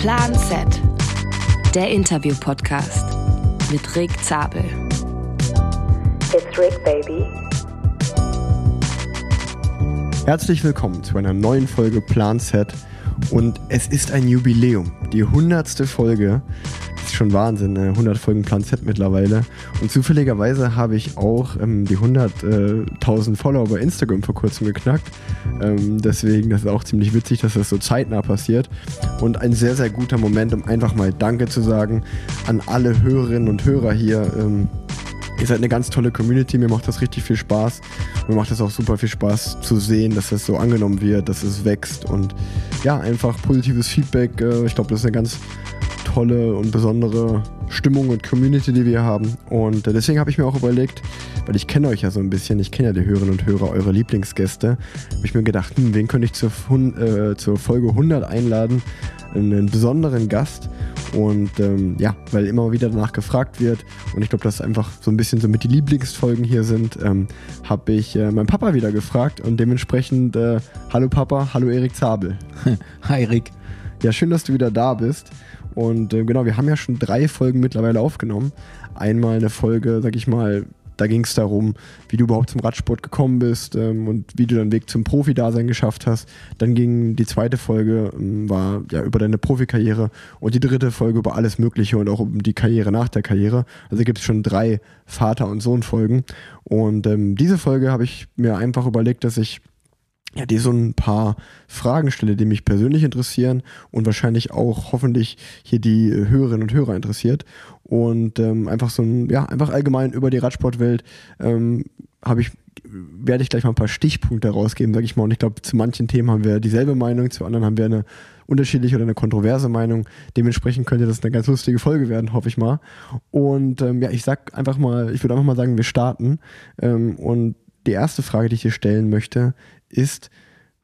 Plan Z, der Interview-Podcast mit Rick Zabel. It's Rick, baby. Herzlich willkommen zu einer neuen Folge Plan Z und es ist ein Jubiläum, die hundertste Folge. Das schon Wahnsinn, 100 Folgen Plan Z mittlerweile. Und zufälligerweise habe ich auch ähm, die 100.000 Follower bei Instagram vor kurzem geknackt. Ähm, deswegen, das ist auch ziemlich witzig, dass das so zeitnah passiert. Und ein sehr, sehr guter Moment, um einfach mal Danke zu sagen an alle Hörerinnen und Hörer hier. Ähm, Ihr seid eine ganz tolle Community, mir macht das richtig viel Spaß. Mir macht es auch super viel Spaß zu sehen, dass das so angenommen wird, dass es wächst und ja, einfach positives Feedback. Äh, ich glaube, das ist eine ganz tolle und besondere Stimmung und Community, die wir haben. Und äh, deswegen habe ich mir auch überlegt, weil ich kenne euch ja so ein bisschen, ich kenne ja die Hörerinnen und Hörer, eure Lieblingsgäste, habe ich mir gedacht, hm, wen könnte ich zur, äh, zur Folge 100 einladen? Einen besonderen Gast. Und ähm, ja, weil immer wieder danach gefragt wird und ich glaube, dass einfach so ein bisschen so mit die Lieblingsfolgen hier sind, ähm, habe ich äh, meinen Papa wieder gefragt und dementsprechend äh, Hallo Papa, hallo Erik Zabel. Hi Erik. Ja, schön, dass du wieder da bist. Und äh, genau, wir haben ja schon drei Folgen mittlerweile aufgenommen. Einmal eine Folge, sag ich mal, da ging es darum, wie du überhaupt zum Radsport gekommen bist ähm, und wie du deinen Weg zum Profi-Dasein geschafft hast. Dann ging die zweite Folge, ähm, war ja über deine Profikarriere und die dritte Folge über alles Mögliche und auch um die Karriere nach der Karriere. Also gibt es schon drei Vater- und Sohn-Folgen. Und ähm, diese Folge habe ich mir einfach überlegt, dass ich ja, die so ein paar Fragen stelle, die mich persönlich interessieren und wahrscheinlich auch hoffentlich hier die Hörerinnen und Hörer interessiert. Und ähm, einfach so ein, ja, einfach allgemein über die Radsportwelt ähm, habe ich, werde ich gleich mal ein paar Stichpunkte rausgeben, sage ich mal. Und ich glaube, zu manchen Themen haben wir dieselbe Meinung, zu anderen haben wir eine unterschiedliche oder eine kontroverse Meinung. Dementsprechend könnte das eine ganz lustige Folge werden, hoffe ich mal. Und ähm, ja, ich sag einfach mal, ich würde einfach mal sagen, wir starten. Ähm, und die erste Frage, die ich dir stellen möchte, ist,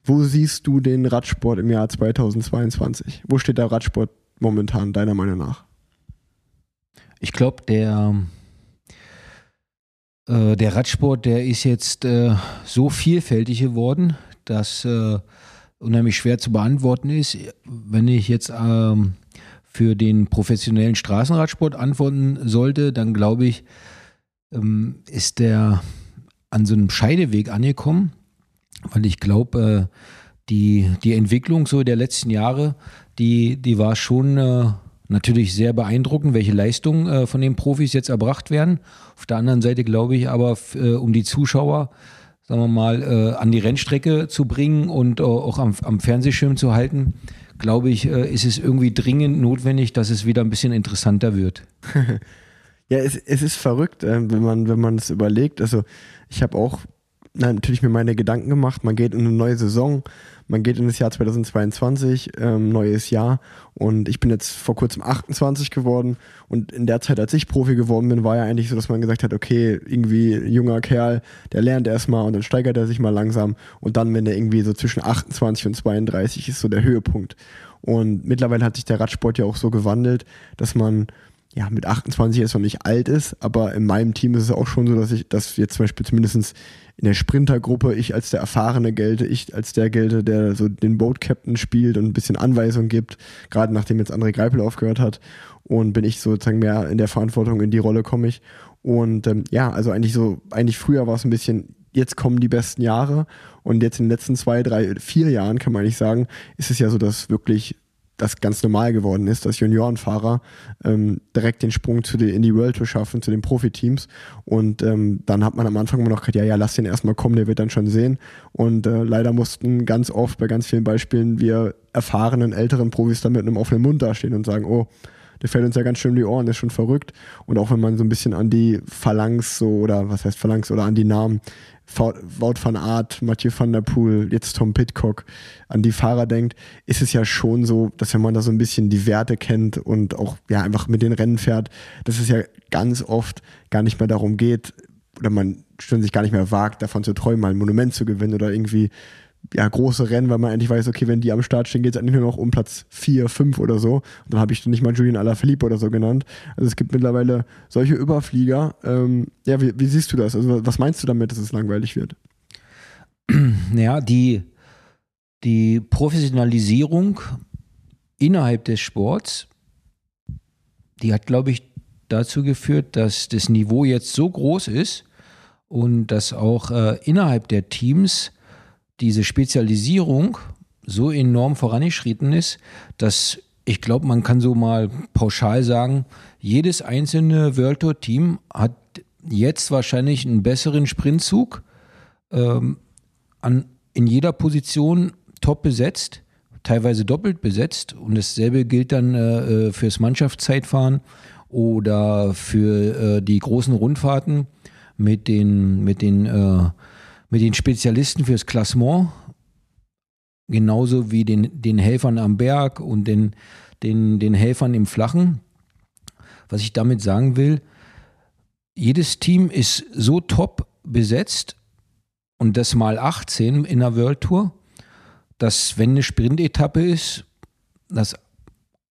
wo siehst du den Radsport im Jahr 2022? Wo steht der Radsport momentan, deiner Meinung nach? Ich glaube, der, äh, der Radsport, der ist jetzt äh, so vielfältig geworden, dass äh, unheimlich schwer zu beantworten ist. Wenn ich jetzt ähm, für den professionellen Straßenradsport antworten sollte, dann glaube ich, ähm, ist der an so einem Scheideweg angekommen weil ich glaube, äh, die, die Entwicklung so der letzten Jahre, die, die war schon äh, natürlich sehr beeindruckend, welche Leistungen äh, von den Profis jetzt erbracht werden. Auf der anderen Seite glaube ich aber, um die Zuschauer, sagen wir mal, an die Rennstrecke zu bringen und auch am, am Fernsehschirm zu halten, glaube ich, ist es irgendwie dringend notwendig, dass es wieder ein bisschen interessanter wird. ja, es, es ist verrückt, wenn man, wenn man es überlegt. Also ich habe auch natürlich mir meine Gedanken gemacht. Man geht in eine neue Saison, man geht in das Jahr 2022, ähm, neues Jahr. Und ich bin jetzt vor kurzem 28 geworden. Und in der Zeit, als ich Profi geworden bin, war ja eigentlich so, dass man gesagt hat, okay, irgendwie junger Kerl, der lernt erstmal und dann steigert er sich mal langsam. Und dann, wenn er irgendwie so zwischen 28 und 32 ist, so der Höhepunkt. Und mittlerweile hat sich der Radsport ja auch so gewandelt, dass man ja, mit 28 jetzt noch nicht alt ist, aber in meinem Team ist es auch schon so, dass ich, dass jetzt zum Beispiel zumindestens in der Sprintergruppe ich als der Erfahrene gelte, ich als der gelte, der so den Boat Captain spielt und ein bisschen Anweisung gibt, gerade nachdem jetzt André Greipel aufgehört hat und bin ich sozusagen mehr in der Verantwortung, in die Rolle komme ich. Und ähm, ja, also eigentlich so, eigentlich früher war es ein bisschen, jetzt kommen die besten Jahre und jetzt in den letzten zwei, drei, vier Jahren kann man eigentlich sagen, ist es ja so, dass wirklich das ganz normal geworden ist, dass Juniorenfahrer ähm, direkt den Sprung zu den, in die World Tour schaffen, zu den Profiteams. Und ähm, dann hat man am Anfang immer noch gesagt, ja, ja, lass den erstmal kommen, der wird dann schon sehen. Und äh, leider mussten ganz oft bei ganz vielen Beispielen wir erfahrenen, älteren Profis dann mit einem offenen Mund dastehen und sagen, oh, der fällt uns ja ganz schön um die Ohren, ist schon verrückt. Und auch wenn man so ein bisschen an die Phalanx so, oder was heißt Phalanx, oder an die Namen Wout van Aert, Mathieu van der Poel, jetzt Tom Pitcock, an die Fahrer denkt, ist es ja schon so, dass wenn man da so ein bisschen die Werte kennt und auch ja einfach mit den Rennen fährt, dass es ja ganz oft gar nicht mehr darum geht, oder man sich gar nicht mehr wagt, davon zu träumen, mal ein Monument zu gewinnen oder irgendwie ja, große Rennen, weil man eigentlich weiß, okay, wenn die am Start stehen, geht es eigentlich nur noch um Platz 4, 5 oder so. Und dann habe ich nicht mal Julian Alaphilippe oder so genannt. Also es gibt mittlerweile solche Überflieger. Ähm, ja, wie, wie, siehst du das? Also was meinst du damit, dass es langweilig wird? Ja, die, die Professionalisierung innerhalb des Sports, die hat, glaube ich, dazu geführt, dass das Niveau jetzt so groß ist und dass auch äh, innerhalb der Teams diese Spezialisierung so enorm vorangeschritten ist, dass ich glaube, man kann so mal pauschal sagen, jedes einzelne World Tour Team hat jetzt wahrscheinlich einen besseren Sprintzug ähm, an, in jeder Position top besetzt, teilweise doppelt besetzt. Und dasselbe gilt dann äh, äh fürs Mannschaftszeitfahren oder für äh, die großen Rundfahrten mit den, mit den, äh, mit den Spezialisten fürs Klassement, genauso wie den, den Helfern am Berg und den, den, den Helfern im Flachen. Was ich damit sagen will, jedes Team ist so top besetzt und das mal 18 in der World Tour, dass wenn eine Sprintetappe ist, dass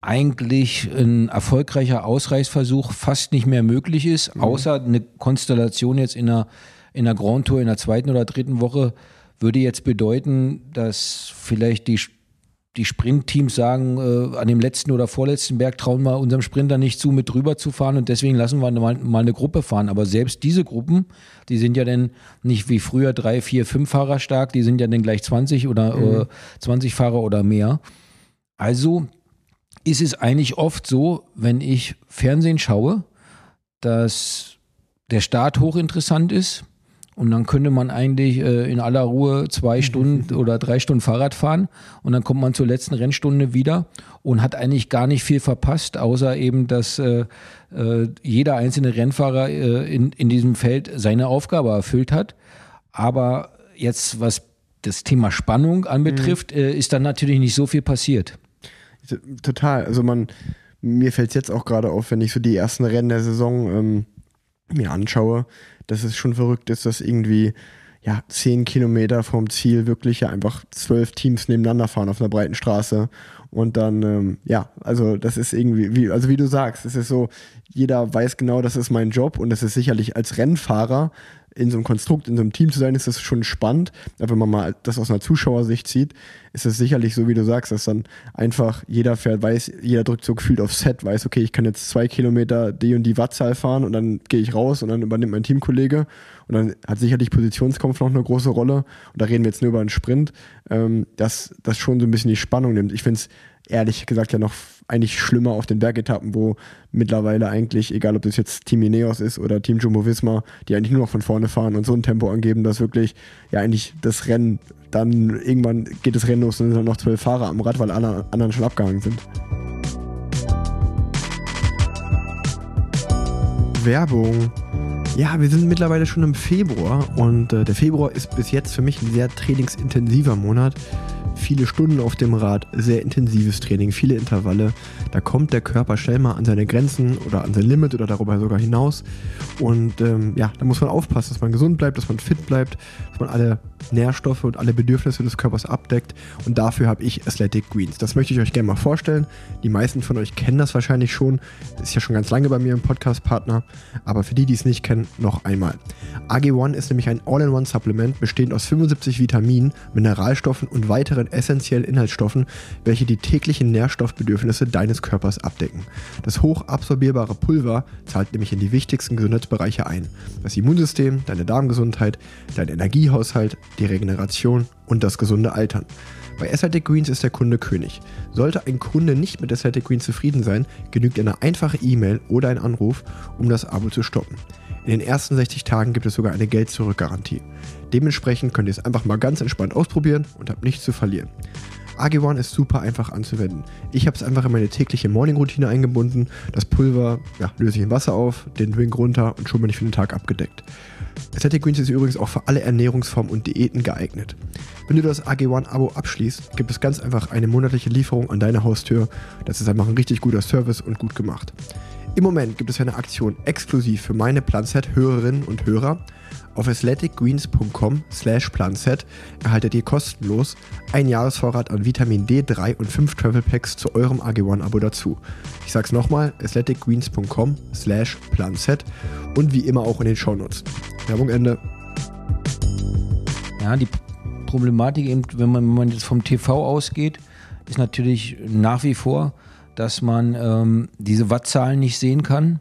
eigentlich ein erfolgreicher Ausreißversuch fast nicht mehr möglich ist, mhm. außer eine Konstellation jetzt in der, in der Grand Tour in der zweiten oder dritten Woche würde jetzt bedeuten, dass vielleicht die, die Sprintteams sagen, äh, an dem letzten oder vorletzten Berg trauen wir unserem Sprinter nicht zu, mit drüber zu fahren und deswegen lassen wir mal, mal eine Gruppe fahren. Aber selbst diese Gruppen, die sind ja dann nicht wie früher drei, vier, fünf Fahrer stark, die sind ja dann gleich 20 oder mhm. äh, 20 Fahrer oder mehr. Also ist es eigentlich oft so, wenn ich Fernsehen schaue, dass der Start hochinteressant ist und dann könnte man eigentlich äh, in aller Ruhe zwei Stunden oder drei Stunden Fahrrad fahren und dann kommt man zur letzten Rennstunde wieder und hat eigentlich gar nicht viel verpasst, außer eben, dass äh, äh, jeder einzelne Rennfahrer äh, in, in diesem Feld seine Aufgabe erfüllt hat. Aber jetzt, was das Thema Spannung anbetrifft, mhm. Äh, ist dann natürlich nicht so viel passiert. Total. Also man, mir fällt es jetzt auch gerade auf, wenn ich so die ersten Rennen der Saison ähm, mir anschaue, dass es schon verrückt ist, dass irgendwie ja, zehn Kilometer vom Ziel wirklich ja einfach zwölf Teams nebeneinander fahren auf einer breiten Straße. Und dann, ähm, ja, also das ist irgendwie, wie, also wie du sagst, es ist so, jeder weiß genau, das ist mein Job und das ist sicherlich als Rennfahrer in so einem Konstrukt, in so einem Team zu sein, ist das schon spannend. Aber wenn man mal das aus einer Zuschauersicht sieht, ist es sicherlich so, wie du sagst, dass dann einfach jeder fährt, weiß, jeder drückt so gefühlt auf Set, weiß, okay, ich kann jetzt zwei Kilometer die und die Wattzahl fahren und dann gehe ich raus und dann übernimmt mein Teamkollege. Und dann hat sicherlich Positionskampf noch eine große Rolle. Und da reden wir jetzt nur über einen Sprint, ähm, dass das schon so ein bisschen die Spannung nimmt. Ich finde es ehrlich gesagt ja noch eigentlich schlimmer auf den Bergetappen, wo mittlerweile eigentlich, egal ob das jetzt Team Ineos ist oder Team Jumbo Visma, die eigentlich nur noch von vorne fahren und so ein Tempo angeben, dass wirklich ja eigentlich das Rennen dann irgendwann geht das Rennen los und sind dann noch zwölf Fahrer am Rad, weil alle anderen schon abgehangen sind. Werbung. Ja, wir sind mittlerweile schon im Februar und äh, der Februar ist bis jetzt für mich ein sehr trainingsintensiver Monat viele Stunden auf dem Rad, sehr intensives Training, viele Intervalle. Da kommt der Körper schnell mal an seine Grenzen oder an sein Limit oder darüber sogar hinaus. Und ähm, ja, da muss man aufpassen, dass man gesund bleibt, dass man fit bleibt, dass man alle Nährstoffe und alle Bedürfnisse des Körpers abdeckt. Und dafür habe ich Athletic Greens. Das möchte ich euch gerne mal vorstellen. Die meisten von euch kennen das wahrscheinlich schon. Das ist ja schon ganz lange bei mir im Podcast-Partner. Aber für die, die es nicht kennen, noch einmal. AG1 ist nämlich ein All-in-One-Supplement bestehend aus 75 Vitaminen, Mineralstoffen und weiteren essentiellen Inhaltsstoffen, welche die täglichen Nährstoffbedürfnisse deines Körpers abdecken. Das hochabsorbierbare Pulver zahlt nämlich in die wichtigsten Gesundheitsbereiche ein. Das Immunsystem, deine Darmgesundheit, dein Energiehaushalt, die Regeneration und das gesunde Altern. Bei Athletic Greens ist der Kunde König. Sollte ein Kunde nicht mit Athletic Greens zufrieden sein, genügt eine einfache E-Mail oder ein Anruf, um das Abo zu stoppen. In den ersten 60 Tagen gibt es sogar eine Geld-Zurück-Garantie. Dementsprechend könnt ihr es einfach mal ganz entspannt ausprobieren und habt nichts zu verlieren. AG1 ist super einfach anzuwenden. Ich habe es einfach in meine tägliche Morning-Routine eingebunden. Das Pulver ja, löse ich in Wasser auf, den Drink runter und schon bin ich für den Tag abgedeckt. Athletic Greens ist übrigens auch für alle Ernährungsformen und Diäten geeignet. Wenn du das AG1-Abo abschließt, gibt es ganz einfach eine monatliche Lieferung an deine Haustür. Das ist einfach ein richtig guter Service und gut gemacht. Im Moment gibt es eine Aktion exklusiv für meine Planset-Hörerinnen und Hörer. Auf athleticgreens.com slash planset erhaltet ihr kostenlos ein Jahresvorrat an Vitamin D3 und 5 Travel Packs zu eurem AG1-Abo dazu. Ich sag's nochmal, athleticgreens.com slash planset und wie immer auch in den Shownotes. Werbung Ende. Ja, die Problematik eben, wenn man, wenn man jetzt vom TV ausgeht, ist natürlich nach wie vor, dass man ähm, diese Wattzahlen nicht sehen kann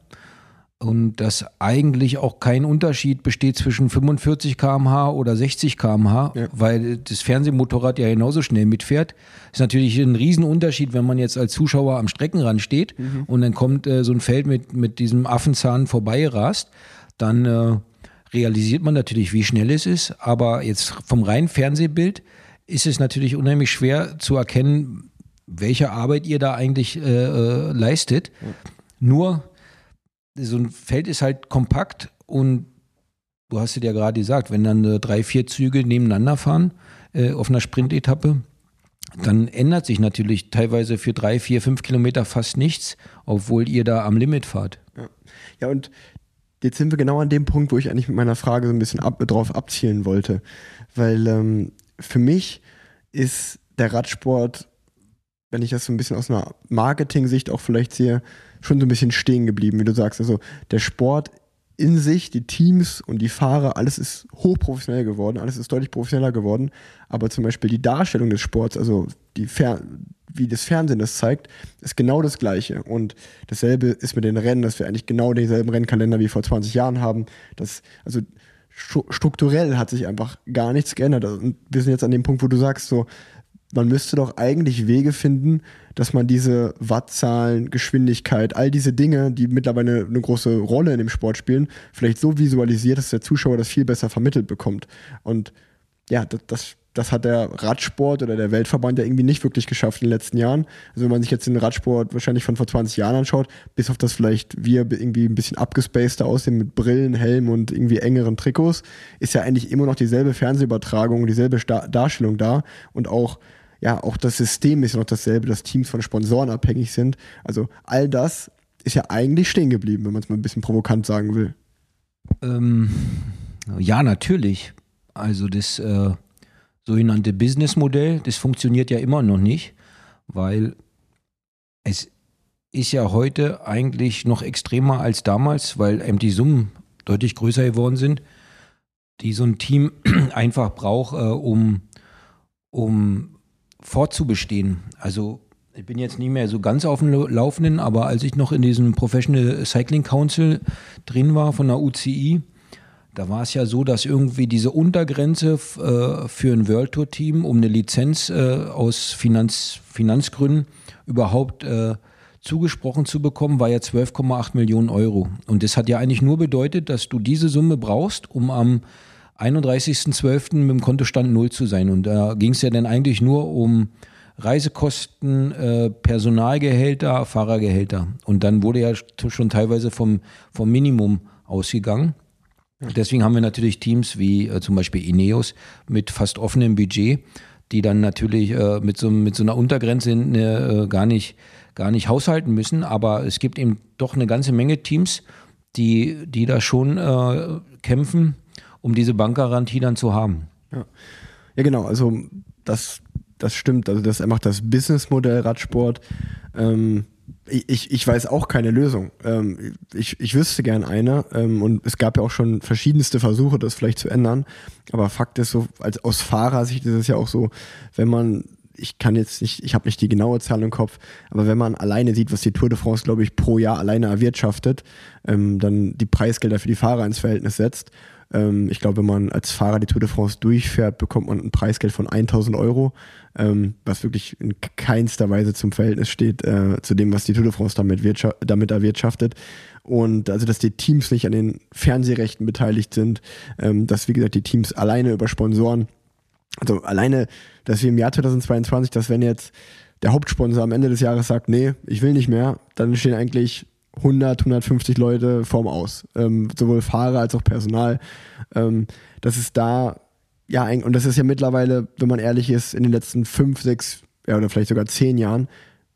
und dass eigentlich auch kein Unterschied besteht zwischen 45 km/h oder 60 km/h, ja. weil das Fernsehmotorrad ja genauso schnell mitfährt. Ist natürlich ein Riesenunterschied, wenn man jetzt als Zuschauer am Streckenrand steht mhm. und dann kommt äh, so ein Feld mit, mit diesem Affenzahn vorbeirast, dann äh, realisiert man natürlich, wie schnell es ist. Aber jetzt vom reinen Fernsehbild ist es natürlich unheimlich schwer zu erkennen, welche Arbeit ihr da eigentlich äh, äh leistet. Mhm. Nur so ein Feld ist halt kompakt und du hast es ja gerade gesagt, wenn dann äh, drei, vier Züge nebeneinander fahren äh, auf einer Sprintetappe, dann ändert sich natürlich teilweise für drei, vier, fünf Kilometer fast nichts, obwohl ihr da am Limit fahrt. Ja, ja und jetzt sind wir genau an dem Punkt, wo ich eigentlich mit meiner Frage so ein bisschen ab, drauf abzielen wollte. Weil ähm, für mich ist der Radsport, wenn ich das so ein bisschen aus einer Marketing-Sicht auch vielleicht sehe, schon so ein bisschen stehen geblieben, wie du sagst. Also der Sport in sich, die Teams und die Fahrer, alles ist hochprofessionell geworden, alles ist deutlich professioneller geworden. Aber zum Beispiel die Darstellung des Sports, also die Fer wie das Fernsehen das zeigt, ist genau das Gleiche. Und dasselbe ist mit den Rennen, dass wir eigentlich genau denselben Rennkalender wie vor 20 Jahren haben. Das, also strukturell hat sich einfach gar nichts geändert. Und wir sind jetzt an dem Punkt, wo du sagst, so, man müsste doch eigentlich Wege finden, dass man diese Wattzahlen, Geschwindigkeit, all diese Dinge, die mittlerweile eine große Rolle in dem Sport spielen, vielleicht so visualisiert, dass der Zuschauer das viel besser vermittelt bekommt. Und ja, das, das, das hat der Radsport oder der Weltverband ja irgendwie nicht wirklich geschafft in den letzten Jahren. Also wenn man sich jetzt den Radsport wahrscheinlich von vor 20 Jahren anschaut, bis auf das vielleicht wir irgendwie ein bisschen abgespaceder aussehen mit Brillen, Helm und irgendwie engeren Trikots, ist ja eigentlich immer noch dieselbe Fernsehübertragung, dieselbe Darstellung da und auch ja, auch das System ist ja noch dasselbe, dass Teams von Sponsoren abhängig sind. Also all das ist ja eigentlich stehen geblieben, wenn man es mal ein bisschen provokant sagen will. Ähm, ja, natürlich. Also das äh, sogenannte Businessmodell, das funktioniert ja immer noch nicht, weil es ist ja heute eigentlich noch extremer als damals, weil eben die Summen deutlich größer geworden sind, die so ein Team einfach braucht, äh, um, um fortzubestehen. Also ich bin jetzt nicht mehr so ganz auf dem Laufenden, aber als ich noch in diesem Professional Cycling Council drin war von der UCI, da war es ja so, dass irgendwie diese Untergrenze äh, für ein World Tour Team, um eine Lizenz äh, aus Finanz, Finanzgründen überhaupt äh, zugesprochen zu bekommen, war ja 12,8 Millionen Euro. Und das hat ja eigentlich nur bedeutet, dass du diese Summe brauchst, um am 31.12. mit dem Kontostand null zu sein. Und da ging es ja dann eigentlich nur um Reisekosten, äh, Personalgehälter, Fahrergehälter. Und dann wurde ja schon teilweise vom, vom Minimum ausgegangen. Deswegen haben wir natürlich Teams wie äh, zum Beispiel Ineos mit fast offenem Budget, die dann natürlich äh, mit, so, mit so einer Untergrenze äh, gar, nicht, gar nicht haushalten müssen. Aber es gibt eben doch eine ganze Menge Teams, die, die da schon äh, kämpfen um diese Bankgarantie dann zu haben. Ja, ja genau. Also das, das stimmt. Also das macht das Businessmodell Radsport. Ähm, ich, ich weiß auch keine Lösung. Ähm, ich, ich wüsste gern eine. Ähm, und es gab ja auch schon verschiedenste Versuche, das vielleicht zu ändern. Aber Fakt ist so, als aus Fahrersicht ist es ja auch so, wenn man ich kann jetzt nicht, ich habe nicht die genaue Zahl im Kopf, aber wenn man alleine sieht, was die Tour de France, glaube ich, pro Jahr alleine erwirtschaftet, ähm, dann die Preisgelder für die Fahrer ins Verhältnis setzt ähm, ich glaube, wenn man als Fahrer die Tour de France durchfährt, bekommt man ein Preisgeld von 1000 Euro, ähm, was wirklich in keinster Weise zum Verhältnis steht äh, zu dem, was die Tour de France damit, damit erwirtschaftet. Und also, dass die Teams nicht an den Fernsehrechten beteiligt sind, ähm, dass, wie gesagt, die Teams alleine über Sponsoren, also alleine, dass wir im Jahr 2022, dass wenn jetzt der Hauptsponsor am Ende des Jahres sagt, nee, ich will nicht mehr, dann stehen eigentlich 100, 150 Leute vorm Aus. Ähm, sowohl Fahrer als auch Personal. Ähm, das ist da, ja, und das ist ja mittlerweile, wenn man ehrlich ist, in den letzten fünf, sechs, ja, oder vielleicht sogar zehn Jahren,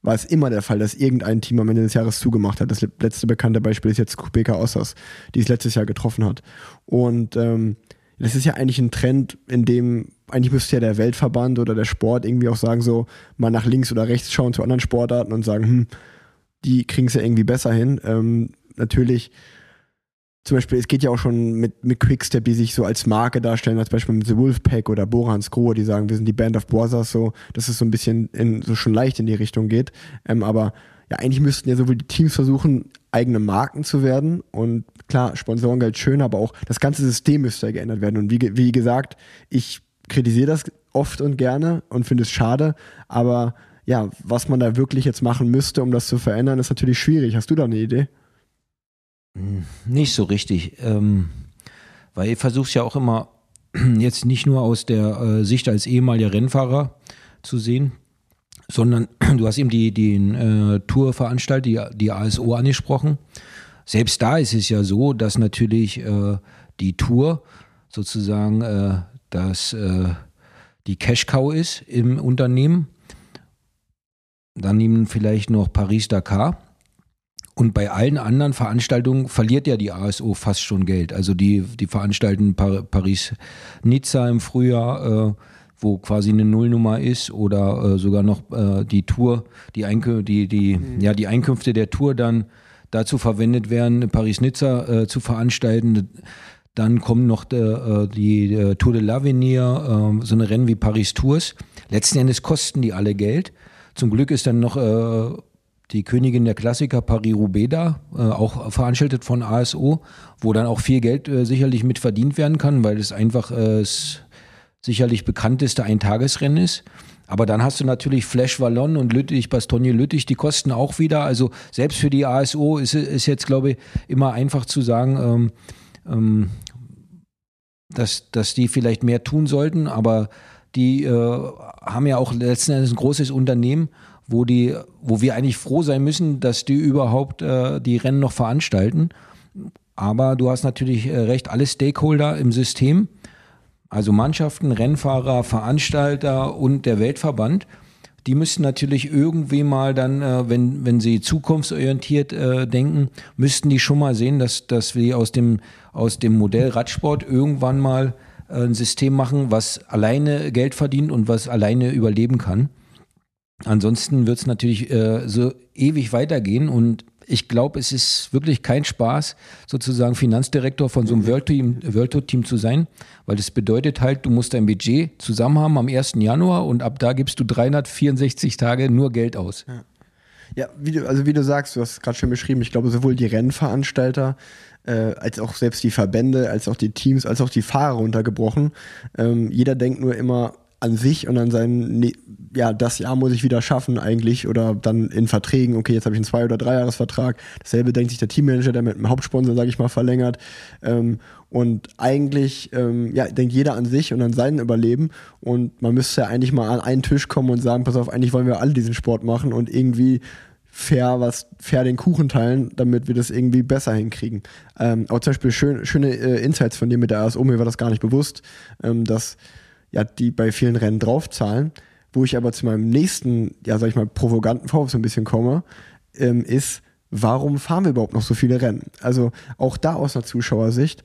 war es immer der Fall, dass irgendein Team am Ende des Jahres zugemacht hat. Das letzte bekannte Beispiel ist jetzt Kubeka Ossas, die es letztes Jahr getroffen hat. Und ähm, das ist ja eigentlich ein Trend, in dem eigentlich müsste ja der Weltverband oder der Sport irgendwie auch sagen, so mal nach links oder rechts schauen zu anderen Sportarten und sagen, hm, die kriegen es ja irgendwie besser hin. Ähm, natürlich zum Beispiel, es geht ja auch schon mit, mit Quickstep, die sich so als Marke darstellen, als Beispiel mit The Wolfpack oder Borans Grohe, die sagen, wir sind die Band of Brothers, so, dass es so ein bisschen in, so schon leicht in die Richtung geht. Ähm, aber ja, eigentlich müssten ja sowohl die Teams versuchen, eigene Marken zu werden und klar, Sponsorengeld schön, aber auch das ganze System müsste ja geändert werden. Und wie, wie gesagt, ich kritisiere das oft und gerne und finde es schade, aber ja, was man da wirklich jetzt machen müsste, um das zu verändern, ist natürlich schwierig. Hast du da eine Idee? Nicht so richtig, ähm, weil ich versuche ja auch immer jetzt nicht nur aus der äh, Sicht als ehemaliger Rennfahrer zu sehen, sondern du hast eben die, die äh, Tourveranstalter, die, die ASO angesprochen. Selbst da ist es ja so, dass natürlich äh, die Tour sozusagen äh, das, äh, die Cash-Cow ist im Unternehmen. Dann nehmen vielleicht noch Paris-Dakar und bei allen anderen Veranstaltungen verliert ja die ASO fast schon Geld. Also die, die veranstalten Par Paris-Nizza im Frühjahr, äh, wo quasi eine Nullnummer ist, oder äh, sogar noch äh, die Tour, die, Einkü die, die, mhm. ja, die Einkünfte der Tour dann dazu verwendet werden, Paris-Nizza äh, zu veranstalten. Dann kommen noch äh, die, die Tour de l'Avenir, äh, so eine Rennen wie Paris Tours. Letzten Endes kosten die alle Geld. Zum Glück ist dann noch die Königin der Klassiker Paris-Roubaix da, äh, auch veranstaltet von ASO, wo dann auch viel Geld äh, sicherlich mit verdient werden kann, weil es einfach äh, sicherlich bekannteste Eintagesrennen ist. Aber dann hast du natürlich Flash Wallon und Lüttich, Bastogne Lüttich, die kosten auch wieder. Also selbst für die ASO ist, ist jetzt, glaube ich, immer einfach zu sagen, ähm, ähm, dass, dass die vielleicht mehr tun sollten, aber die äh, haben ja auch letzten Endes ein großes Unternehmen wo die, wo wir eigentlich froh sein müssen, dass die überhaupt äh, die Rennen noch veranstalten. Aber du hast natürlich äh, recht, alle Stakeholder im System, also Mannschaften, Rennfahrer, Veranstalter und der Weltverband, die müssten natürlich irgendwie mal dann, äh, wenn, wenn sie zukunftsorientiert äh, denken, müssten die schon mal sehen, dass, dass wir aus dem, aus dem Modell Radsport irgendwann mal ein System machen, was alleine Geld verdient und was alleine überleben kann. Ansonsten wird es natürlich äh, so ewig weitergehen und ich glaube, es ist wirklich kein Spaß, sozusagen Finanzdirektor von so einem World Team, World zu sein, weil das bedeutet halt, du musst dein Budget zusammen haben am 1. Januar und ab da gibst du 364 Tage nur Geld aus. Ja. Ja, wie du, also wie du sagst, du hast es gerade schon beschrieben, ich glaube, sowohl die Rennveranstalter äh, als auch selbst die Verbände, als auch die Teams, als auch die Fahrer untergebrochen. Ähm, jeder denkt nur immer, an sich und an sein, ne, ja, das Jahr muss ich wieder schaffen eigentlich oder dann in Verträgen, okay, jetzt habe ich einen Zwei- oder Dreijahresvertrag. Dasselbe denkt sich der Teammanager, der mit dem Hauptsponsor, sage ich mal, verlängert. Ähm, und eigentlich, ähm, ja, denkt jeder an sich und an sein Überleben und man müsste ja eigentlich mal an einen Tisch kommen und sagen, pass auf, eigentlich wollen wir alle diesen Sport machen und irgendwie fair was fair den Kuchen teilen, damit wir das irgendwie besser hinkriegen. Ähm, auch zum Beispiel schön, schöne äh, Insights von dir mit der ASO, mir war das gar nicht bewusst, ähm, dass ja, die bei vielen Rennen draufzahlen. Wo ich aber zu meinem nächsten, ja, sag ich mal, provokanten Vorwurf so ein bisschen komme, ähm, ist, warum fahren wir überhaupt noch so viele Rennen? Also auch da aus einer Zuschauersicht,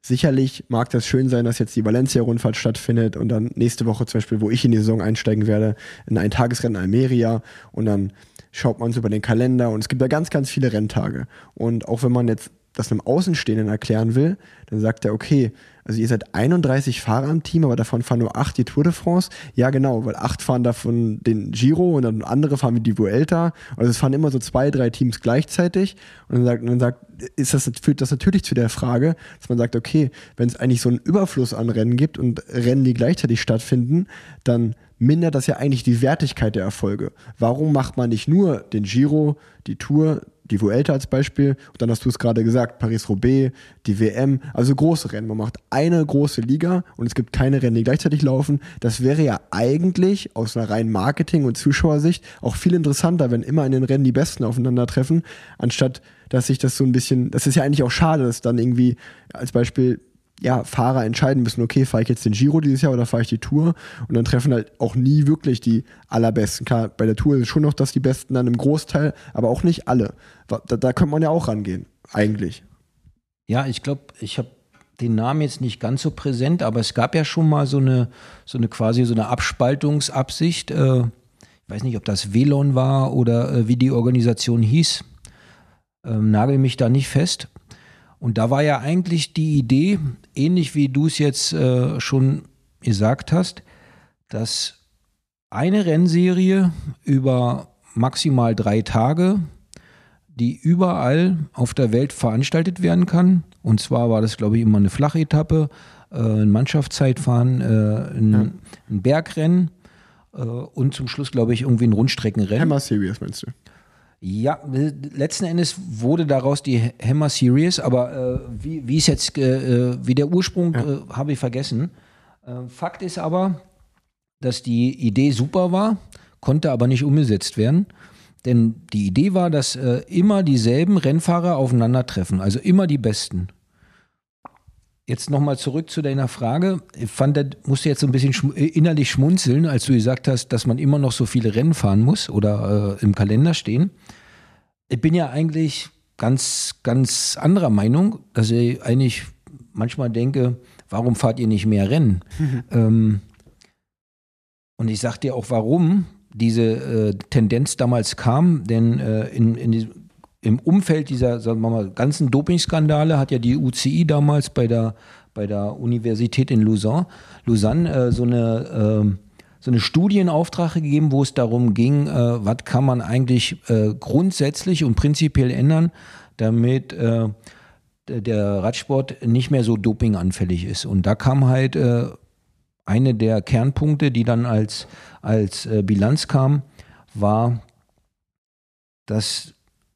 sicherlich mag das schön sein, dass jetzt die Valencia-Rundfahrt stattfindet und dann nächste Woche zum Beispiel, wo ich in die Saison einsteigen werde, in ein Tagesrennen Almeria und dann schaut man so über den Kalender und es gibt da ganz, ganz viele Renntage. Und auch wenn man jetzt das einem Außenstehenden erklären will, dann sagt er, okay, also ihr seid 31 Fahrer im Team, aber davon fahren nur 8 die Tour de France. Ja, genau, weil 8 fahren davon den Giro und dann andere fahren wie die Vuelta. Also es fahren immer so zwei, drei Teams gleichzeitig. Und dann sagt, und dann sagt ist das, führt das natürlich zu der Frage, dass man sagt, okay, wenn es eigentlich so einen Überfluss an Rennen gibt und Rennen, die gleichzeitig stattfinden, dann mindert das ja eigentlich die Wertigkeit der Erfolge. Warum macht man nicht nur den Giro, die Tour, die Vuelta als Beispiel und dann hast du es gerade gesagt, Paris-Roubaix, die WM, also große Rennen. Man macht eine große Liga und es gibt keine Rennen, die gleichzeitig laufen. Das wäre ja eigentlich aus einer reinen Marketing- und Zuschauersicht auch viel interessanter, wenn immer in den Rennen die Besten aufeinandertreffen, anstatt dass sich das so ein bisschen, das ist ja eigentlich auch schade, dass dann irgendwie als Beispiel ja, Fahrer entscheiden müssen, okay, fahre ich jetzt den Giro dieses Jahr oder fahre ich die Tour? Und dann treffen halt auch nie wirklich die allerbesten. Klar, bei der Tour ist schon noch, dass die Besten dann im Großteil, aber auch nicht alle. Da, da könnte man ja auch rangehen, eigentlich. Ja, ich glaube, ich habe den Namen jetzt nicht ganz so präsent, aber es gab ja schon mal so eine, so eine quasi so eine Abspaltungsabsicht. Äh, ich weiß nicht, ob das Velon war oder äh, wie die Organisation hieß. Ähm, nagel mich da nicht fest. Und da war ja eigentlich die Idee, ähnlich wie du es jetzt äh, schon gesagt hast, dass eine Rennserie über maximal drei Tage, die überall auf der Welt veranstaltet werden kann. Und zwar war das, glaube ich, immer eine Flachetappe, äh, ein Mannschaftszeitfahren, äh, ein, ja. ein Bergrennen äh, und zum Schluss, glaube ich, irgendwie ein Rundstreckenrennen. Hammer Series meinst du? Ja, letzten Endes wurde daraus die Hammer Series, aber äh, wie, wie es jetzt, äh, wie der Ursprung, ja. äh, habe ich vergessen. Äh, Fakt ist aber, dass die Idee super war, konnte aber nicht umgesetzt werden. Denn die Idee war, dass äh, immer dieselben Rennfahrer aufeinandertreffen, also immer die besten. Jetzt nochmal zurück zu deiner Frage. Ich fand, da musste jetzt so ein bisschen schm innerlich schmunzeln, als du gesagt hast, dass man immer noch so viele Rennen fahren muss oder äh, im Kalender stehen. Ich bin ja eigentlich ganz, ganz anderer Meinung, dass ich eigentlich manchmal denke, warum fahrt ihr nicht mehr Rennen? Mhm. Ähm, und ich sag dir auch, warum diese äh, Tendenz damals kam, denn äh, in, in diesem im Umfeld dieser, sagen wir mal, ganzen Dopingskandale hat ja die UCI damals bei der, bei der Universität in Lausanne, Lausanne äh, so eine äh, so eine Studie in Auftrag gegeben, wo es darum ging, äh, was kann man eigentlich äh, grundsätzlich und prinzipiell ändern, damit äh, der Radsport nicht mehr so dopinganfällig ist. Und da kam halt äh, eine der Kernpunkte, die dann als, als äh, Bilanz kam, war, dass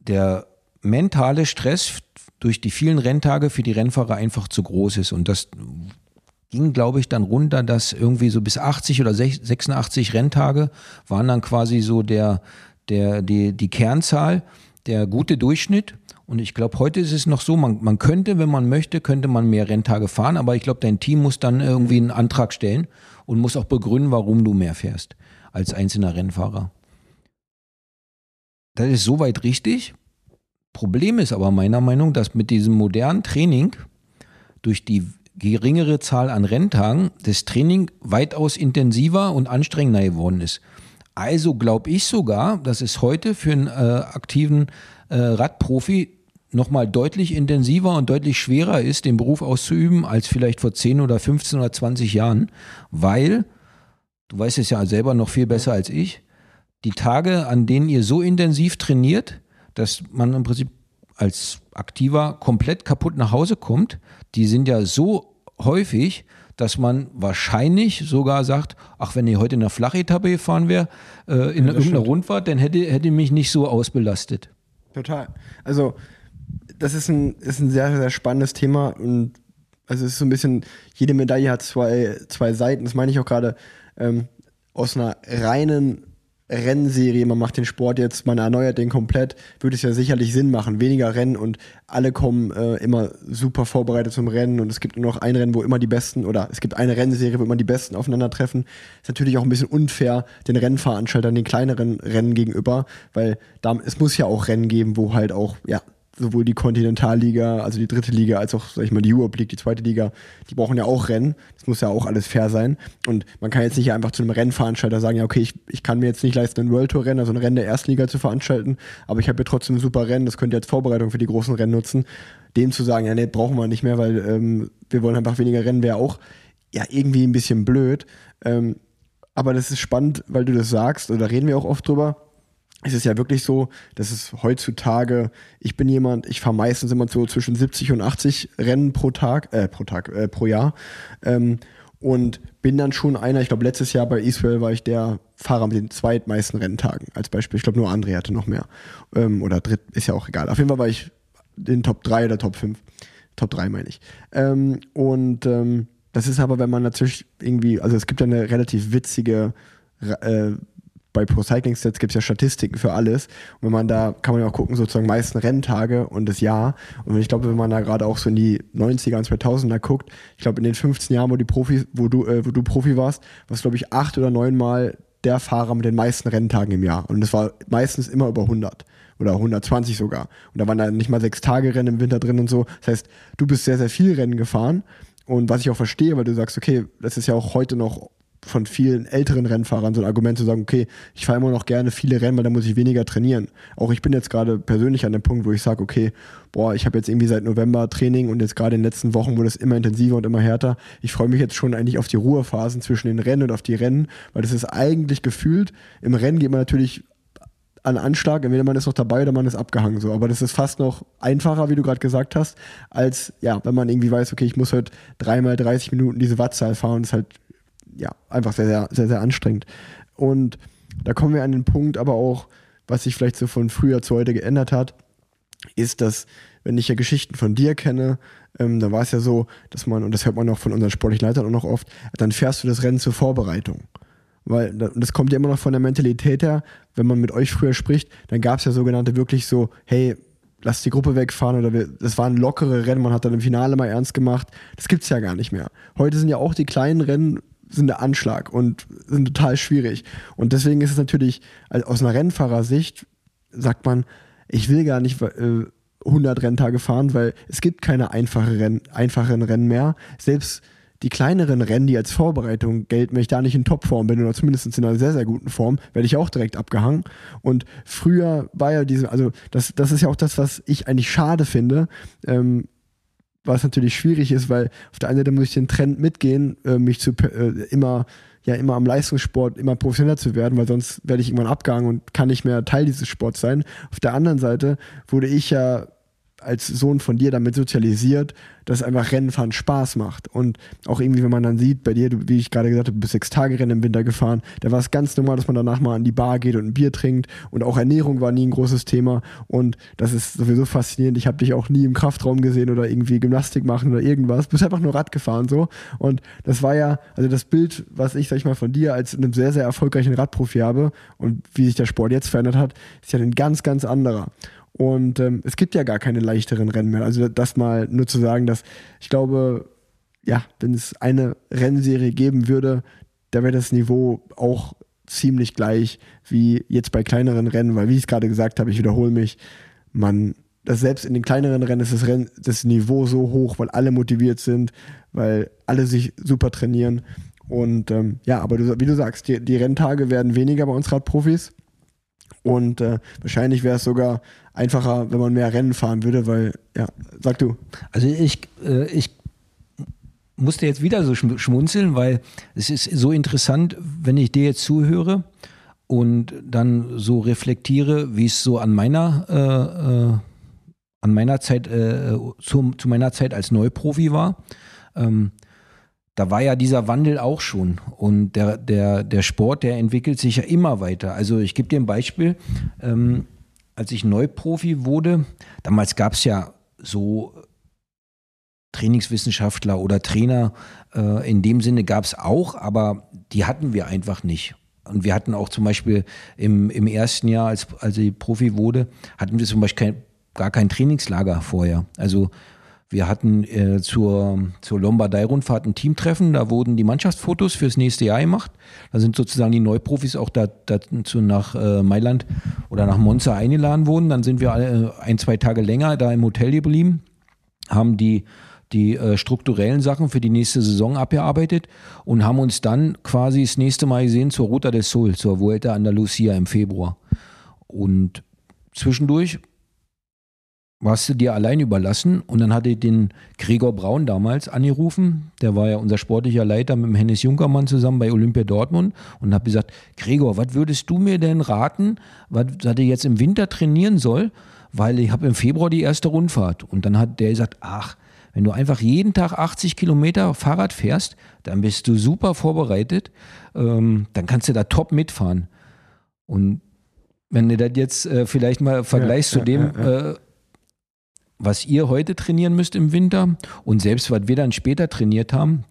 der mentale Stress durch die vielen Renntage für die Rennfahrer einfach zu groß ist. Und das ging, glaube ich, dann runter, dass irgendwie so bis 80 oder 86 Renntage waren dann quasi so der, der, die, die Kernzahl, der gute Durchschnitt. Und ich glaube, heute ist es noch so, man, man könnte, wenn man möchte, könnte man mehr Renntage fahren, aber ich glaube, dein Team muss dann irgendwie einen Antrag stellen und muss auch begründen, warum du mehr fährst als einzelner Rennfahrer. Das ist soweit richtig. Problem ist aber meiner Meinung, dass mit diesem modernen Training durch die geringere Zahl an Renntagen das Training weitaus intensiver und anstrengender geworden ist. Also glaube ich sogar, dass es heute für einen äh, aktiven äh, Radprofi nochmal deutlich intensiver und deutlich schwerer ist, den Beruf auszuüben, als vielleicht vor 10 oder 15 oder 20 Jahren, weil, du weißt es ja selber noch viel besser als ich, die Tage, an denen ihr so intensiv trainiert, dass man im Prinzip als Aktiver komplett kaputt nach Hause kommt, die sind ja so häufig, dass man wahrscheinlich sogar sagt, ach, wenn ich heute in einer Flachetappe gefahren wäre, äh, in ja, irgendeiner. Rundfahrt, dann hätte, hätte mich nicht so ausbelastet. Total. Also, das ist ein, ist ein sehr, sehr spannendes Thema und also es ist so ein bisschen, jede Medaille hat zwei, zwei Seiten, das meine ich auch gerade, ähm, aus einer reinen Rennserie, man macht den Sport jetzt, man erneuert den komplett, würde es ja sicherlich Sinn machen. Weniger Rennen und alle kommen äh, immer super vorbereitet zum Rennen und es gibt nur noch ein Rennen, wo immer die Besten oder es gibt eine Rennserie, wo immer die Besten aufeinandertreffen. Ist natürlich auch ein bisschen unfair den Rennveranstaltern, den kleineren Rennen gegenüber, weil da, es muss ja auch Rennen geben, wo halt auch, ja, sowohl die Kontinentalliga, also die dritte Liga, als auch, sag ich mal, die Europe League, die zweite Liga, die brauchen ja auch Rennen. Das muss ja auch alles fair sein. Und man kann jetzt nicht einfach zu einem Rennveranstalter sagen, ja, okay, ich, ich kann mir jetzt nicht leisten, ein World Tour Rennen, also ein Rennen der Erstliga zu veranstalten, aber ich habe ja trotzdem ein super Rennen, das könnt ihr als Vorbereitung für die großen Rennen nutzen. Dem zu sagen, ja, nee, brauchen wir nicht mehr, weil ähm, wir wollen einfach weniger Rennen, wäre auch ja irgendwie ein bisschen blöd. Ähm, aber das ist spannend, weil du das sagst, oder reden wir auch oft drüber es ist ja wirklich so, dass es heutzutage, ich bin jemand, ich fahre meistens immer so zwischen 70 und 80 Rennen pro Tag, äh, pro Tag, äh, pro Jahr. Ähm, und bin dann schon einer, ich glaube, letztes Jahr bei Israel war ich der Fahrer mit den zweitmeisten Renntagen. Als Beispiel, ich glaube, nur André hatte noch mehr. Ähm, oder dritt, ist ja auch egal. Auf jeden Fall war ich in Top 3 oder Top 5. Top 3 meine ich. Ähm, und ähm, das ist aber, wenn man natürlich irgendwie, also es gibt ja eine relativ witzige äh, bei Pro Cycling Stats gibt es ja Statistiken für alles. Und wenn man da, kann man ja auch gucken, sozusagen meisten Renntage und das Jahr. Und ich glaube, wenn man da gerade auch so in die 90er und 2000er guckt, ich glaube, in den 15 Jahren, wo, die Profis, wo, du, äh, wo du Profi warst, warst glaube ich, acht oder neunmal der Fahrer mit den meisten Renntagen im Jahr. Und das war meistens immer über 100 oder 120 sogar. Und da waren da nicht mal sechs Tage Rennen im Winter drin und so. Das heißt, du bist sehr, sehr viel Rennen gefahren. Und was ich auch verstehe, weil du sagst, okay, das ist ja auch heute noch von vielen älteren Rennfahrern so ein Argument zu sagen, okay, ich fahre immer noch gerne viele Rennen, weil da muss ich weniger trainieren. Auch ich bin jetzt gerade persönlich an dem Punkt, wo ich sage, okay, boah, ich habe jetzt irgendwie seit November Training und jetzt gerade in den letzten Wochen wurde es immer intensiver und immer härter. Ich freue mich jetzt schon eigentlich auf die Ruhephasen zwischen den Rennen und auf die Rennen, weil das ist eigentlich gefühlt, im Rennen geht man natürlich an Anschlag, entweder man ist noch dabei oder man ist abgehangen so. Aber das ist fast noch einfacher, wie du gerade gesagt hast, als ja, wenn man irgendwie weiß, okay, ich muss heute dreimal 30 Minuten diese Wattzahl fahren, das ist halt ja einfach sehr, sehr, sehr, sehr anstrengend. Und da kommen wir an den Punkt, aber auch, was sich vielleicht so von früher zu heute geändert hat, ist, dass, wenn ich ja Geschichten von dir kenne, ähm, da war es ja so, dass man, und das hört man auch von unseren sportlichen Leitern auch noch oft, dann fährst du das Rennen zur Vorbereitung. Weil das kommt ja immer noch von der Mentalität her, wenn man mit euch früher spricht, dann gab es ja sogenannte wirklich so, hey, lass die Gruppe wegfahren oder wir, das waren lockere Rennen, man hat dann im Finale mal ernst gemacht. Das gibt es ja gar nicht mehr. Heute sind ja auch die kleinen Rennen sind der Anschlag und sind total schwierig. Und deswegen ist es natürlich, also aus einer Rennfahrersicht sagt man, ich will gar nicht äh, 100 Renntage fahren, weil es gibt keine einfache Renn, einfachen Rennen mehr. Selbst die kleineren Rennen, die als Vorbereitung gelten, wenn ich da nicht in Topform bin oder zumindest in einer sehr, sehr guten Form, werde ich auch direkt abgehangen. Und früher war ja diese, also das, das ist ja auch das, was ich eigentlich schade finde, ähm, was natürlich schwierig ist, weil auf der einen Seite muss ich den Trend mitgehen, äh, mich zu äh, immer ja immer am Leistungssport immer professioneller zu werden, weil sonst werde ich irgendwann abgehangen und kann nicht mehr Teil dieses Sports sein. Auf der anderen Seite wurde ich ja als Sohn von dir damit sozialisiert, dass einfach Rennenfahren Spaß macht. Und auch irgendwie, wenn man dann sieht, bei dir, wie ich gerade gesagt habe, du bist sechs Tage Rennen im Winter gefahren, da war es ganz normal, dass man danach mal an die Bar geht und ein Bier trinkt. Und auch Ernährung war nie ein großes Thema. Und das ist sowieso faszinierend. Ich habe dich auch nie im Kraftraum gesehen oder irgendwie Gymnastik machen oder irgendwas. Du bist einfach nur Rad gefahren so. Und das war ja, also das Bild, was ich, sag ich mal, von dir als einem sehr, sehr erfolgreichen Radprofi habe und wie sich der Sport jetzt verändert hat, ist ja ein ganz, ganz anderer. Und ähm, es gibt ja gar keine leichteren Rennen mehr. Also das mal nur zu sagen, dass ich glaube, ja, wenn es eine Rennserie geben würde, da wäre das Niveau auch ziemlich gleich wie jetzt bei kleineren Rennen, weil wie ich es gerade gesagt habe, ich wiederhole mich, man, das selbst in den kleineren Rennen ist das, Rennen, das Niveau so hoch, weil alle motiviert sind, weil alle sich super trainieren. Und ähm, ja, aber du, wie du sagst, die, die Renntage werden weniger bei uns Radprofis. Und äh, wahrscheinlich wäre es sogar einfacher, wenn man mehr Rennen fahren würde, weil, ja, sag du. Also ich, äh, ich musste jetzt wieder so schmunzeln, weil es ist so interessant, wenn ich dir jetzt zuhöre und dann so reflektiere, wie es so an meiner, äh, äh, an meiner Zeit, äh, zu, zu, meiner Zeit als Neuprofi war. Ähm, da war ja dieser Wandel auch schon. Und der, der, der Sport, der entwickelt sich ja immer weiter. Also ich gebe dir ein Beispiel. Ähm, als ich Neuprofi wurde, damals gab es ja so Trainingswissenschaftler oder Trainer, äh, in dem Sinne gab es auch, aber die hatten wir einfach nicht. Und wir hatten auch zum Beispiel im, im ersten Jahr, als, als ich Profi wurde, hatten wir zum Beispiel kein, gar kein Trainingslager vorher. Also wir hatten äh, zur, zur Lombardei-Rundfahrt ein Teamtreffen, da wurden die Mannschaftsfotos fürs nächste Jahr gemacht. Da sind sozusagen die Neuprofis auch dazu nach äh, Mailand oder nach Monza eingeladen worden. Dann sind wir alle, äh, ein, zwei Tage länger da im Hotel geblieben, haben die, die äh, strukturellen Sachen für die nächste Saison abgearbeitet und haben uns dann quasi das nächste Mal gesehen zur Ruta del Sol, zur Vuelta Andalusia im Februar. Und zwischendurch warst du dir allein überlassen und dann hatte ich den Gregor Braun damals angerufen, der war ja unser sportlicher Leiter mit dem Hennes Junkermann zusammen bei Olympia Dortmund und habe gesagt, Gregor, was würdest du mir denn raten, was, ich jetzt im Winter trainieren soll, weil ich habe im Februar die erste Rundfahrt und dann hat der gesagt, ach, wenn du einfach jeden Tag 80 Kilometer Fahrrad fährst, dann bist du super vorbereitet, ähm, dann kannst du da top mitfahren. Und wenn du das jetzt äh, vielleicht mal vergleichst ja, zu dem, ja, ja. Äh, was ihr heute trainieren müsst im Winter und selbst was wir dann später trainiert haben,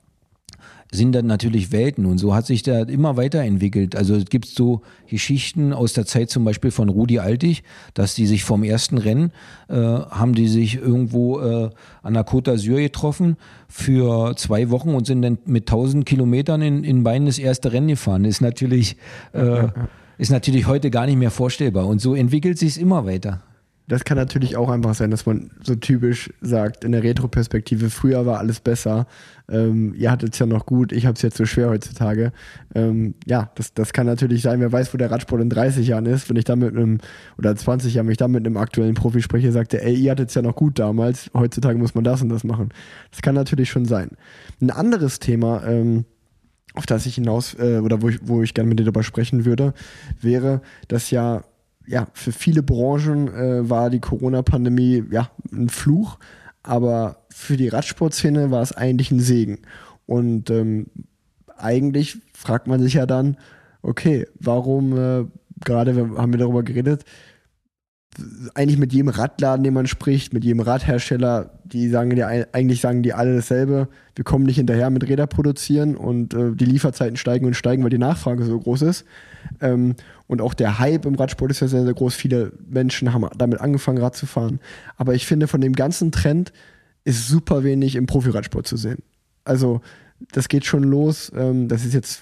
sind dann natürlich Welten und so hat sich der immer weiterentwickelt. Also es gibt so Geschichten aus der Zeit zum Beispiel von Rudi Altig, dass die sich vom ersten Rennen äh, haben die sich irgendwo äh, an der Côte d'Azur getroffen für zwei Wochen und sind dann mit 1000 Kilometern in, in Beinen das erste Rennen gefahren. Ist natürlich, äh, ist natürlich heute gar nicht mehr vorstellbar und so entwickelt sich es immer weiter. Das kann natürlich auch einfach sein, dass man so typisch sagt, in der Retro-Perspektive, früher war alles besser, ähm, ihr hattet es ja noch gut, ich habe es jetzt so schwer heutzutage. Ähm, ja, das, das kann natürlich sein, wer weiß, wo der Radsport in 30 Jahren ist, wenn ich da mit einem, oder 20 Jahren, wenn ich da mit einem aktuellen Profi spreche, sagt er, ey, ihr hattet es ja noch gut damals, heutzutage muss man das und das machen. Das kann natürlich schon sein. Ein anderes Thema, ähm, auf das ich hinaus, äh, oder wo ich, wo ich gerne mit dir darüber sprechen würde, wäre, dass ja ja, für viele Branchen äh, war die Corona-Pandemie ja ein Fluch, aber für die Radsportszene war es eigentlich ein Segen. Und ähm, eigentlich fragt man sich ja dann, okay, warum, äh, gerade haben wir darüber geredet, eigentlich mit jedem Radladen, den man spricht, mit jedem Radhersteller, die sagen ja eigentlich sagen die alle dasselbe. Wir kommen nicht hinterher mit Räder produzieren und äh, die Lieferzeiten steigen und steigen, weil die Nachfrage so groß ist. Ähm, und auch der Hype im Radsport ist ja sehr, sehr groß. Viele Menschen haben damit angefangen, Rad zu fahren. Aber ich finde, von dem ganzen Trend ist super wenig im Profiradsport zu sehen. Also, das geht schon los. Ähm, das ist jetzt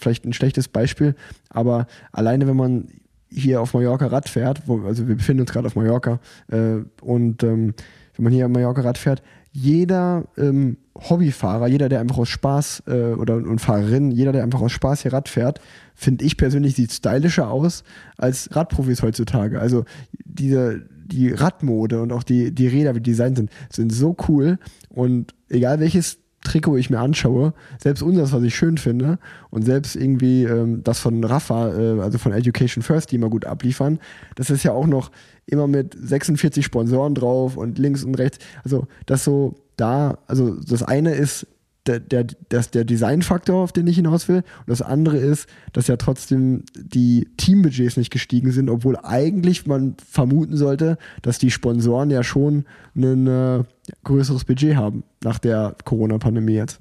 vielleicht ein schlechtes Beispiel, aber alleine, wenn man hier auf Mallorca Rad fährt, wo, also wir befinden uns gerade auf Mallorca, äh, und ähm, wenn man hier auf Mallorca Rad fährt, jeder ähm, Hobbyfahrer, jeder, der einfach aus Spaß äh, oder und Fahrerin, jeder, der einfach aus Spaß hier Rad fährt, finde ich persönlich, sieht stylischer aus als Radprofis heutzutage. Also diese, die Radmode und auch die, die Räder, wie die designt sind, sind so cool. Und egal welches Trikot ich mir anschaue, selbst unseres, was ich schön finde, und selbst irgendwie ähm, das von Rafa, äh, also von Education First, die immer gut abliefern, das ist ja auch noch immer mit 46 Sponsoren drauf und links und rechts. Also das so da, also das eine ist der, der, das, der Designfaktor, auf den ich hinaus will. Und das andere ist, dass ja trotzdem die Teambudgets nicht gestiegen sind, obwohl eigentlich man vermuten sollte, dass die Sponsoren ja schon ein äh, größeres Budget haben nach der Corona-Pandemie jetzt.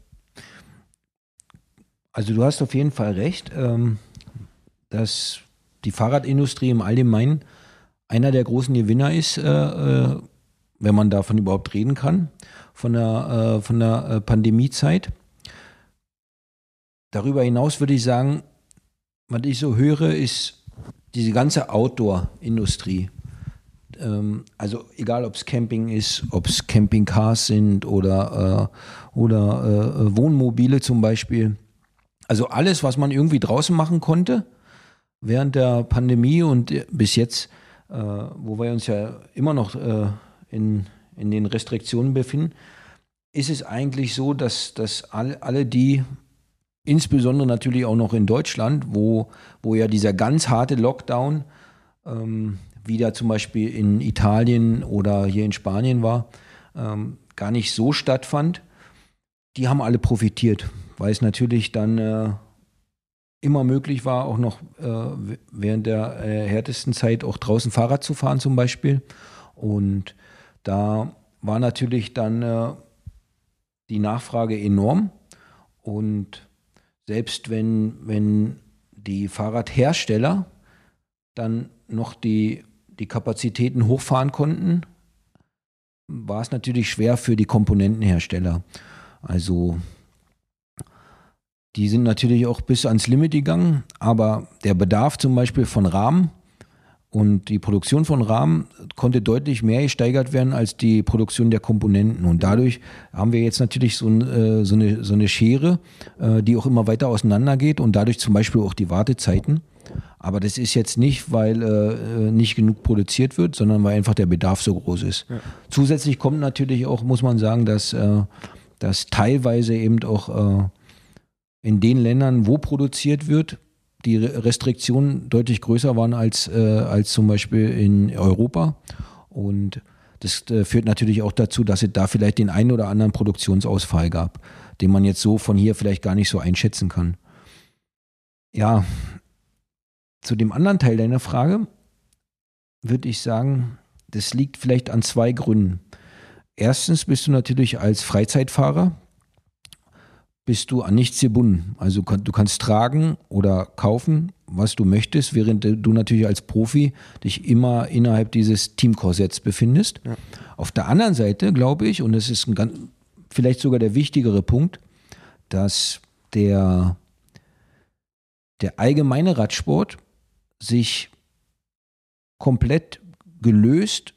Also du hast auf jeden Fall recht, ähm, dass die Fahrradindustrie im Allgemeinen einer der großen Gewinner ist, äh, äh, wenn man davon überhaupt reden kann von der, äh, von der äh, Pandemiezeit. Darüber hinaus würde ich sagen, was ich so höre, ist diese ganze Outdoor-Industrie. Ähm, also egal, ob es Camping ist, ob es Campingcars sind oder, äh, oder äh, Wohnmobile zum Beispiel. Also alles, was man irgendwie draußen machen konnte während der Pandemie und bis jetzt, äh, wo wir uns ja immer noch äh, in, in den Restriktionen befinden, ist es eigentlich so, dass, dass alle, alle die, insbesondere natürlich auch noch in Deutschland, wo, wo ja dieser ganz harte Lockdown ähm, wieder zum Beispiel in Italien oder hier in Spanien war, ähm, gar nicht so stattfand, die haben alle profitiert, weil es natürlich dann äh, immer möglich war, auch noch äh, während der äh, härtesten Zeit auch draußen Fahrrad zu fahren zum Beispiel. Und da war natürlich dann äh, die Nachfrage enorm. Und selbst wenn, wenn die Fahrradhersteller dann noch die, die Kapazitäten hochfahren konnten, war es natürlich schwer für die Komponentenhersteller. Also die sind natürlich auch bis ans Limit gegangen, aber der Bedarf zum Beispiel von Rahmen und die Produktion von Rahmen konnte deutlich mehr gesteigert werden als die Produktion der Komponenten. Und dadurch haben wir jetzt natürlich so, äh, so, eine, so eine Schere, äh, die auch immer weiter auseinander geht und dadurch zum Beispiel auch die Wartezeiten. Aber das ist jetzt nicht, weil äh, nicht genug produziert wird, sondern weil einfach der Bedarf so groß ist. Ja. Zusätzlich kommt natürlich auch, muss man sagen, dass, äh, dass teilweise eben auch äh, in den Ländern, wo produziert wird, die Restriktionen deutlich größer waren als, äh, als zum Beispiel in Europa. Und das äh, führt natürlich auch dazu, dass es da vielleicht den einen oder anderen Produktionsausfall gab, den man jetzt so von hier vielleicht gar nicht so einschätzen kann. Ja, zu dem anderen Teil deiner Frage würde ich sagen, das liegt vielleicht an zwei Gründen. Erstens bist du natürlich als Freizeitfahrer bist du an nichts gebunden. Also du kannst tragen oder kaufen, was du möchtest, während du natürlich als Profi dich immer innerhalb dieses Teamkorsetts befindest. Ja. Auf der anderen Seite glaube ich, und das ist ein ganz, vielleicht sogar der wichtigere Punkt, dass der, der allgemeine Radsport sich komplett gelöst.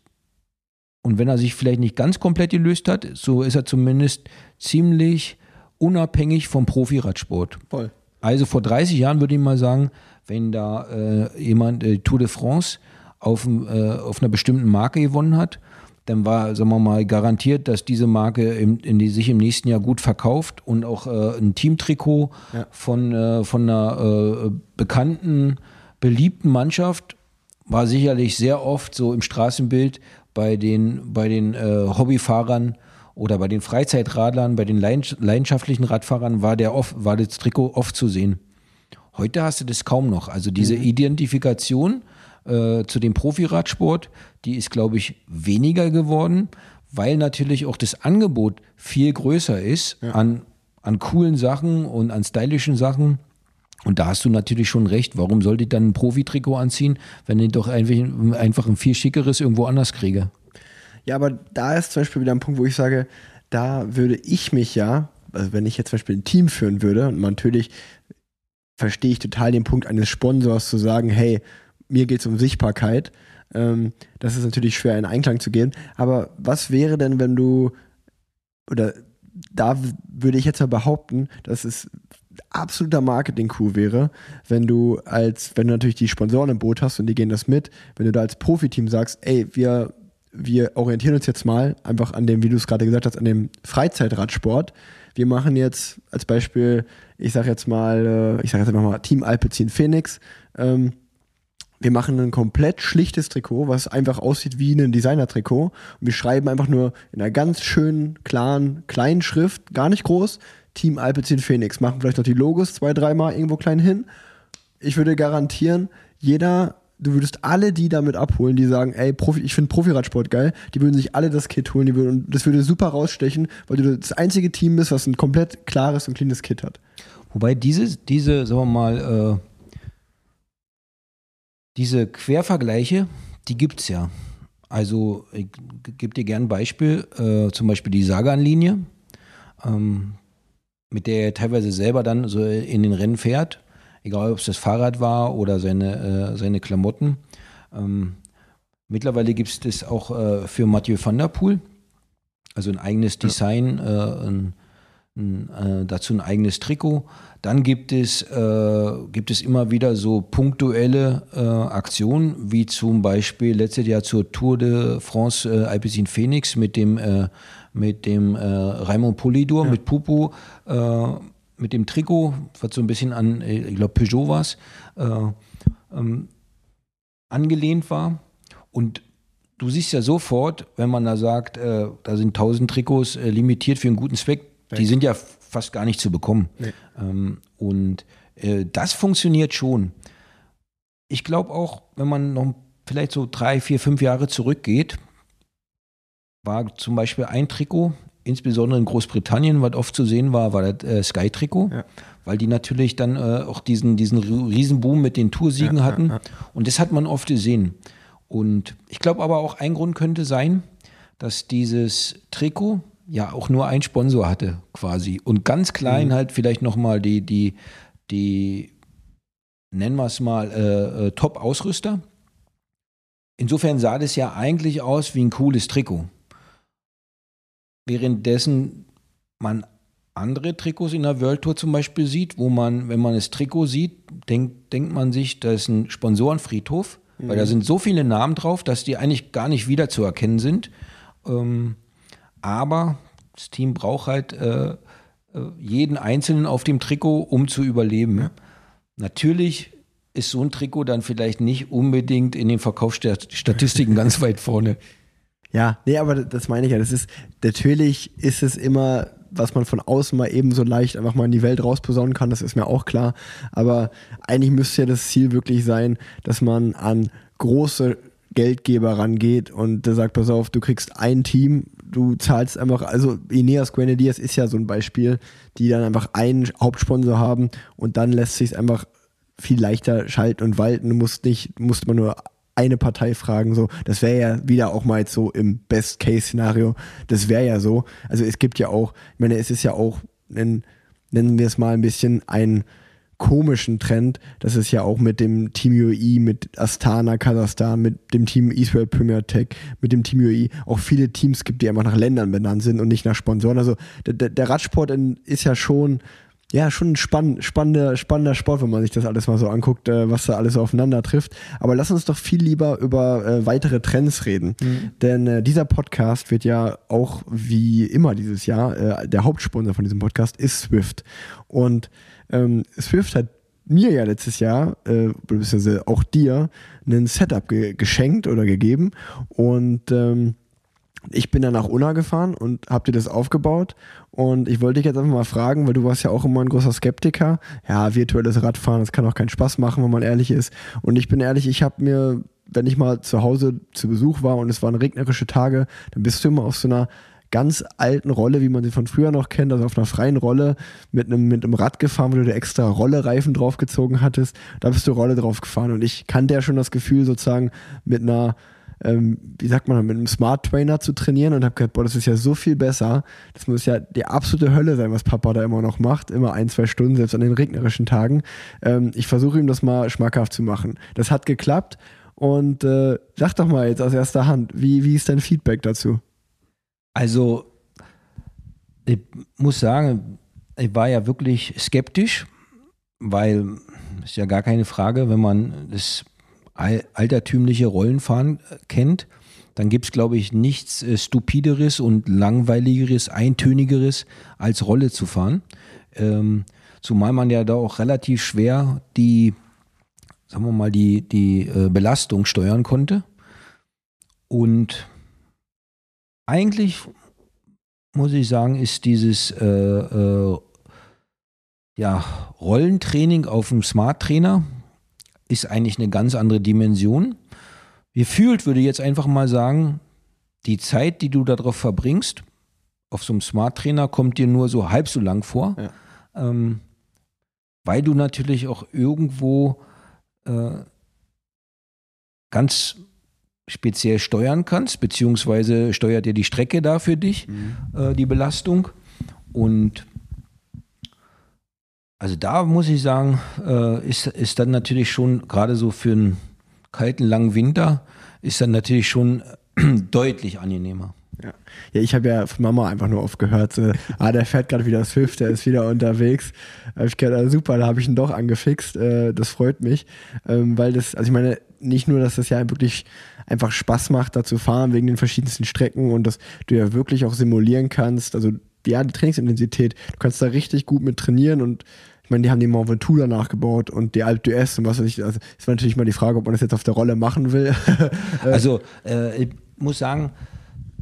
Und wenn er sich vielleicht nicht ganz komplett gelöst hat, so ist er zumindest ziemlich unabhängig vom Profiradsport. Voll. Also vor 30 Jahren würde ich mal sagen, wenn da äh, jemand äh, Tour de France auf, äh, auf einer bestimmten Marke gewonnen hat, dann war, sagen wir mal, garantiert, dass diese Marke im, in die, sich im nächsten Jahr gut verkauft und auch äh, ein Teamtrikot Ja. von, äh, von einer äh, bekannten, beliebten Mannschaft war sicherlich sehr oft so im Straßenbild bei den, bei den äh, Hobbyfahrern oder bei den Freizeitradlern, bei den leidens- leidenschaftlichen Radfahrern war, der oft, war das Trikot oft zu sehen. Heute hast du das kaum noch. Also diese Identifikation äh, zu dem Profiradsport, die ist, glaube ich, weniger geworden, weil natürlich auch das Angebot viel größer ist an, an coolen Sachen und an stylischen Sachen. Und da hast du natürlich schon recht. Warum sollte ich dann ein Profitrikot anziehen, wenn ich doch einfach ein viel schickeres irgendwo anders kriege? Ja, aber da ist zum Beispiel wieder ein Punkt, wo ich sage, da würde ich mich ja, also wenn ich jetzt zum Beispiel ein Team führen würde, und natürlich verstehe ich total den Punkt eines Sponsors zu sagen, hey, mir geht es um Sichtbarkeit. Ähm, das ist natürlich schwer in Einklang zu gehen. Aber was wäre denn, wenn du, oder da würde ich jetzt mal behaupten, dass es absoluter Marketing-Coup wäre, wenn du als, wenn du natürlich die Sponsoren im Boot hast und die gehen das mit, wenn du da als Profiteam sagst, ey, wir, wir orientieren uns jetzt mal einfach an dem, wie du es gerade gesagt hast, an dem Freizeitradsport. Wir machen jetzt als Beispiel, ich sag jetzt mal, äh, ich sag jetzt einfach mal Team Alpecin Phoenix, ähm, wir machen ein komplett schlichtes Trikot, was einfach aussieht wie ein Designer-Trikot. Und wir schreiben einfach nur in einer ganz schönen, klaren, kleinen Schrift, gar nicht groß, Team Alpecin Phoenix. Machen vielleicht noch die Logos zwei, dreimal irgendwo klein hin. Ich würde garantieren, jeder, du würdest alle die damit abholen, die sagen, ey, Profi, ich finde Profiradsport geil, die würden sich alle das Kit holen, die würden, und das würde super rausstechen, weil du das einzige Team bist, was ein komplett klares und cleanes Kit hat. Wobei diese, diese, sagen wir mal, äh, diese Quervergleiche, die gibt es ja. Also ich gebe dir gerne ein Beispiel, äh, zum Beispiel die Sagan-Linie, ähm, mit der er teilweise selber dann so in den Rennen fährt, egal ob es das Fahrrad war oder seine, äh, seine Klamotten. Ähm, mittlerweile gibt es das auch äh, für Mathieu van der Poel, also ein eigenes Design, äh, ein, ein, äh, dazu ein eigenes Trikot. Dann gibt es, äh, gibt es immer wieder so punktuelle Aktionen, wie zum Beispiel letztes Jahr zur Tour de France äh, Alpecin Phoenix mit dem, mit dem Raymond Polidor, mit Pupo, äh, mit dem Trikot, was so ein bisschen an, äh, ich glaube, Peugeot war es, äh, ähm, angelehnt war. Und du siehst ja sofort, wenn man da sagt, äh, da sind 1000 Trikots äh, limitiert für einen guten Zweck, die sind ja fast gar nicht zu bekommen. Nee. Ähm, und äh, das funktioniert schon. Ich glaube auch, wenn man noch vielleicht so drei, vier, fünf Jahre zurückgeht, war zum Beispiel ein Trikot, insbesondere in Großbritannien, was oft zu sehen war, war das äh, Sky-Trikot, Ja. weil die natürlich dann äh, auch diesen, diesen Riesenboom mit den Toursiegen Ja, hatten. ja. Und das hat man oft gesehen. Und ich glaube aber auch ein Grund könnte sein, dass dieses Trikot ja auch nur ein Sponsor hatte quasi. Und ganz klein halt vielleicht nochmal die, die, die, nennen wir es mal, äh, äh, Top-Ausrüster. Insofern sah das ja eigentlich aus wie ein cooles Trikot. Währenddessen man andere Trikots in der World Tour zum Beispiel sieht, wo man, wenn man das Trikot sieht, denkt, denkt man sich, da ist ein Sponsorenfriedhof, weil da sind so viele Namen drauf, dass die eigentlich gar nicht wiederzuerkennen sind. Ähm, aber das Team braucht halt äh, äh, jeden Einzelnen auf dem Trikot, um zu überleben. Natürlich ist so ein Trikot dann vielleicht nicht unbedingt in den Verkaufsstatistiken ganz weit vorne. Ja, nee, aber das meine ich ja. Das ist, natürlich ist es immer, was man von außen mal eben so leicht einfach mal in die Welt rausposaunen kann, das ist mir auch klar. Aber eigentlich müsste ja das Ziel wirklich sein, dass man an große Geldgeber rangeht und der sagt, pass auf, du kriegst ein Team, du zahlst einfach, also Ineos Grenadiers ist ja so ein Beispiel, die dann einfach einen Hauptsponsor haben und dann lässt sich einfach viel leichter schalten und walten. Du musst nicht, musst man nur eine Partei fragen, so. Das wäre ja wieder auch mal jetzt so im Best-Case-Szenario. Das wäre ja so. Also es gibt ja auch, ich meine, es ist ja auch, ein, nennen wir es mal ein bisschen ein komischen Trend, dass es ja auch mit dem Team UAE, mit Astana, Kasachstan, mit dem Team Israel Premier Tech, mit dem Team UAE auch viele Teams gibt, die einfach nach Ländern benannt sind und nicht nach Sponsoren. Also der, der Radsport ist ja schon ja, schon ein spann spannender, spannender Sport, wenn man sich das alles mal so anguckt, äh, was da alles aufeinander trifft. Aber lass uns doch viel lieber über äh, weitere Trends reden. Mhm. Denn äh, dieser Podcast wird ja auch wie immer dieses Jahr, äh, der Hauptsponsor von diesem Podcast ist Swift. Und ähm, Swift hat mir ja letztes Jahr, äh, beziehungsweise auch dir, ein Setup ge geschenkt oder gegeben. Und ähm, ich bin dann nach Unna gefahren und hab dir das aufgebaut. Und ich wollte dich jetzt einfach mal fragen, weil du warst ja auch immer ein großer Skeptiker. Ja, virtuelles Radfahren, das kann auch keinen Spaß machen, wenn man ehrlich ist. Und ich bin ehrlich, ich habe mir, wenn ich mal zu Hause zu Besuch war und es waren regnerische Tage, dann bist du immer auf so einer ganz alten Rolle, wie man sie von früher noch kennt, also auf einer freien Rolle mit einem, mit einem Rad gefahren, wo du dir extra Rollereifen draufgezogen hattest. Da bist du Rolle drauf gefahren und ich kannte ja schon das Gefühl sozusagen mit einer ähm, wie sagt man, mit einem Smart Trainer zu trainieren und habe gedacht, boah, das ist ja so viel besser. Das muss ja die absolute Hölle sein, was Papa da immer noch macht. Immer ein, zwei Stunden, selbst an den regnerischen Tagen. Ähm, ich versuche ihm das mal schmackhaft zu machen. Das hat geklappt. Und äh, sag doch mal jetzt aus erster Hand, wie, wie ist dein Feedback dazu? Also, ich muss sagen, ich war ja wirklich skeptisch, weil ist ja gar keine Frage, wenn man das altertümliche Rollenfahren äh, kennt, dann gibt es, glaube ich, nichts äh, Stupideres und Langweiligeres, Eintönigeres, als Rolle zu fahren. Ähm, zumal man ja da auch relativ schwer die, sagen wir mal, die, die äh, Belastung steuern konnte. Und eigentlich muss ich sagen, ist dieses äh, äh, ja, Rollentraining auf dem Smart Trainer, ist eigentlich eine ganz andere Dimension. Gefühlt würde ich jetzt einfach mal sagen, die Zeit, die du darauf verbringst, auf so einem Smart Trainer, kommt dir nur so halb so lang vor, ja. ähm, weil du natürlich auch irgendwo äh, ganz speziell steuern kannst, beziehungsweise steuert dir die Strecke da für dich, mhm. äh, die Belastung. Und also da muss ich sagen, äh, ist, ist dann natürlich schon, gerade so für einen kalten, langen Winter, ist dann natürlich schon deutlich angenehmer. Ja, ja ich habe ja von Mama einfach nur oft gehört, so, ah, der fährt gerade wieder Swift, der ist wieder unterwegs. Da habe ich gedacht, ah, super, da habe ich ihn doch angefixt. Äh, das freut mich, ähm, weil das, also ich meine, nicht nur, dass das ja wirklich einfach Spaß macht, da zu fahren, wegen den verschiedensten Strecken und dass du ja wirklich auch simulieren kannst. Also ja, die Trainingsintensität, du kannst da richtig gut mit trainieren und ich meine, die haben die Mont Ventoux danach gebaut und die Alpe d'Huez und was weiß ich. Also ist natürlich mal die Frage, ob man das jetzt auf der Rolle machen will. also äh, ich muss sagen,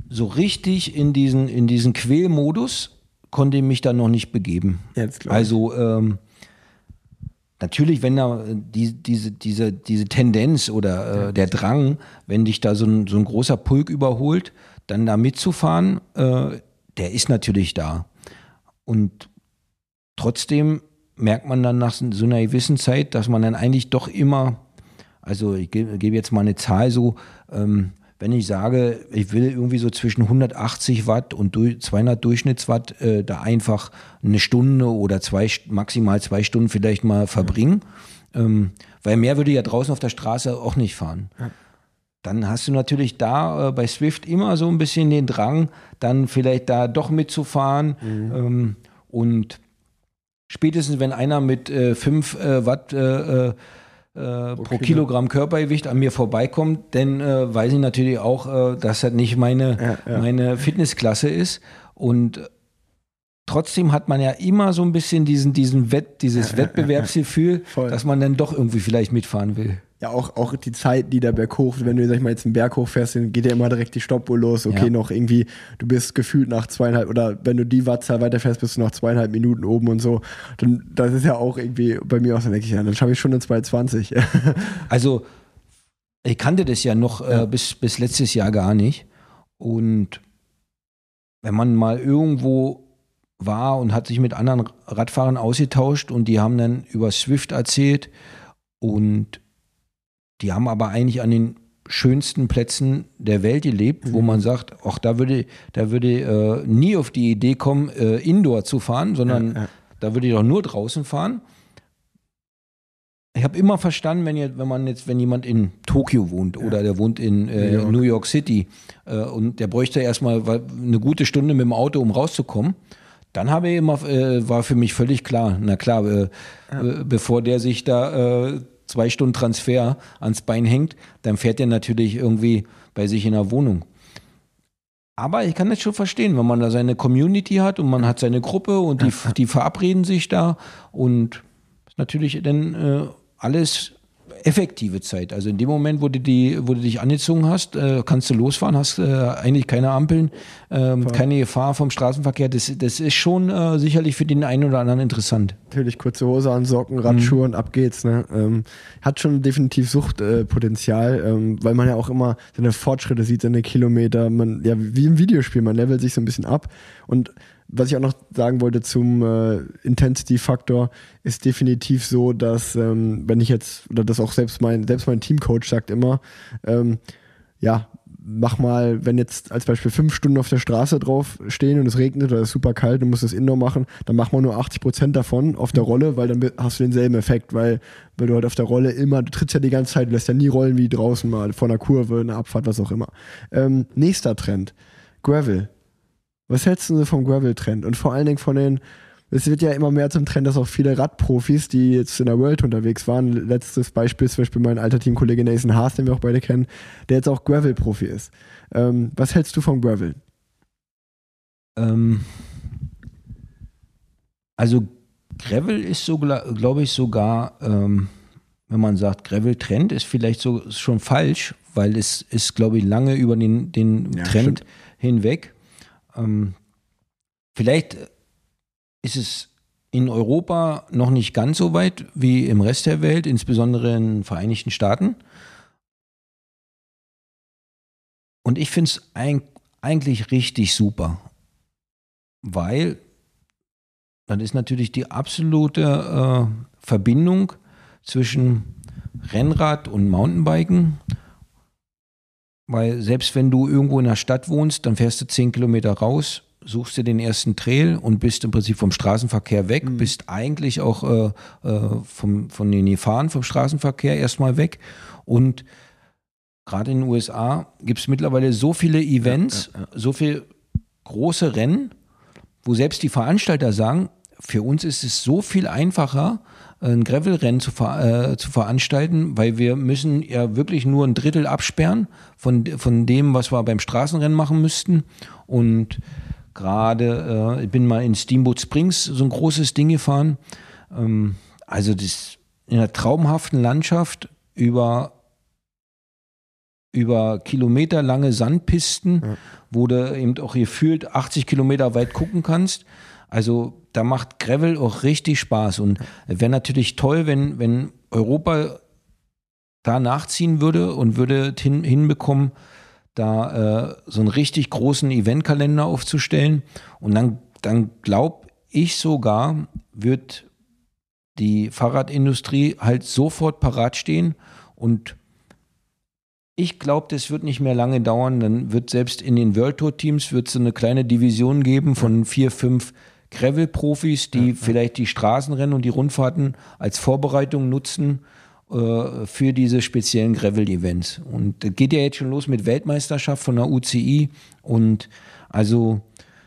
so richtig in diesen, in diesen Quälmodus konnte ich mich da noch nicht begeben. Jetzt, also ähm, natürlich, wenn da die, diese, diese, diese Tendenz oder äh, der Drang, wenn dich da so ein, so ein großer Pulk überholt, dann da mitzufahren, äh, der ist natürlich da. Und trotzdem merkt man dann nach so einer gewissen Zeit, dass man dann eigentlich doch immer, also ich gebe, gebe jetzt mal eine Zahl so, ähm, wenn ich sage, ich will irgendwie so zwischen 180 Watt und 200 Durchschnittswatt äh, da einfach eine Stunde oder zwei, maximal zwei Stunden vielleicht mal verbringen, ja. ähm, weil mehr würde ja draußen auf der Straße auch nicht fahren. Ja. Dann hast du natürlich da äh, bei Swift immer so ein bisschen den Drang, dann vielleicht da doch mitzufahren mhm. ähm, und Spätestens wenn einer mit 5 äh, äh, Watt äh, äh, pro, pro Kilogramm Körpergewicht an mir vorbeikommt, dann äh, weiß ich natürlich auch, dass das nicht meine, ja, ja. meine Fitnessklasse ist. Und trotzdem hat man ja immer so ein bisschen diesen, diesen Wett, dieses ja, Wettbewerbsgefühl, dass man dann doch irgendwie vielleicht mitfahren will ja auch, auch die Zeit, die der Berg hoch, wenn du, sag ich mal, jetzt einen Berg hochfährst, dann geht ja immer direkt die Stoppuhr los. Okay, ja. noch irgendwie, du bist gefühlt nach zweieinhalb, oder wenn du die Wattzahl weiterfährst, bist du nach zweieinhalb Minuten oben und so. Dann, das ist ja auch irgendwie bei mir auch so, denke ich, ja, dann schaffe ich schon eine 220. also, ich kannte das ja noch äh, ja. Äh, bis, bis letztes Jahr gar nicht. Und wenn man mal irgendwo war und hat sich mit anderen Radfahrern ausgetauscht und die haben dann über Swift erzählt und die haben aber eigentlich an den schönsten Plätzen der Welt gelebt, mhm. wo man sagt, ach, da würde, da würde äh, nie auf die Idee kommen, äh, Indoor zu fahren, sondern ja, ja. da würde ich doch nur draußen fahren. ich habe immer verstanden, wenn, ihr, wenn man jetzt, wenn jemand in Tokio wohnt oder der wohnt in äh, New, York. New York City äh, und der bräuchte erstmal eine gute Stunde mit dem Auto, um rauszukommen, dann habe ich immer, äh, war für mich völlig klar, na klar, äh, ja. Bevor der sich da zwei Stunden Transfer ans Bein hängt, dann fährt er natürlich irgendwie bei sich in der Wohnung. Aber ich kann das schon verstehen, wenn man da seine Community hat und man hat seine Gruppe und die, die verabreden sich da und natürlich dann äh, alles effektive Zeit. Also in dem Moment, wo du, die, wo du dich angezogen hast, äh, kannst du losfahren, hast äh, eigentlich keine Ampeln, ähm, keine Gefahr vom Straßenverkehr. Das, das ist schon äh, sicherlich für den einen oder anderen interessant. Natürlich kurze Hose an, Socken, Radschuhe mhm. und ab geht's. Ne? Ähm, hat schon definitiv Suchtpotenzial, ähm, weil man ja auch immer seine Fortschritte sieht, seine Kilometer. Man, ja, wie im Videospiel, man levelt sich so ein bisschen ab und was ich auch noch sagen wollte zum äh, Intensity-Faktor, ist definitiv so, dass ähm, wenn ich jetzt, oder das auch selbst mein, selbst mein Teamcoach sagt immer, ähm, ja, mach mal, wenn jetzt als Beispiel fünf Stunden auf der Straße drauf stehen und es regnet oder es ist super kalt und musst das Indoor machen, dann mach mal nur 80 Prozent davon auf der Rolle, weil dann hast du denselben Effekt, weil, weil du halt auf der Rolle immer, du trittst ja die ganze Zeit, du lässt ja nie rollen wie draußen mal, vor einer Kurve, eine Abfahrt, was auch immer. Ähm, nächster Trend, Gravel. Was hältst du vom Gravel-Trend? Und vor allen Dingen von den, es wird ja immer mehr zum Trend, dass auch viele Radprofis, die jetzt in der World unterwegs waren, letztes Beispiel zum Beispiel mein alter Teamkollege Nathan Haas, den wir auch beide kennen, der jetzt auch Gravel-Profi ist. Ähm, was hältst du vom Gravel? Ähm, also Gravel ist so, glaube ich, sogar, ähm, wenn man sagt, Gravel-Trend ist vielleicht so schon falsch, weil es ist, glaube ich, lange über den, den ja, Trend stimmt. hinweg. Ähm, vielleicht ist es in Europa noch nicht ganz so weit wie im Rest der Welt, insbesondere in den Vereinigten Staaten. Und ich finde es eigentlich richtig super, weil dann ist natürlich die absolute äh, Verbindung zwischen Rennrad und Mountainbiken weil selbst wenn du irgendwo in der Stadt wohnst, dann fährst du zehn Kilometer raus, suchst dir den ersten Trail und bist im Prinzip vom Straßenverkehr weg, mhm. bist eigentlich auch äh, äh, vom, von den Gefahren vom Straßenverkehr erstmal weg. Und gerade in den USA gibt es mittlerweile so viele Events, ja, ja, ja. so viele große Rennen, wo selbst die Veranstalter sagen, für uns ist es so viel einfacher, ein Gravelrennen zu, ver, äh, zu veranstalten, weil wir müssen ja wirklich nur ein Drittel absperren von, von dem, was wir beim Straßenrennen machen müssten. Und gerade, äh, ich bin mal in Steamboat Springs so ein großes Ding gefahren. Ähm, also das in einer traumhaften Landschaft über über kilometerlange Sandpisten, ja. wo du eben auch gefühlt 80 Kilometer weit gucken kannst. Also da macht Gravel auch richtig Spaß und wäre natürlich toll, wenn, wenn Europa da nachziehen würde und würde hin, hinbekommen, da äh, so einen richtig großen Eventkalender aufzustellen. Und dann, dann glaube ich sogar, wird die Fahrradindustrie halt sofort parat stehen und ich glaube, das wird nicht mehr lange dauern. Dann wird selbst in den World Tour Teams wird eine kleine Division geben von vier, fünf Gravel-Profis, die ja, vielleicht die Straßenrennen und die Rundfahrten als Vorbereitung nutzen äh, für diese speziellen Gravel-Events. Und das geht ja jetzt schon los mit Weltmeisterschaft von der UCI. Und also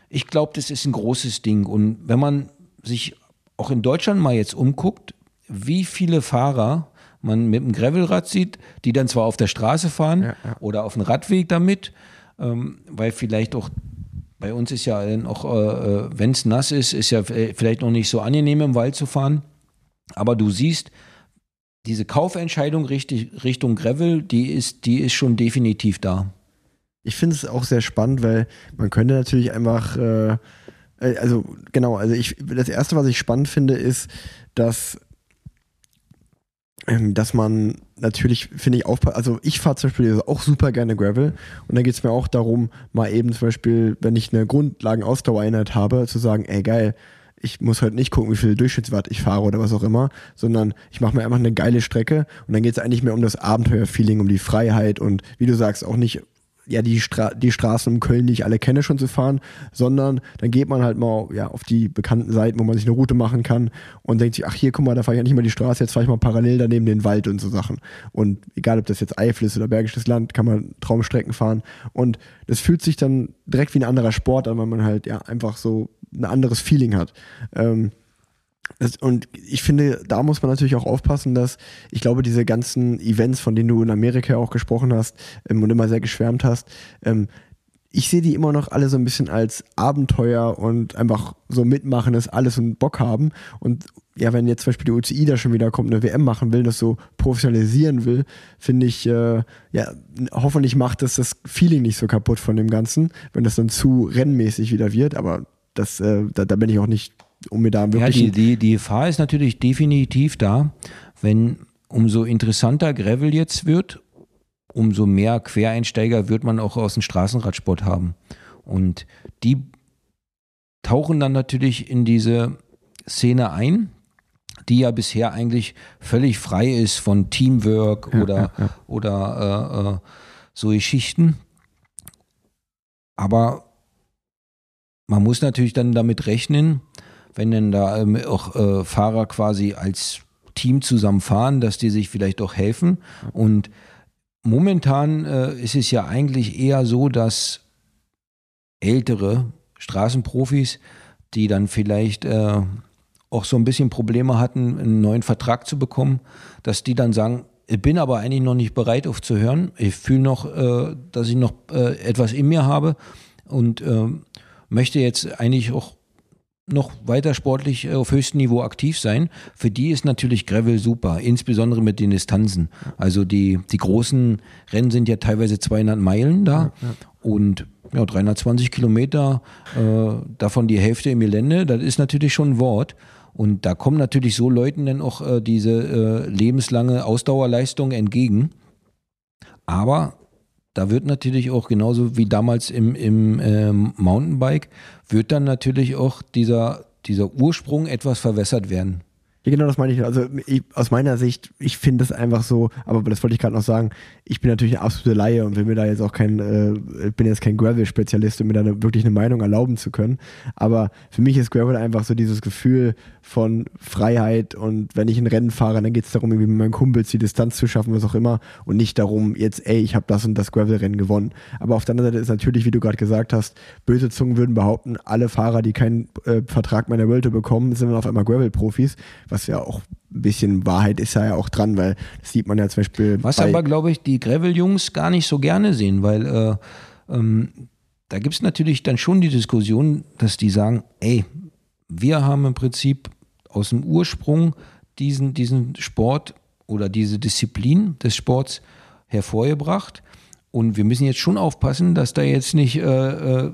ich glaube, das ist ein großes Ding. Und wenn man sich auch in Deutschland mal jetzt umguckt, wie viele Fahrer man mit dem Gravelrad sieht, die dann zwar auf der Straße fahren ja, ja. oder auf dem Radweg damit, ähm, weil vielleicht auch bei uns ist ja auch, äh, wenn es nass ist, ist ja vielleicht noch nicht so angenehm im Wald zu fahren. Aber du siehst, diese Kaufentscheidung richtig, Richtung Gravel, die ist, die ist schon definitiv da. Ich finde es auch sehr spannend, weil man könnte natürlich einfach, äh, äh also genau, also ich, das erste, was ich spannend finde, ist, dass dass man natürlich, finde ich, aufpasst. Also ich fahre zum Beispiel auch super gerne Gravel und da geht es mir auch darum, mal eben zum Beispiel, wenn ich eine Grundlagenausdauereinheit habe, zu sagen, ey geil, ich muss halt nicht gucken, wie viel Durchschnittswatt ich fahre oder was auch immer, sondern ich mache mir einfach eine geile Strecke und dann geht es eigentlich mehr um das Abenteuerfeeling, um die Freiheit und wie du sagst, auch nicht ja die, Stra die Straßen in Köln, die ich alle kenne, schon zu fahren, sondern dann geht man halt mal ja, auf die bekannten Seiten, wo man sich eine Route machen kann und denkt sich, ach hier, guck mal, da fahre ich ja nicht mal die Straße, jetzt fahre ich mal parallel daneben den Wald und so Sachen. Und egal, ob das jetzt Eifel ist oder Bergisches Land, kann man Traumstrecken fahren. Und das fühlt sich dann direkt wie ein anderer Sport an, weil man halt ja einfach so ein anderes Feeling hat. Ähm, und ich finde, da muss man natürlich auch aufpassen, dass ich glaube, diese ganzen Events, von denen du in Amerika auch gesprochen hast ähm, und immer sehr geschwärmt hast, ähm, ich sehe die immer noch alle so ein bisschen als Abenteuer und einfach so mitmachen, das alles und Bock haben. Und ja, wenn jetzt zum Beispiel die UCI da schon wieder kommt, eine WM machen will, das so professionalisieren will, finde ich, äh, ja, hoffentlich macht das das Feeling nicht so kaputt von dem Ganzen, wenn das dann zu rennmäßig wieder wird. Aber das, äh, da, da bin ich auch nicht um mir da wirklich. Ja, die, die, die Gefahr ist natürlich definitiv da, wenn umso interessanter Gravel jetzt wird, umso mehr Quereinsteiger wird man auch aus dem Straßenradsport haben. Und die tauchen dann natürlich in diese Szene ein, die ja bisher eigentlich völlig frei ist von Teamwork ja, oder, ja, ja. oder äh, äh, so Geschichten. Aber man muss natürlich dann damit rechnen, wenn denn da ähm, auch äh, Fahrer quasi als Team zusammen fahren, dass die sich vielleicht auch helfen. Und momentan äh, ist es ja eigentlich eher so, dass ältere Straßenprofis, die dann vielleicht äh, auch so ein bisschen Probleme hatten, einen neuen Vertrag zu bekommen, dass die dann sagen, ich bin aber eigentlich noch nicht bereit aufzuhören. Ich fühle noch, äh, dass ich noch äh, etwas in mir habe und äh, möchte jetzt eigentlich auch noch weiter sportlich äh, auf höchstem Niveau aktiv sein. Für die ist natürlich Gravel super, insbesondere mit den Distanzen. Also die, die großen Rennen sind ja teilweise 200 Meilen da ja, ja. und ja, 320 Kilometer, äh, davon die Hälfte im Gelände, das ist natürlich schon ein Wort. Und da kommen natürlich so Leuten dann auch äh, diese äh, lebenslange Ausdauerleistung entgegen. Aber da wird natürlich auch genauso wie damals im, im ähm, Mountainbike, wird dann natürlich auch dieser, dieser Ursprung etwas verwässert werden. Ja, genau, das meine ich. Also ich, aus meiner Sicht, ich finde das einfach so, aber das wollte ich gerade noch sagen, ich bin natürlich eine absolute Laie und will mir da jetzt auch kein, äh, bin jetzt kein Gravel-Spezialist, um mir da eine, wirklich eine Meinung erlauben zu können. Aber für mich ist Gravel einfach so dieses Gefühl von Freiheit und wenn ich ein Rennen fahre, dann geht es darum, irgendwie mit meinen Kumpels die Distanz zu schaffen, was auch immer und nicht darum, jetzt, ey, ich habe das und das Gravel-Rennen gewonnen. Aber auf der anderen Seite ist natürlich, wie du gerade gesagt hast, böse Zungen würden behaupten, alle Fahrer, die keinen äh, Vertrag meiner World bekommen, sind dann auf einmal Gravel-Profis was ja auch ein bisschen Wahrheit ist ja auch dran, weil das sieht man ja zum Beispiel. Was aber, glaube ich, die Gravel-Jungs gar nicht so gerne sehen, weil äh, ähm, da gibt es natürlich dann schon die Diskussion, dass die sagen, ey, wir haben im Prinzip aus dem Ursprung diesen, diesen Sport oder diese Disziplin des Sports hervorgebracht. Und wir müssen jetzt schon aufpassen, dass da jetzt nicht äh, äh,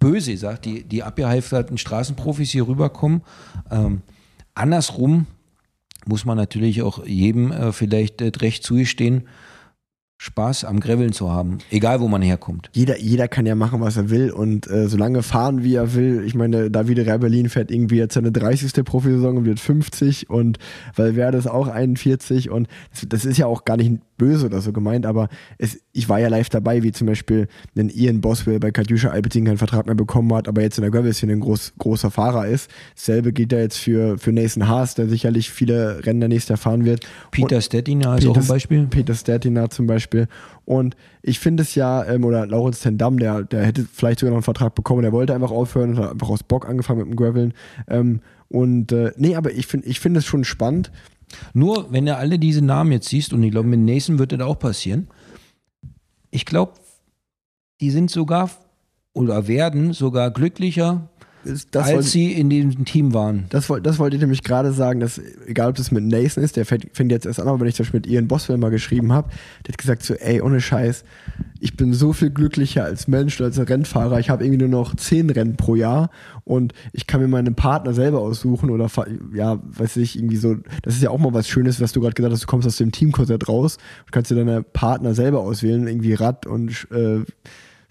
böse sagt, die, die abgehalfterten Straßenprofis hier rüberkommen. Ähm, Andersrum muss man natürlich auch jedem äh, vielleicht äh, recht zugestehen, Spaß am Graveln zu haben, egal wo man herkommt. Jeder, jeder kann ja machen, was er will und äh, solange fahren, wie er will. Ich meine, Davide Rebellin fährt irgendwie jetzt seine 30. Profisaison und wird 50 und Valverde ist auch 41 und das, das ist ja auch gar nicht böse oder so gemeint, aber es, ich war ja live dabei, wie zum Beispiel ein Ian Boswell bei Katjuscha Alpecin keinen Vertrag mehr bekommen hat, aber jetzt in der Gravel-Szene ein groß, großer Fahrer ist. Dasselbe gilt ja jetzt für, für Nathan Haas, der sicherlich viele Rennen der nächstes Jahr fahren wird. Peter Stettiner ist auch ein Beispiel. Peter Stettiner zum Beispiel. Und ich finde es ja, ähm, oder Laurens Tendam, der, der hätte vielleicht sogar noch einen Vertrag bekommen, der wollte einfach aufhören und hat einfach aus Bock angefangen mit dem Graveln. Ähm, und äh, nee, aber ich finde ich finde es schon spannend, nur, wenn du alle diese Namen jetzt siehst, und ich glaube, mit Nathan wird das auch passieren, ich glaube, die sind sogar oder werden sogar glücklicher, das als wollte, sie in diesem Team waren. Das, das wollte ich nämlich gerade sagen, dass egal ob das mit Nathan ist, der fängt jetzt erst an, aber wenn ich zum Beispiel mit Ian Boswell mal geschrieben habe, der hat gesagt so, ey, ohne Scheiß, ich bin so viel glücklicher als Mensch, als Rennfahrer. Ich habe irgendwie nur noch zehn Rennen pro Jahr und ich kann mir meinen Partner selber aussuchen oder ja, weiß ich, irgendwie so, das ist ja auch mal was Schönes, was du gerade gesagt hast, du kommst aus dem Teamkonzert raus und kannst dir deine Partner selber auswählen, irgendwie Rad und äh,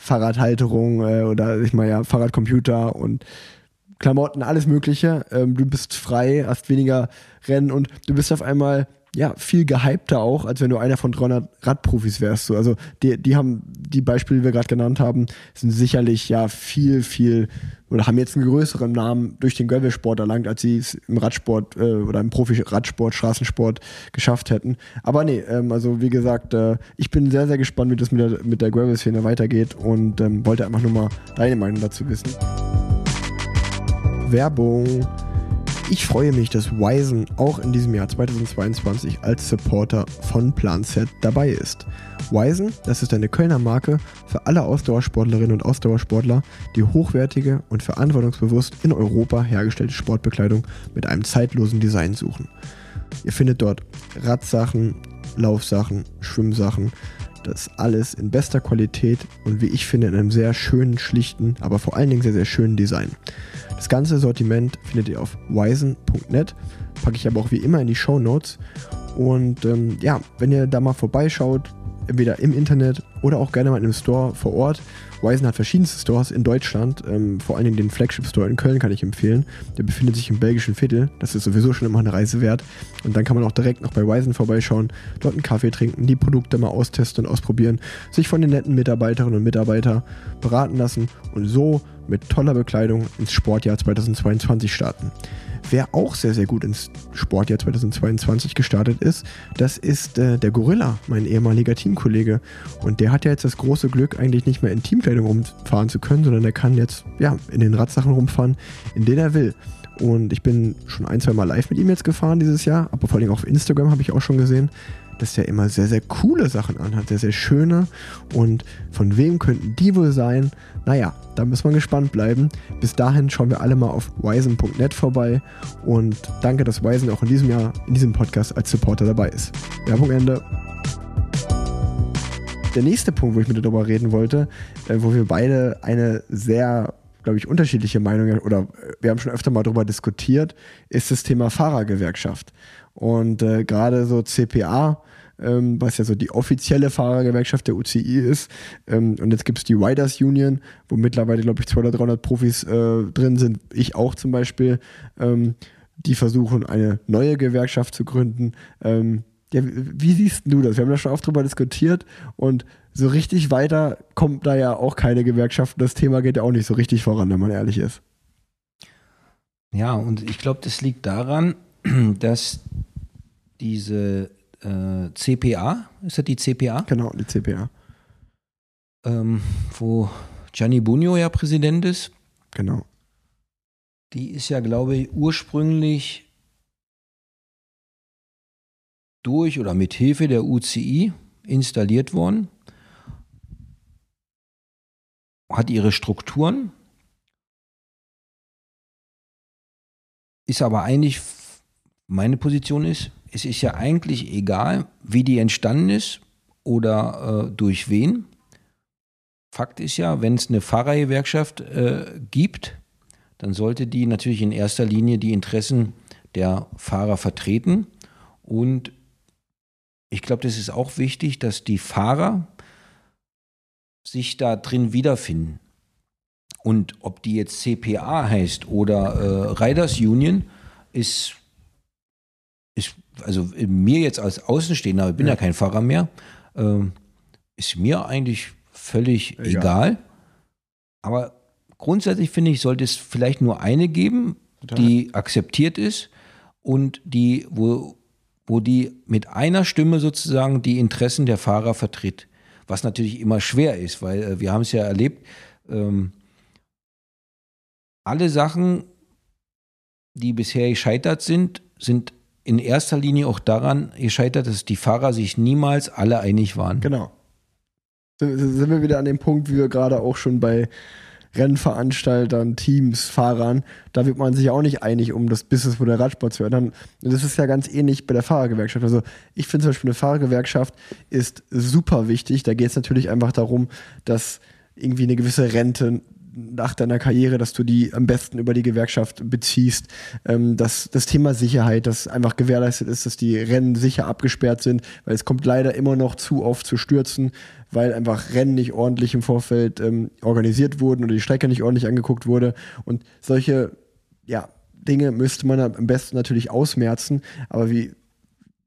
Fahrradhalterung äh, oder ich meine ja Fahrradcomputer und Klamotten, alles Mögliche. Ähm, du bist frei, hast weniger Rennen und du bist auf einmal ja, viel gehypter auch, als wenn du einer von 300 Radprofis wärst. So. Also die, die haben, die Beispiele, die wir gerade genannt haben, sind sicherlich ja viel, viel oder haben jetzt einen größeren Namen durch den Gravelsport erlangt, als sie es im Radsport äh, oder im Profi-Radsport, Straßensport geschafft hätten. Aber nee, ähm, also wie gesagt, äh, ich bin sehr, sehr gespannt, wie das mit der, mit der Gravel-Szene weitergeht und ähm, wollte einfach nur mal deine Meinung dazu wissen. Werbung. Ich freue mich, dass Wisen auch in diesem Jahr 2022 als Supporter von PlanZ dabei ist. Wisen, das ist eine Kölner Marke für alle Ausdauersportlerinnen und Ausdauersportler, die hochwertige und verantwortungsbewusst in Europa hergestellte Sportbekleidung mit einem zeitlosen Design suchen. Ihr findet dort Radsachen, Laufsachen, Schwimmsachen, das alles in bester Qualität und wie ich finde in einem sehr schönen, schlichten, aber vor allen Dingen sehr, sehr schönen Design. Das ganze Sortiment findet ihr auf wisen.net, packe ich aber auch wie immer in die Show Notes. Und ähm, ja, wenn ihr da mal vorbeischaut, entweder im Internet oder auch gerne mal in einem Store vor Ort. Wisen hat verschiedenste Stores in Deutschland, ähm, vor allen Dingen den Flagship Store in Köln kann ich empfehlen. Der befindet sich im belgischen Viertel, das ist sowieso schon immer eine Reise wert. Und dann kann man auch direkt noch bei Wisen vorbeischauen, dort einen Kaffee trinken, die Produkte mal austesten und ausprobieren, sich von den netten Mitarbeiterinnen und Mitarbeitern beraten lassen und so mit toller Bekleidung ins Sportjahr 2022 starten. Wer auch sehr, sehr gut ins Sportjahr 2022 gestartet ist, das ist äh, der Gorilla, mein ehemaliger Teamkollege. Und der hat ja jetzt das große Glück, eigentlich nicht mehr in Teamkleidung rumfahren zu können, sondern der kann jetzt ja, in den Radsachen rumfahren, in denen er will. Und ich bin schon ein, zwei Mal live mit ihm jetzt gefahren dieses Jahr, aber vor allem auf Instagram habe ich auch schon gesehen, dass der immer sehr, sehr coole Sachen anhat, sehr, sehr schöne. Und von wem könnten die wohl sein? Naja, da muss man gespannt bleiben. Bis dahin schauen wir alle mal auf wisen.net vorbei und danke, dass Wisen auch in diesem Jahr in diesem Podcast als Supporter dabei ist. Werbung Ende. Der nächste Punkt, wo ich mit dir darüber reden wollte, äh, wo wir beide eine sehr glaube ich, unterschiedliche Meinungen oder wir haben schon öfter mal darüber diskutiert, ist das Thema Fahrergewerkschaft. Und äh, gerade so CPA ähm, was ja so die offizielle Fahrergewerkschaft der UCI ist. Ähm, und jetzt gibt es die Riders Union, wo mittlerweile, glaube ich, 200, 300 Profis äh, drin sind. Ich auch zum Beispiel. Ähm, die versuchen, eine neue Gewerkschaft zu gründen. Ähm, ja, wie siehst du das? Wir haben da schon oft drüber diskutiert und so richtig weiter kommt da ja auch keine Gewerkschaft. Das Thema geht ja auch nicht so richtig voran, wenn man ehrlich ist. Ja, und ich glaube, das liegt daran, dass diese äh, CPA, ist das die CPA? Genau, die CPA. Ähm, wo Gianni Bugno ja Präsident ist. Genau. Die ist ja, glaube ich, ursprünglich durch oder mit Hilfe der UCI installiert worden, hat ihre Strukturen, ist aber eigentlich, meine Position ist, es ist ja eigentlich egal, wie die entstanden ist oder äh, durch wen. Fakt ist ja, wenn es eine Fahrergewerkschaft äh, gibt, dann sollte die natürlich in erster Linie die Interessen der Fahrer vertreten. Und ich glaube, das ist auch wichtig, dass die Fahrer sich da drin wiederfinden. Und ob die jetzt CPA heißt oder äh, Riders Union, ist, ist also mir jetzt als Außenstehender, ich bin ja, ja kein Fahrer mehr, äh, ist mir eigentlich völlig egal. egal. Aber grundsätzlich finde ich, sollte es vielleicht nur eine geben, Total. die akzeptiert ist und die, wo, wo die mit einer Stimme sozusagen die Interessen der Fahrer vertritt. Was natürlich immer schwer ist, weil äh, wir haben es ja erlebt, ähm, alle Sachen, die bisher gescheitert sind, sind in erster Linie auch daran gescheitert, dass die Fahrer sich niemals alle einig waren. Genau. Sind wir wieder an dem Punkt, wie wir gerade auch schon bei Rennveranstaltern, Teams, Fahrern, da wird man sich auch nicht einig, um das Businessmodell Radsport zu ändern. Das ist ja ganz ähnlich bei der Fahrergewerkschaft. Also ich finde zum Beispiel eine Fahrergewerkschaft ist super wichtig. Da geht es natürlich einfach darum, dass irgendwie eine gewisse Rente nach deiner Karriere, dass du die am besten über die Gewerkschaft beziehst. Ähm, dass das Thema Sicherheit, dass einfach gewährleistet ist, dass die Rennen sicher abgesperrt sind, weil es kommt leider immer noch zu oft zu Stürzen, weil einfach Rennen nicht ordentlich im Vorfeld ähm, organisiert wurden oder die Strecke nicht ordentlich angeguckt wurde. Und solche ja, Dinge müsste man am besten natürlich ausmerzen, aber wie,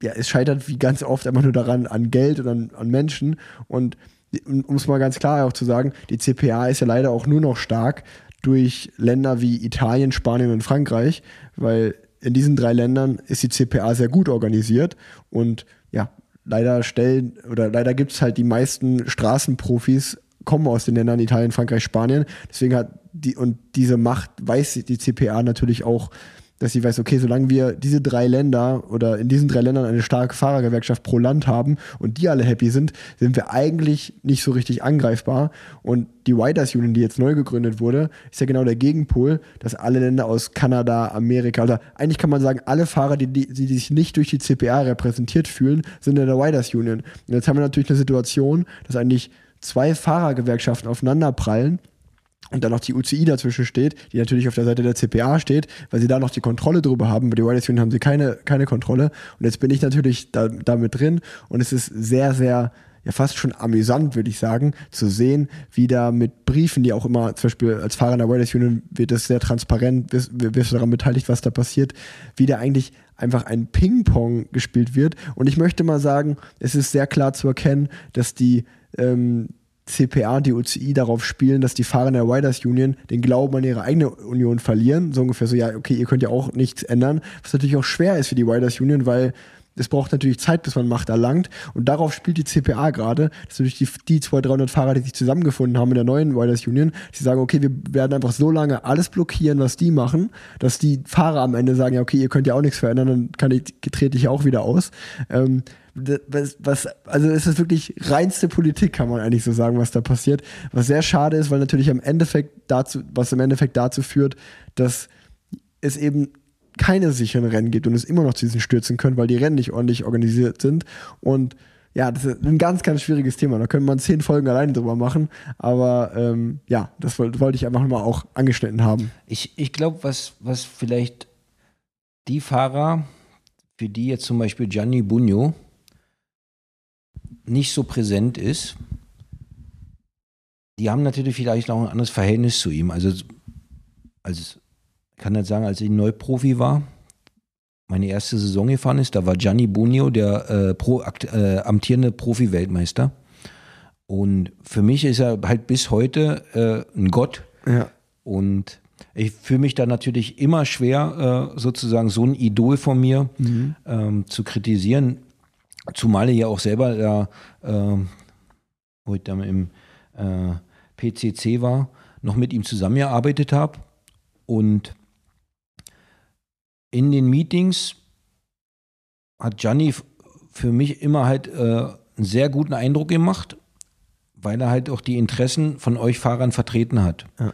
ja, es scheitert wie ganz oft einfach nur daran, an Geld und an, an Menschen. Und um es mal ganz klar auch zu sagen, die CPA ist ja leider auch nur noch stark durch Länder wie Italien, Spanien und Frankreich, weil in diesen drei Ländern ist die CPA sehr gut organisiert und ja, leider stellen oder leider gibt es halt die meisten Straßenprofis kommen aus den Ländern Italien, Frankreich, Spanien. Deswegen hat die und diese Macht weiß die CPA natürlich auch dass sie weiß, okay, solange wir diese drei Länder oder in diesen drei Ländern eine starke Fahrergewerkschaft pro Land haben und die alle happy sind, sind wir eigentlich nicht so richtig angreifbar. Und die Riders Union, die jetzt neu gegründet wurde, ist ja genau der Gegenpol, dass alle Länder aus Kanada, Amerika, oder eigentlich kann man sagen, alle Fahrer, die, die, die sich nicht durch die CPA repräsentiert fühlen, sind in der Riders Union. Und jetzt haben wir natürlich eine Situation, dass eigentlich zwei Fahrergewerkschaften aufeinanderprallen und dann noch die UCI dazwischen steht, die natürlich auf der Seite der CPA steht, weil sie da noch die Kontrolle drüber haben. Bei den Wireless Union haben sie keine, keine Kontrolle. Und jetzt bin ich natürlich da, da mit drin und es ist sehr, sehr, ja fast schon amüsant, würde ich sagen, zu sehen, wie da mit Briefen, die auch immer, zum Beispiel als Fahrer in der Wireless Union wird es sehr transparent, wirst, wirst du daran beteiligt, was da passiert, wie da eigentlich einfach ein Ping-Pong gespielt wird. Und ich möchte mal sagen, es ist sehr klar zu erkennen, dass die ähm, CPA und die UCI darauf spielen, dass die Fahrer der Riders Union den Glauben an ihre eigene Union verlieren. So ungefähr so, ja, okay, ihr könnt ja auch nichts ändern. Was natürlich auch schwer ist für die Riders Union, weil es braucht natürlich Zeit, bis man Macht erlangt. Und darauf spielt die CPA gerade, dass natürlich die, die 200, 300 Fahrer, die sich zusammengefunden haben in der neuen Riders Union, die sagen, okay, wir werden einfach so lange alles blockieren, was die machen, dass die Fahrer am Ende sagen, ja, okay, ihr könnt ja auch nichts verändern, dann kann ich, trete ich auch wieder aus. Ähm, was, was, also es ist wirklich reinste Politik, kann man eigentlich so sagen, was da passiert. Was sehr schade ist, weil natürlich im Endeffekt dazu, was im Endeffekt dazu führt, dass es eben keine sicheren Rennen gibt und es immer noch zu diesen Stürzen können, weil die Rennen nicht ordentlich organisiert sind. Und ja, das ist ein ganz, ganz schwieriges Thema. Da könnte man zehn Folgen alleine drüber machen. Aber ähm, ja, das wollte ich einfach mal auch angeschnitten haben. Ich, ich glaube, was, was vielleicht die Fahrer, für die jetzt zum Beispiel Gianni Bugno nicht so präsent ist, die haben natürlich vielleicht auch ein anderes Verhältnis zu ihm. Also, als, ich kann jetzt sagen, als ich Neuprofi war, meine erste Saison gefahren ist, da war Gianni Bunio der äh, Pro, äh, amtierende Profi-Weltmeister. Und für mich ist er halt bis heute äh, ein Gott. Ja. Und ich fühle mich da natürlich immer schwer, äh, sozusagen so ein Idol von mir mhm. ähm, zu kritisieren. Zumal er ja auch selber da, äh, wo ich dann im äh, PCC war, noch mit ihm zusammengearbeitet habe. Und in den Meetings hat Gianni für mich immer halt äh, einen sehr guten Eindruck gemacht, weil er halt auch die Interessen von euch Fahrern vertreten hat. Ja.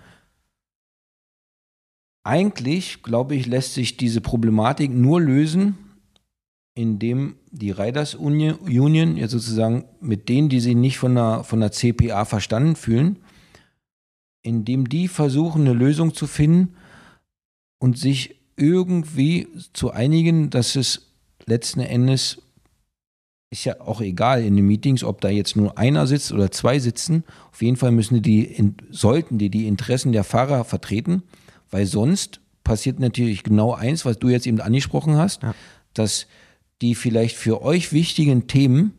Eigentlich, glaube ich, lässt sich diese Problematik nur lösen, indem die Riders Union ja sozusagen mit denen, die sich nicht von der, von der CPA verstanden fühlen, indem die versuchen, eine Lösung zu finden und sich irgendwie zu einigen, dass es letzten Endes ist ja auch egal in den Meetings, ob da jetzt nur einer sitzt oder zwei sitzen. Auf jeden Fall müssen die, sollten die die Interessen der Fahrer vertreten, weil sonst passiert natürlich genau eins, was du jetzt eben angesprochen hast, ja. dass die vielleicht für euch wichtigen Themen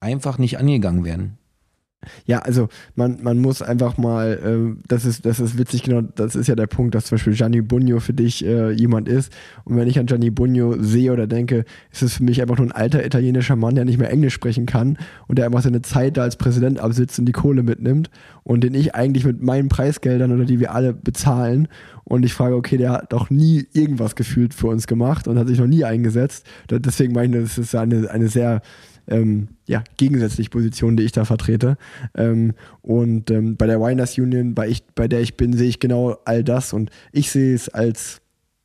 einfach nicht angegangen werden. Ja, also man, man muss einfach mal, äh, das, ist, das ist witzig, genau, das ist ja der Punkt, dass zum Beispiel Gianni Bugno für dich äh, jemand ist. Und wenn ich an Gianni Bugno sehe oder denke, ist es für mich einfach nur ein alter italienischer Mann, der nicht mehr Englisch sprechen kann und der einfach seine Zeit da als Präsident absitzt und die Kohle mitnimmt und den ich eigentlich mit meinen Preisgeldern oder die wir alle bezahlen und ich frage, okay, der hat doch nie irgendwas gefühlt für uns gemacht und hat sich noch nie eingesetzt. Deswegen meine ich, das ist eine, eine sehr ähm, ja, gegensätzliche Position, die ich da vertrete. Ähm, und ähm, bei der Winers Union, bei, ich, bei der ich bin, sehe ich genau all das und ich sehe es als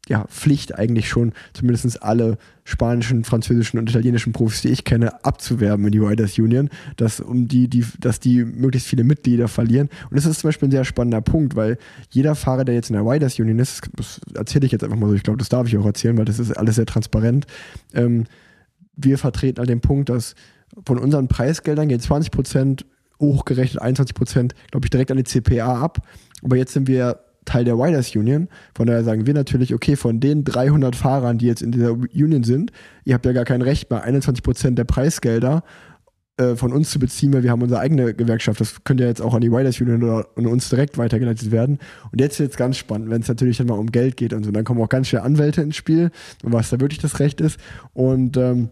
ja, Pflicht eigentlich schon, zumindest alle spanischen, französischen und italienischen Profis, die ich kenne, abzuwerben in die Riders Union, dass, um die, die, dass die möglichst viele Mitglieder verlieren. Und das ist zum Beispiel ein sehr spannender Punkt, weil jeder Fahrer, der jetzt in der Riders Union ist, das erzähle ich jetzt einfach mal so, ich glaube, das darf ich auch erzählen, weil das ist alles sehr transparent, ähm, wir vertreten halt den Punkt, dass von unseren Preisgeldern gehen 20% hochgerechnet 21% glaube ich, direkt an die CPA ab. Aber jetzt sind wir Teil der Riders Union. Von daher sagen wir natürlich, okay, von den 300 Fahrern, die jetzt in dieser Union sind, ihr habt ja gar kein Recht mehr, 21 Prozent der Preisgelder äh, von uns zu beziehen, weil wir haben unsere eigene Gewerkschaft. Das könnte ja jetzt auch an die Riders Union oder an uns direkt weitergeleitet werden. Und jetzt wird es ganz spannend, wenn es natürlich dann mal um Geld geht und so. Dann kommen auch ganz schnell Anwälte ins Spiel was da wirklich das Recht ist. Und ähm,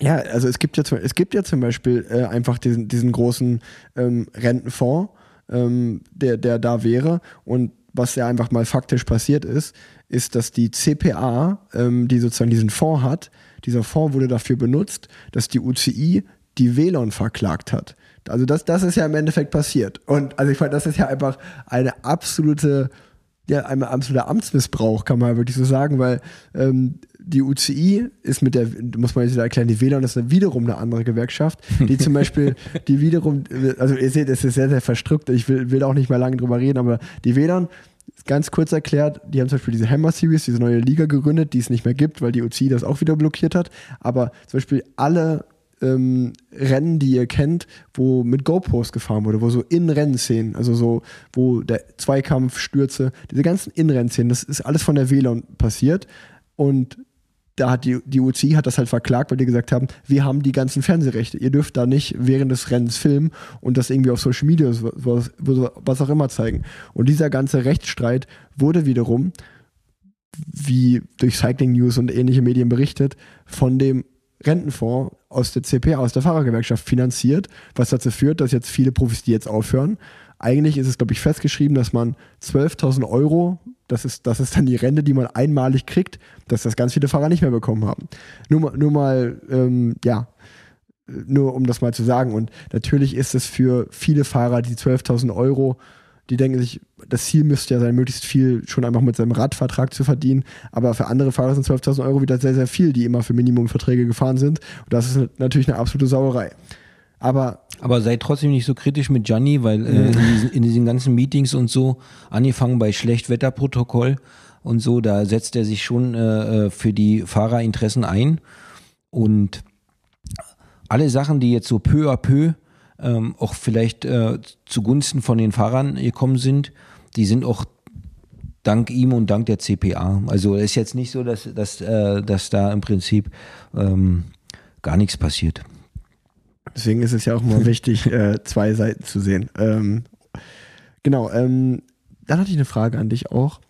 ja, also es gibt ja zum, es gibt ja zum Beispiel äh, einfach diesen, diesen großen ähm, Rentenfonds, ähm, der, der da wäre. Und was ja einfach mal faktisch passiert ist, ist, dass die CPA, ähm, die sozusagen diesen Fonds hat, dieser Fonds wurde dafür benutzt, dass die UCI die WLAN verklagt hat. Also das, das ist ja im Endeffekt passiert. Und also ich meine, das ist ja einfach eine absolute, ja, ein absoluter Amtsmissbrauch, kann man wirklich so sagen, weil ähm, die UCI ist mit der, muss man jetzt wieder erklären, die WLAN ist wiederum eine andere Gewerkschaft, die zum Beispiel, die wiederum, also ihr seht, es ist sehr, sehr verstrickt, ich will, will auch nicht mehr lange drüber reden, aber die WLAN, ganz kurz erklärt, die haben zum Beispiel diese Hammer Series, diese neue Liga gegründet, die es nicht mehr gibt, weil die UCI das auch wieder blockiert hat, aber zum Beispiel alle ähm, Rennen, die ihr kennt, wo mit GoPros gefahren wurde, wo so In-Rennszenen, also so, wo der Zweikampf, Stürze, diese ganzen In-Rennszenen, das ist alles von der WLAN passiert und da hat die, die UCI hat das halt verklagt, weil die gesagt haben, wir haben die ganzen Fernsehrechte. Ihr dürft da nicht während des Rennens filmen und das irgendwie auf Social Media, was, was auch immer zeigen. Und dieser ganze Rechtsstreit wurde wiederum, wie durch Cycling News und ähnliche Medien berichtet, von dem Rentenfonds aus der CP, aus der Fahrergewerkschaft finanziert, was dazu führt, dass jetzt viele Profis, die jetzt aufhören, eigentlich ist es, glaube ich, festgeschrieben, dass man 12.000 Euro, das ist, das ist dann die Rente, die man einmalig kriegt, dass das ganz viele Fahrer nicht mehr bekommen haben. Nur, nur mal, ähm, ja, nur um das mal zu sagen. Und natürlich ist es für viele Fahrer die 12.000 Euro die denken sich, das Ziel müsste ja sein, möglichst viel schon einfach mit seinem Radvertrag zu verdienen. Aber für andere Fahrer sind 12.000 Euro wieder sehr, sehr viel, die immer für Minimumverträge gefahren sind. Und das ist natürlich eine absolute Sauerei. Aber, aber seid trotzdem nicht so kritisch mit Gianni, weil äh, in, diesen, in, diesen, ganzen Meetings und so, angefangen bei Schlechtwetterprotokoll und so, da setzt er sich schon äh, äh für die Fahrerinteressen ein. Und alle Sachen, die jetzt so peu à peu ähm, auch vielleicht äh, zugunsten von den Fahrern gekommen sind, die sind auch dank ihm und dank der CPA. Also es ist jetzt nicht so, dass, dass, äh, dass da im Prinzip ähm, gar nichts passiert. Deswegen ist es ja auch mal wichtig, äh, zwei Seiten zu sehen. Ähm, genau, ähm, dann hatte ich eine Frage an dich auch.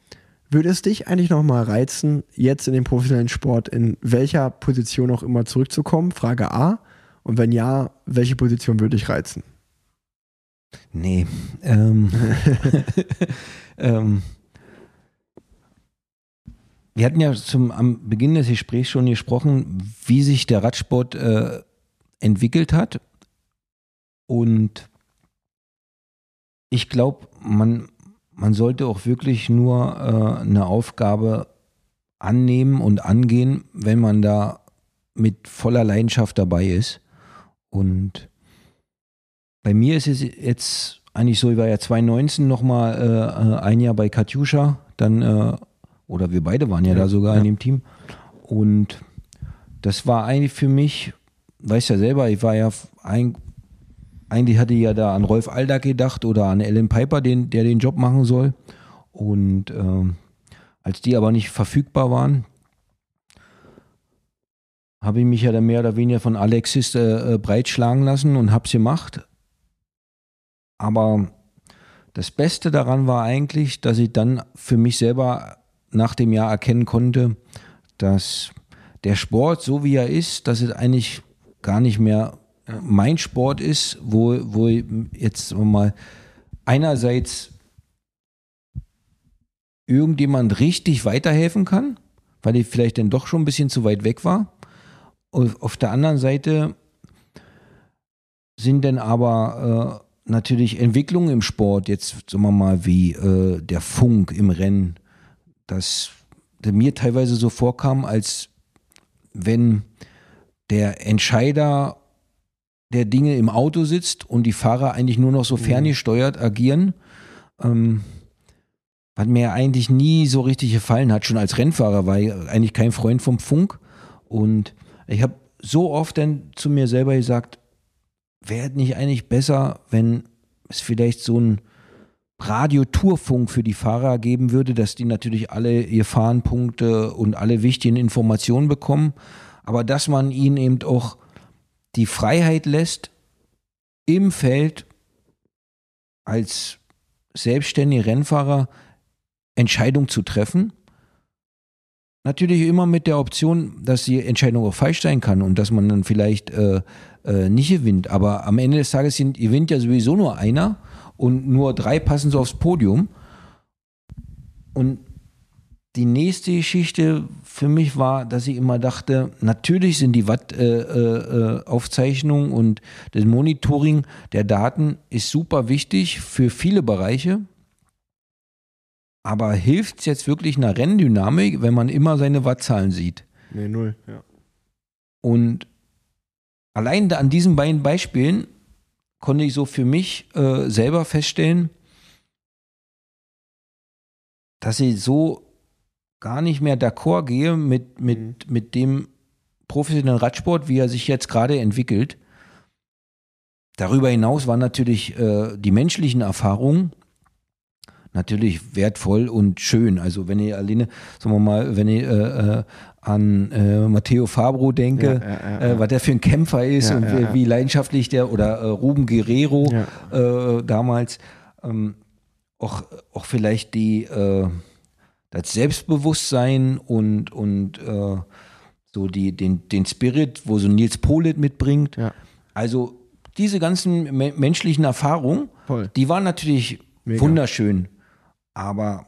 Würde es dich eigentlich nochmal reizen, jetzt in den professionellen Sport in welcher Position auch immer zurückzukommen? Frage A. Und wenn ja, welche Position würde dich reizen? Nee. Ähm, ähm, wir hatten ja zum, am Beginn des Gesprächs schon gesprochen, wie sich der Radsport äh, entwickelt hat. Und ich glaube, man, man sollte auch wirklich nur äh, eine Aufgabe annehmen und angehen, wenn man da mit voller Leidenschaft dabei ist. Und bei mir ist es jetzt eigentlich so, ich war ja 2019 nochmal äh, ein Jahr bei Katjuscha, dann, äh, oder wir beide waren ja, ja da sogar ja. in dem Team. Und das war eigentlich für mich, weißt ja selber, ich war ja ein, eigentlich hatte ich ja da an Rolf Aldag gedacht oder an Ellen Piper, den, der den Job machen soll. Und äh, als die aber nicht verfügbar waren, habe ich mich ja dann mehr oder weniger von Alexis äh, äh breitschlagen lassen und habe es gemacht. Aber das Beste daran war eigentlich, dass ich dann für mich selber nach dem Jahr erkennen konnte, dass der Sport, so wie er ist, dass es eigentlich gar nicht mehr mein Sport ist, wo, wo jetzt mal einerseits irgendjemand richtig weiterhelfen kann, weil ich vielleicht dann doch schon ein bisschen zu weit weg war. Auf der anderen Seite sind dann aber äh, natürlich Entwicklungen im Sport, jetzt sagen wir mal wie äh, der Funk im Rennen, dass mir teilweise so vorkam, als wenn der Entscheider der Dinge im Auto sitzt und die Fahrer eigentlich nur noch so mhm. ferngesteuert agieren. Ähm, was mir eigentlich nie so richtig gefallen hat, schon als Rennfahrer, war ich eigentlich kein Freund vom Funk. Und ich habe so oft dann zu mir selber gesagt, wäre nicht eigentlich besser, wenn es vielleicht so ein Radiotourfunk für die Fahrer geben würde, dass die natürlich alle ihr Fahrenpunkte und alle wichtigen Informationen bekommen, aber dass man ihnen eben auch die Freiheit lässt, im Feld als selbstständige Rennfahrer Entscheidungen zu treffen. Natürlich immer mit der Option, dass die Entscheidung auch falsch sein kann und dass man dann vielleicht äh, äh, nicht gewinnt. Aber am Ende des Tages gewinnt ja sowieso nur einer und nur drei passen so aufs Podium. Und die nächste Geschichte für mich war, dass ich immer dachte, natürlich sind die Watt-Aufzeichnungen äh, äh, und das Monitoring der Daten ist super wichtig für viele Bereiche. Aber hilft es jetzt wirklich einer Renndynamik, wenn man immer seine Wattzahlen sieht? Nee, null, ja. Und allein an diesen beiden Beispielen konnte ich so für mich äh, selber feststellen, dass ich so gar nicht mehr d'accord gehe mit, mit, mhm. mit dem professionellen Radsport, wie er sich jetzt gerade entwickelt. Darüber hinaus waren natürlich äh, die menschlichen Erfahrungen natürlich wertvoll und schön. Also wenn ihr alleine, sagen wir mal, wenn ihr äh, äh an äh, Matteo Fabro denke, ja, ja, ja, äh, was der für ein Kämpfer ist und wie, wie, leidenschaftlich der oder äh, Ruben Guerrero äh, damals ähm, auch, auch vielleicht die äh, das Selbstbewusstsein und, und äh, so die, den, den Spirit, wo so Nils Polit mitbringt. Also diese ganzen me menschlichen Erfahrungen, Voll. die waren natürlich Mega. wunderschön. Aber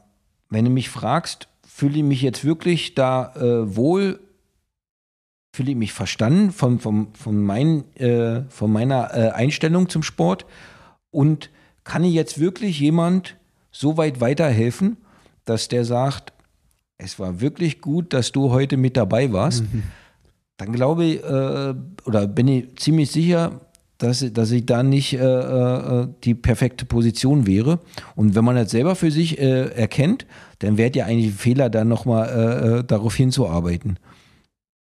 wenn du mich fragst, fühle ich mich jetzt wirklich da äh, wohl, fühle ich mich verstanden von, von, von, mein, äh, von meiner äh, Einstellung zum Sport und kann ich jetzt wirklich jemand so weit weiterhelfen, dass der sagt, es war wirklich gut, dass du heute mit dabei warst, mhm. dann glaube ich, äh, oder bin ich ziemlich sicher, dass, dass ich da nicht äh, äh, die perfekte Position wäre. Und wenn man das selber für sich äh, erkennt, dann wäre ja eigentlich ein Fehler, dann nochmal äh, äh, darauf hinzuarbeiten.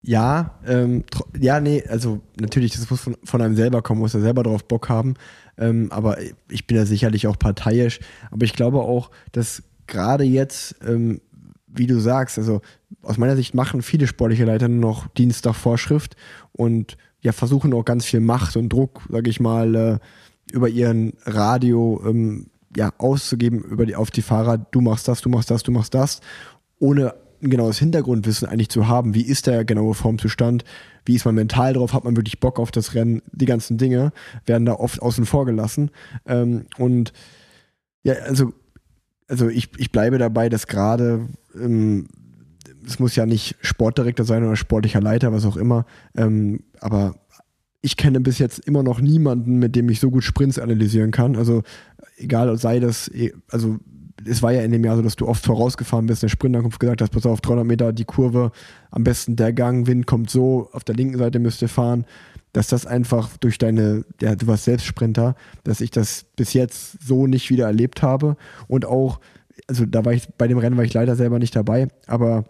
Ja, ähm, ja, nee, also natürlich, das muss von, von einem selber kommen, muss er selber drauf Bock haben. Ähm, aber ich bin da sicherlich auch parteiisch. Aber ich glaube auch, dass gerade jetzt, ähm, wie du sagst, also aus meiner Sicht machen viele sportliche Leiter nur noch Dienstag und ja versuchen auch ganz viel Macht und Druck, sage ich mal, äh, über ihren Radio ähm, ja auszugeben über die, auf die Fahrer. Du machst das, du machst das, du machst das, ohne ein genaues Hintergrundwissen eigentlich zu haben. Wie ist der genaue Formzustand? Wie ist man mental drauf? Hat man wirklich Bock auf das Rennen? Die ganzen Dinge werden da oft außen vor gelassen. Ähm, und ja, also, also ich, ich bleibe dabei, dass gerade ähm, es muss ja nicht Sportdirektor sein oder sportlicher Leiter, was auch immer. Ähm, aber ich kenne bis jetzt immer noch niemanden, mit dem ich so gut Sprints analysieren kann. Also egal, sei das, eh, also es war ja in dem Jahr so, dass du oft vorausgefahren bist, der Sprintankunft gesagt hast, pass auf, 300 Meter die Kurve, am besten der Gang, Wind kommt so, auf der linken Seite müsst ihr fahren, dass das einfach durch deine, ja, du warst selbst Sprinter, dass ich das bis jetzt so nicht wieder erlebt habe. Und auch, also da war ich, bei dem Rennen war ich leider selber nicht dabei, aber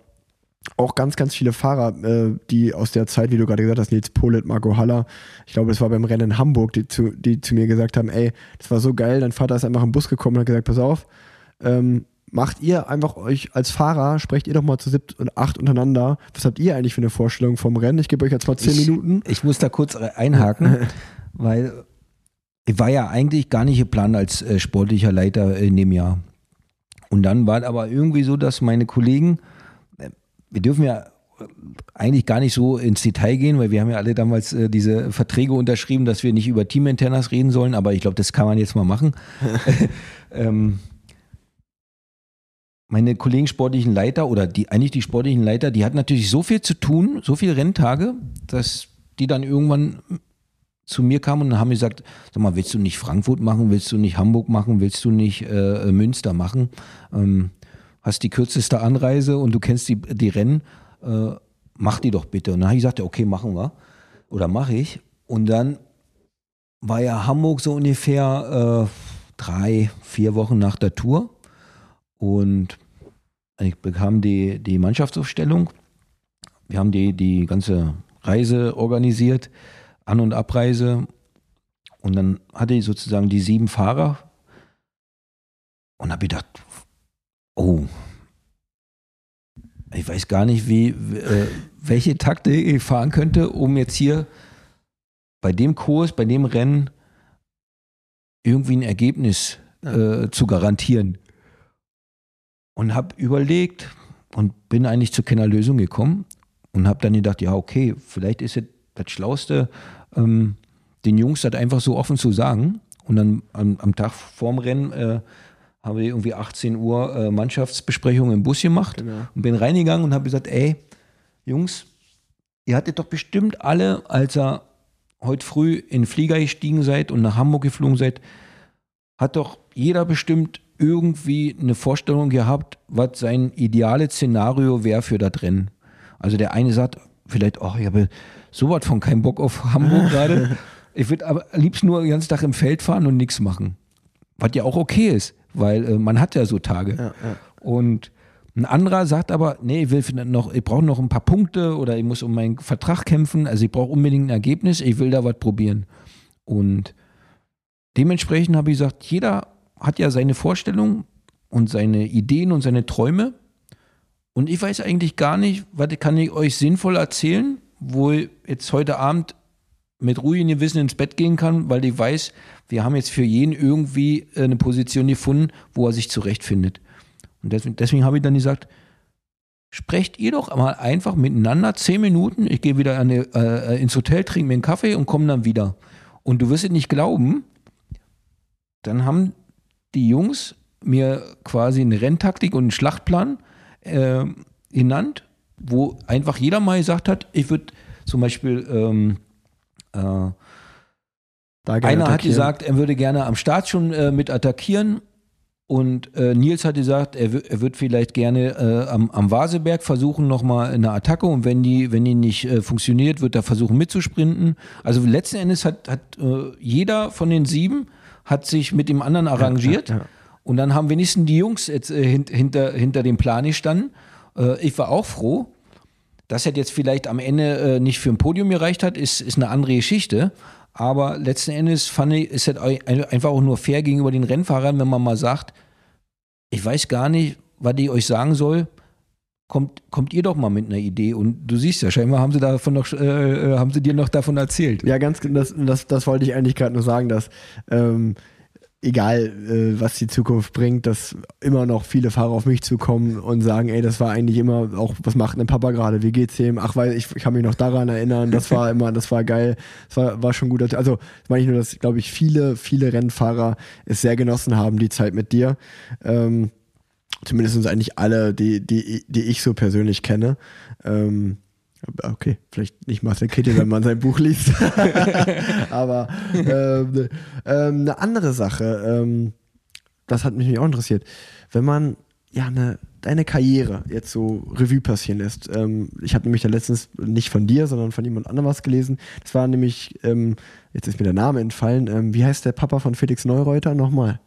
auch ganz, ganz viele Fahrer, äh, die aus der Zeit, wie du gerade gesagt hast, Nils Polit, Marco Haller, ich glaube, das war beim Rennen in Hamburg, die zu, die zu mir gesagt haben, ey, das war so geil, dein Vater ist einfach im Bus gekommen und hat gesagt, pass auf, ähm, macht ihr einfach euch als Fahrer, sprecht ihr doch mal zu siebt und acht untereinander. Was habt ihr eigentlich für eine Vorstellung vom Rennen? Ich gebe euch jetzt mal zehn ich, Minuten. Ich muss da kurz einhaken, weil ich war ja eigentlich gar nicht geplant als äh, sportlicher Leiter in dem Jahr. Und dann war es aber irgendwie so, dass meine Kollegen wir dürfen ja eigentlich gar nicht so ins Detail gehen, weil wir haben ja alle damals äh, diese Verträge unterschrieben, dass wir nicht über Teaminternas reden sollen, aber ich glaube, das kann man jetzt mal machen. ähm, meine Kollegen sportlichen Leiter oder die eigentlich die sportlichen Leiter, die hatten natürlich so viel zu tun, so viele Renntage, dass die dann irgendwann zu mir kamen und haben gesagt, sag mal, willst du nicht Frankfurt machen, willst du nicht Hamburg machen, willst du nicht äh, Münster machen? Ähm, hast die kürzeste Anreise und du kennst die, die Rennen, äh, mach die doch bitte. Und dann habe ich gesagt, okay, machen wir. Oder mache ich. Und dann war ja Hamburg so ungefähr äh, drei, vier Wochen nach der Tour. Und ich bekam die, die Mannschaftsaufstellung. Wir haben die, die ganze Reise organisiert, An- und Abreise. Und dann hatte ich sozusagen die sieben Fahrer Und habe gedacht, oh, ich weiß gar nicht, wie, äh, welche Taktik ich fahren könnte, um jetzt hier bei dem Kurs, bei dem Rennen irgendwie ein Ergebnis äh, zu garantieren. Und habe überlegt und bin eigentlich zu keiner Lösung gekommen und habe dann gedacht, ja, okay, vielleicht ist es das Schlauste, ähm, den Jungs das einfach so offen zu sagen. Und dann am, am Tag vorm Rennen äh, haben wir irgendwie 18 Uhr äh, Mannschaftsbesprechung im Bus gemacht Genau. und bin reingegangen und habe gesagt, ey, Jungs, ihr hattet doch bestimmt alle, als ihr heute früh in den Flieger gestiegen seid und nach Hamburg geflogen seid, hat doch jeder bestimmt irgendwie eine Vorstellung gehabt, was sein ideales Szenario wäre für das Rennen. Also der eine sagt vielleicht, oh, ich habe sowas von keinen Bock auf Hamburg gerade. Ich würde aber am liebsten nur den ganzen Tag im Feld fahren und nichts machen. Was ja auch okay ist, weil äh, man hat ja so Tage. Ja, ja. Und ein anderer sagt aber, nee, ich will noch, ich brauche noch ein paar Punkte oder ich muss um meinen Vertrag kämpfen, also ich brauche unbedingt ein Ergebnis, ich will da was probieren. Und dementsprechend habe ich gesagt, jeder hat ja seine Vorstellung und seine Ideen und seine Träume. Und ich weiß eigentlich gar nicht, was kann ich euch sinnvoll erzählen, wo ich jetzt heute Abend mit ruhigem Gewissen ins Bett gehen kann, weil ich weiß, wir haben jetzt für jeden irgendwie eine Position gefunden, wo er sich zurechtfindet. Und deswegen, deswegen habe ich dann gesagt, sprecht ihr doch mal einfach miteinander zehn Minuten. Ich gehe wieder die, äh, ins Hotel, trinke mir einen Kaffee und komme dann wieder. Und du wirst es nicht glauben, dann haben die Jungs mir quasi eine Renntaktik und einen Schlachtplan äh, genannt, wo einfach jeder mal gesagt hat, ich würde zum Beispiel ähm, äh, einer hat gesagt, er würde gerne am Start schon äh, mit attackieren. Und äh, Nils hat gesagt, er, er wird vielleicht gerne äh, am, am Vaseberg versuchen, nochmal eine Attacke. Und wenn die, wenn die nicht äh, funktioniert, wird er versuchen mitzusprinten. Also letzten Endes hat, hat äh, jeder von den sieben hat sich mit dem anderen arrangiert. ja, ja. Und dann haben wenigstens die Jungs jetzt äh, hint, hinter, hinter dem Plan gestanden. Äh, ich war auch froh. Dass das jetzt vielleicht am Ende äh, nicht für ein Podium gereicht hat, ist, ist eine andere Geschichte. Aber letzten Endes fand ich, ist das ei- ein- einfach auch nur fair gegenüber den Rennfahrern, wenn man mal sagt, ich weiß gar nicht, was ich euch sagen soll. Kommt, kommt ihr doch mal mit einer Idee. Und du siehst ja, scheinbar haben sie davon noch, äh, äh, haben sie dir noch davon erzählt. Ja, ganz genau, das, das, das wollte ich eigentlich gerade nur sagen, dass ähm, egal äh, was die Zukunft bringt, dass immer noch viele Fahrer auf mich zukommen und sagen, ey, das war eigentlich immer auch, was macht ein Papa gerade, wie geht's ihm? Ach, weil ich, ich kann mich noch daran erinnern, das war immer, das war geil, das war, war schon gut. Also das meine ich nur, dass, glaube ich, viele, viele Rennfahrer es sehr genossen haben, die Zeit mit dir. Ähm, zumindest eigentlich alle, die, die, die ich so persönlich kenne. Ähm, okay, vielleicht nicht Marcel Kittel, wenn man sein Buch liest. Aber ähm, ähm, eine andere Sache, ähm, das hat mich auch interessiert. Wenn man ja eine, deine Karriere jetzt so Revue passieren lässt. Ähm, ich habe nämlich da letztens nicht von dir, sondern von jemand anderem was gelesen. Das war nämlich, ähm, jetzt ist mir der Name entfallen, ähm, wie heißt der Papa von Felix Neureuter nochmal?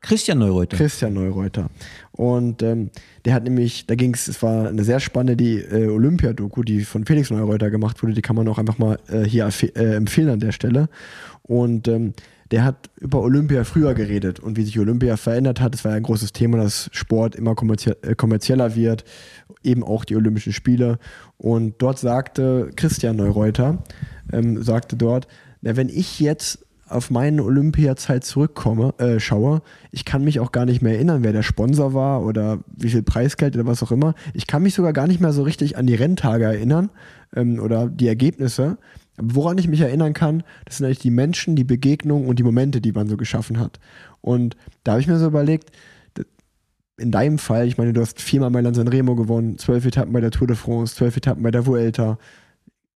Christian Neureuter. Christian Neureuter. Und ähm, der hat nämlich, da ging es, es war eine sehr spannende äh, Olympia-Doku, die von Felix Neureuter gemacht wurde, die kann man auch einfach mal äh, hier äh, empfehlen an der Stelle. Und ähm, der hat über Olympia früher geredet und wie sich Olympia verändert hat. Es war ja ein großes Thema, dass Sport immer kommerzie äh, kommerzieller wird, eben auch die Olympischen Spiele. Und dort sagte Christian Neureuter, ähm, sagte dort, na, wenn ich jetzt auf meine Olympiazeit zurückkomme, äh, schaue, ich kann mich auch gar nicht mehr erinnern, wer der Sponsor war oder wie viel Preisgeld oder was auch immer. Ich kann mich sogar gar nicht mehr so richtig an die Renntage erinnern ähm, oder die Ergebnisse. Woran ich mich erinnern kann, das sind eigentlich die Menschen, die Begegnungen und die Momente, die man so geschaffen hat. Und da habe ich mir so überlegt, in deinem Fall, ich meine, du hast viermal Mailand San Remo gewonnen, zwölf Etappen bei der Tour de France, zwölf Etappen bei der Vuelta.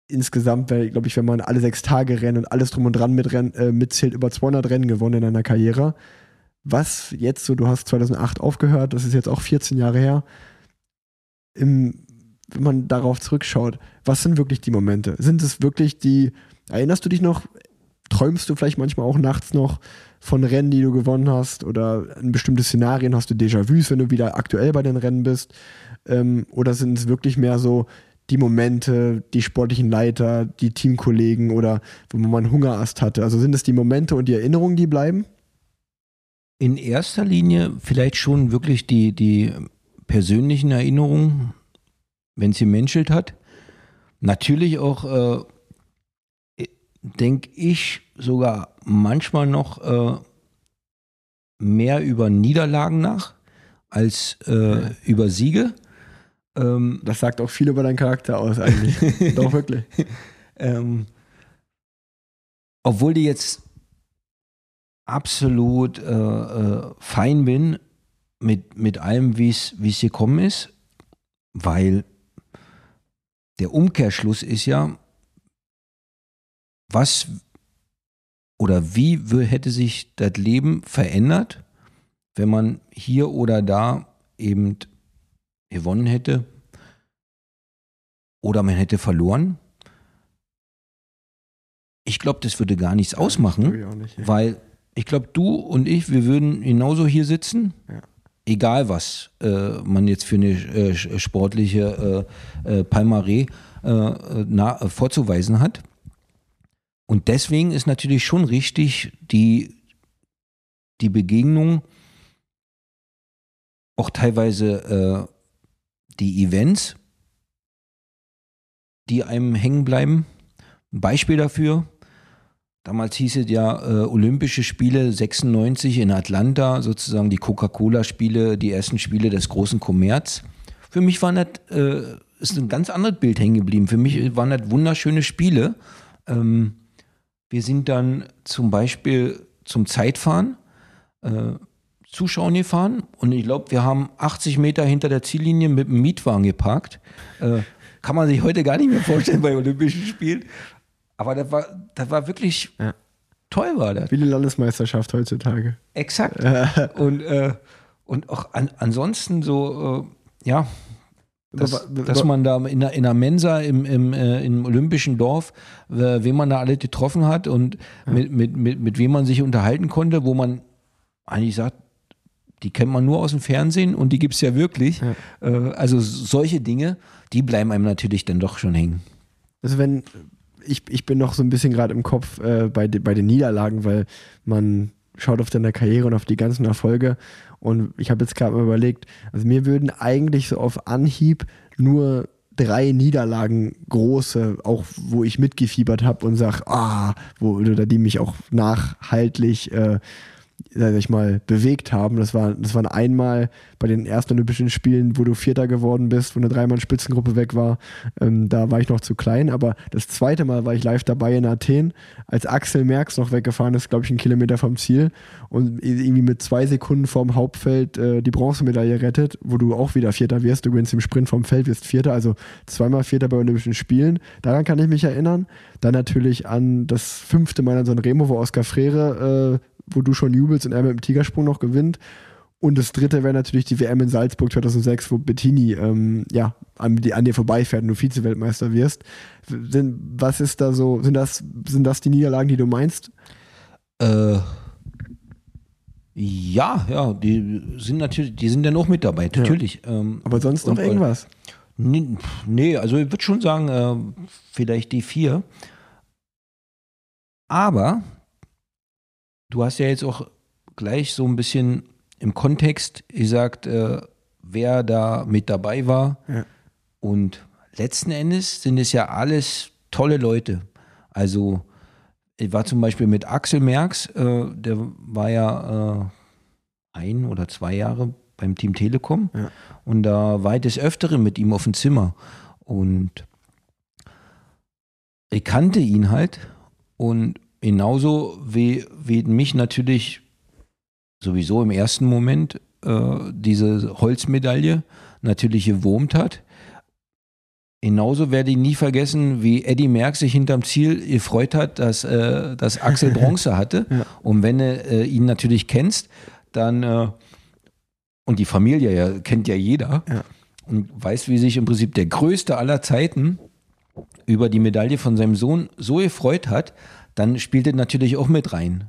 Insgesamt, glaube ich, wenn man alle sechs Tage Rennen und alles drum und dran mit Renn, äh, mitzählt, über 200 Rennen gewonnen in deiner Karriere. Was jetzt so, du hast 2008 aufgehört, das ist jetzt auch 14 Jahre her. Im, wenn man darauf zurückschaut, was sind wirklich die Momente? Sind es wirklich die, erinnerst du dich noch, träumst du vielleicht manchmal auch nachts noch von Rennen, die du gewonnen hast oder in bestimmte Szenarien hast du Déjà-vus, wenn du wieder aktuell bei den Rennen bist? Ähm, oder sind es wirklich mehr so die Momente, die sportlichen Leiter, die Teamkollegen oder wo man einen Hungerast hatte? Also sind es die Momente und die Erinnerungen, die bleiben? In erster Linie vielleicht schon wirklich die, die persönlichen Erinnerungen, wenn sie menschelt hat. Natürlich auch, äh, denke ich, sogar manchmal noch äh, mehr über Niederlagen nach als äh, über Siege. Ähm, Das sagt auch viel über deinen Charakter aus eigentlich. Doch, wirklich. ähm, obwohl die jetzt absolut äh, äh, fein bin mit, mit allem, wie es gekommen ist, weil der Umkehrschluss ist ja, was oder wie hätte sich das Leben verändert, wenn man hier oder da eben gewonnen hätte oder man hätte verloren. Ich glaube, das würde gar nichts ausmachen. Ich auch nicht, ja. Weil ich glaube, du und ich, wir würden genauso hier sitzen, Ja. egal was äh, man jetzt für eine äh, sportliche äh, äh, Palmarès äh, na, vorzuweisen hat. Und deswegen ist natürlich schon richtig, die, die Begegnung, auch teilweise äh, die Events, die einem hängen bleiben. Ein Beispiel dafür, Damals hieß es ja äh, Olympische Spiele 96 in Atlanta, sozusagen die Coca-Cola-Spiele, die ersten Spiele des großen Kommerz. Für mich waren das, äh, ist ein ganz anderes Bild hängen geblieben. Für mich waren das wunderschöne Spiele. Ähm, wir sind dann zum Beispiel zum Zeitfahren äh, zuschauen gefahren und ich glaube, wir haben 80 Meter hinter der Ziellinie mit einem Mietwagen geparkt. Äh, kann man sich heute gar nicht mehr vorstellen bei Olympischen Spielen. Aber das war, das war wirklich Ja. toll, war das. Wie eine Landesmeisterschaft heutzutage. Exakt. und, äh, und auch an, ansonsten so, äh, ja, dass, dass man da in der, in der Mensa im, im, äh, im Olympischen Dorf, äh, wen man da alle getroffen hat und mit, mit, mit, mit wem man sich unterhalten konnte, wo man eigentlich sagt, die kennt man nur aus dem Fernsehen und die gibt es ja wirklich. Ja. Äh, also solche Dinge, die bleiben einem natürlich dann doch schon hängen. Also wenn, ich, ich bin noch so ein bisschen gerade im Kopf äh, bei, de, bei den Niederlagen, weil man schaut auf deine Karriere und auf die ganzen Erfolge und ich habe jetzt gerade mal überlegt, also mir würden eigentlich so auf Anhieb nur drei Niederlagen große, auch wo ich mitgefiebert habe und sag, ah, wo oder die mich auch nachhaltlich äh, sag ich mal, bewegt haben. Das war, das waren einmal bei den ersten Olympischen Spielen, wo du Vierter geworden bist, wo eine Dreimann-Spitzengruppe weg war. Ähm, da war ich noch zu klein, aber das zweite Mal war ich live dabei in Athen, als Axel Merckx noch weggefahren ist, glaube ich, einen Kilometer vom Ziel und irgendwie mit zwei Sekunden vorm Hauptfeld äh, die Bronzemedaille rettet, wo du auch wieder Vierter wirst. Du gewinnst im Sprint vom Feld, wirst Vierter, also zweimal Vierter bei Olympischen Spielen. Daran kann ich mich erinnern. Dann natürlich an das fünfte Mal an San Remo, wo Oskar Frere äh, wo du schon jubelst und er mit dem Tigersprung noch gewinnt. Und das dritte wäre natürlich die WM in Salzburg 2006, wo Bettini ähm, ja, an, die, an dir vorbeifährt und du Vize-Weltmeister wirst. Sind, was ist da so, sind das, sind das die Niederlagen, die du meinst? Äh, ja, ja, die sind natürlich, die sind ja noch mit dabei, natürlich. Ähm, Aber sonst noch und- irgendwas? Nee, nee, also ich würde schon sagen, äh, vielleicht die vier. Aber du hast ja jetzt auch gleich so ein bisschen im Kontext gesagt, äh, wer da mit dabei war. Ja. Und letzten Endes sind es ja alles tolle Leute. Also ich war zum Beispiel mit Axel Merks, äh, der war ja äh, ein oder zwei Jahre beim Team Telekom. Ja. Und da war ich des Öfteren mit ihm auf dem Zimmer. Und ich kannte ihn halt. Und genauso wie, wie mich natürlich sowieso im ersten Moment äh, diese Holzmedaille natürlich gewurmt hat. Genauso werde ich nie vergessen, wie Eddie Merckx sich hinterm Ziel gefreut hat, dass, äh, dass Axel Bronze hatte. Ja. Und wenn du äh, ihn natürlich kennst, dann äh, und die Familie ja, kennt ja jeder Ja. und weiß, wie sich im Prinzip der größte aller Zeiten über die Medaille von seinem Sohn so gefreut hat, dann spielt es natürlich auch mit rein.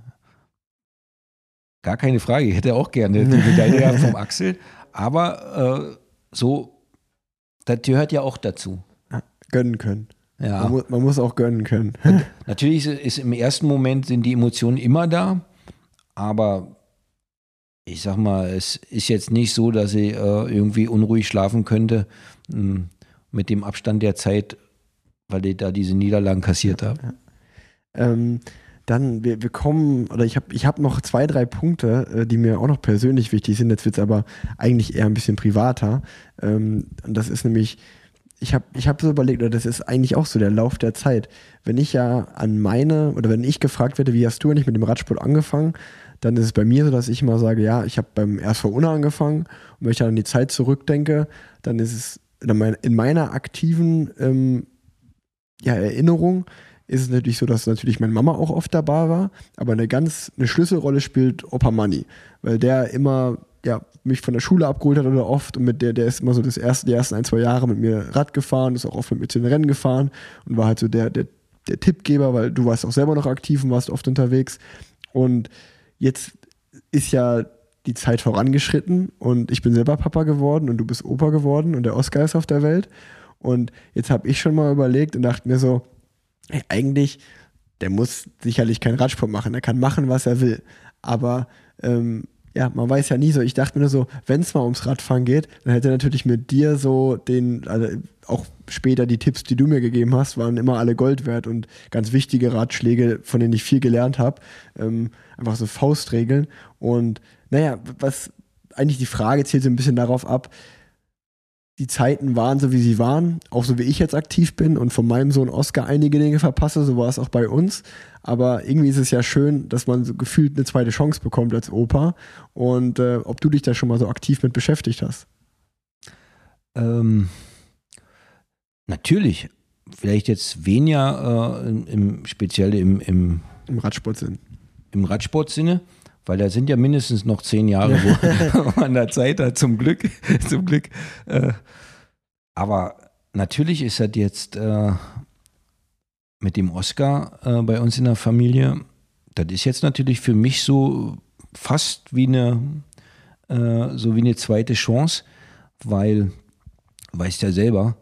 Gar keine Frage, ich hätte auch gerne die Medaille vom Axel, aber äh, so, das gehört ja auch dazu. Gönnen können. Ja. Man, mu man muss auch gönnen können. Natürlich ist, ist im ersten Moment sind die Emotionen immer da, aber ich sag mal, es ist jetzt nicht so, dass ich äh, irgendwie unruhig schlafen könnte mh, hm, mit dem Abstand der Zeit, weil ich da diese Niederlagen kassiert habe. Ja. Ähm, dann, wir, wir kommen, oder ich habe ich hab noch zwei, drei Punkte, äh, die mir auch noch persönlich wichtig sind. Jetzt wird es aber eigentlich eher ein bisschen privater. Ähm, und das ist nämlich, ich habe ich hab so überlegt, oder das ist eigentlich auch so der Lauf der Zeit. Wenn ich ja an meine, oder wenn ich gefragt werde, wie hast du eigentlich mit dem Radsport angefangen, dann ist es bei mir so, dass ich immer sage, ja, ich habe beim RSV Unna angefangen und wenn ich dann an die Zeit zurückdenke, dann ist es in meiner aktiven ähm, ja, Erinnerung ist es natürlich so, dass natürlich meine Mama auch oft dabei war, aber eine ganz eine Schlüsselrolle spielt Opa Money, weil der immer ja, mich von der Schule abgeholt hat oder oft und mit der, der ist immer so das erste, die ersten ein, zwei Jahre mit mir Rad gefahren, ist auch oft mit mir zu den Rennen gefahren und war halt so der, der, der Tippgeber, weil du warst auch selber noch aktiv und warst oft unterwegs. Und jetzt ist ja die Zeit vorangeschritten und ich bin selber Papa geworden und du bist Opa geworden und der Oscar ist auf der Welt. Und jetzt habe ich schon mal überlegt und dachte mir so, eigentlich, der muss sicherlich keinen Radsport machen, er kann machen, was er will. Aber ähm, ja, man weiß ja nie so. Ich dachte mir nur so, wenn es mal ums Radfahren geht, dann hätte natürlich mit dir so den, also auch später die Tipps, die du mir gegeben hast, waren immer alle Gold wert und ganz wichtige Ratschläge, von denen ich viel gelernt habe. Ähm, einfach so Faustregeln. Und naja, was eigentlich die Frage zielt so ein bisschen darauf ab, die Zeiten waren so, wie sie waren, auch so wie ich jetzt aktiv bin und von meinem Sohn Oscar einige Dinge verpasse, so war es auch bei uns. Aber irgendwie ist es ja schön, dass man so gefühlt eine zweite Chance bekommt als Opa. Und äh, ob du dich da schon mal so aktiv mit beschäftigt hast? Ähm, natürlich. Vielleicht jetzt weniger äh, im, speziell im, im, Im Radsportsinn. Im Radsportsinne weil da sind ja mindestens noch zehn Jahre, wo man da Zeit hat, zum Glück. zum Glück. Äh, aber natürlich ist das jetzt äh, mit dem Oscar äh, bei uns in der Familie, das ist jetzt natürlich für mich so fast wie eine, so wie eine zweite Chance, weil, weißt ja selber,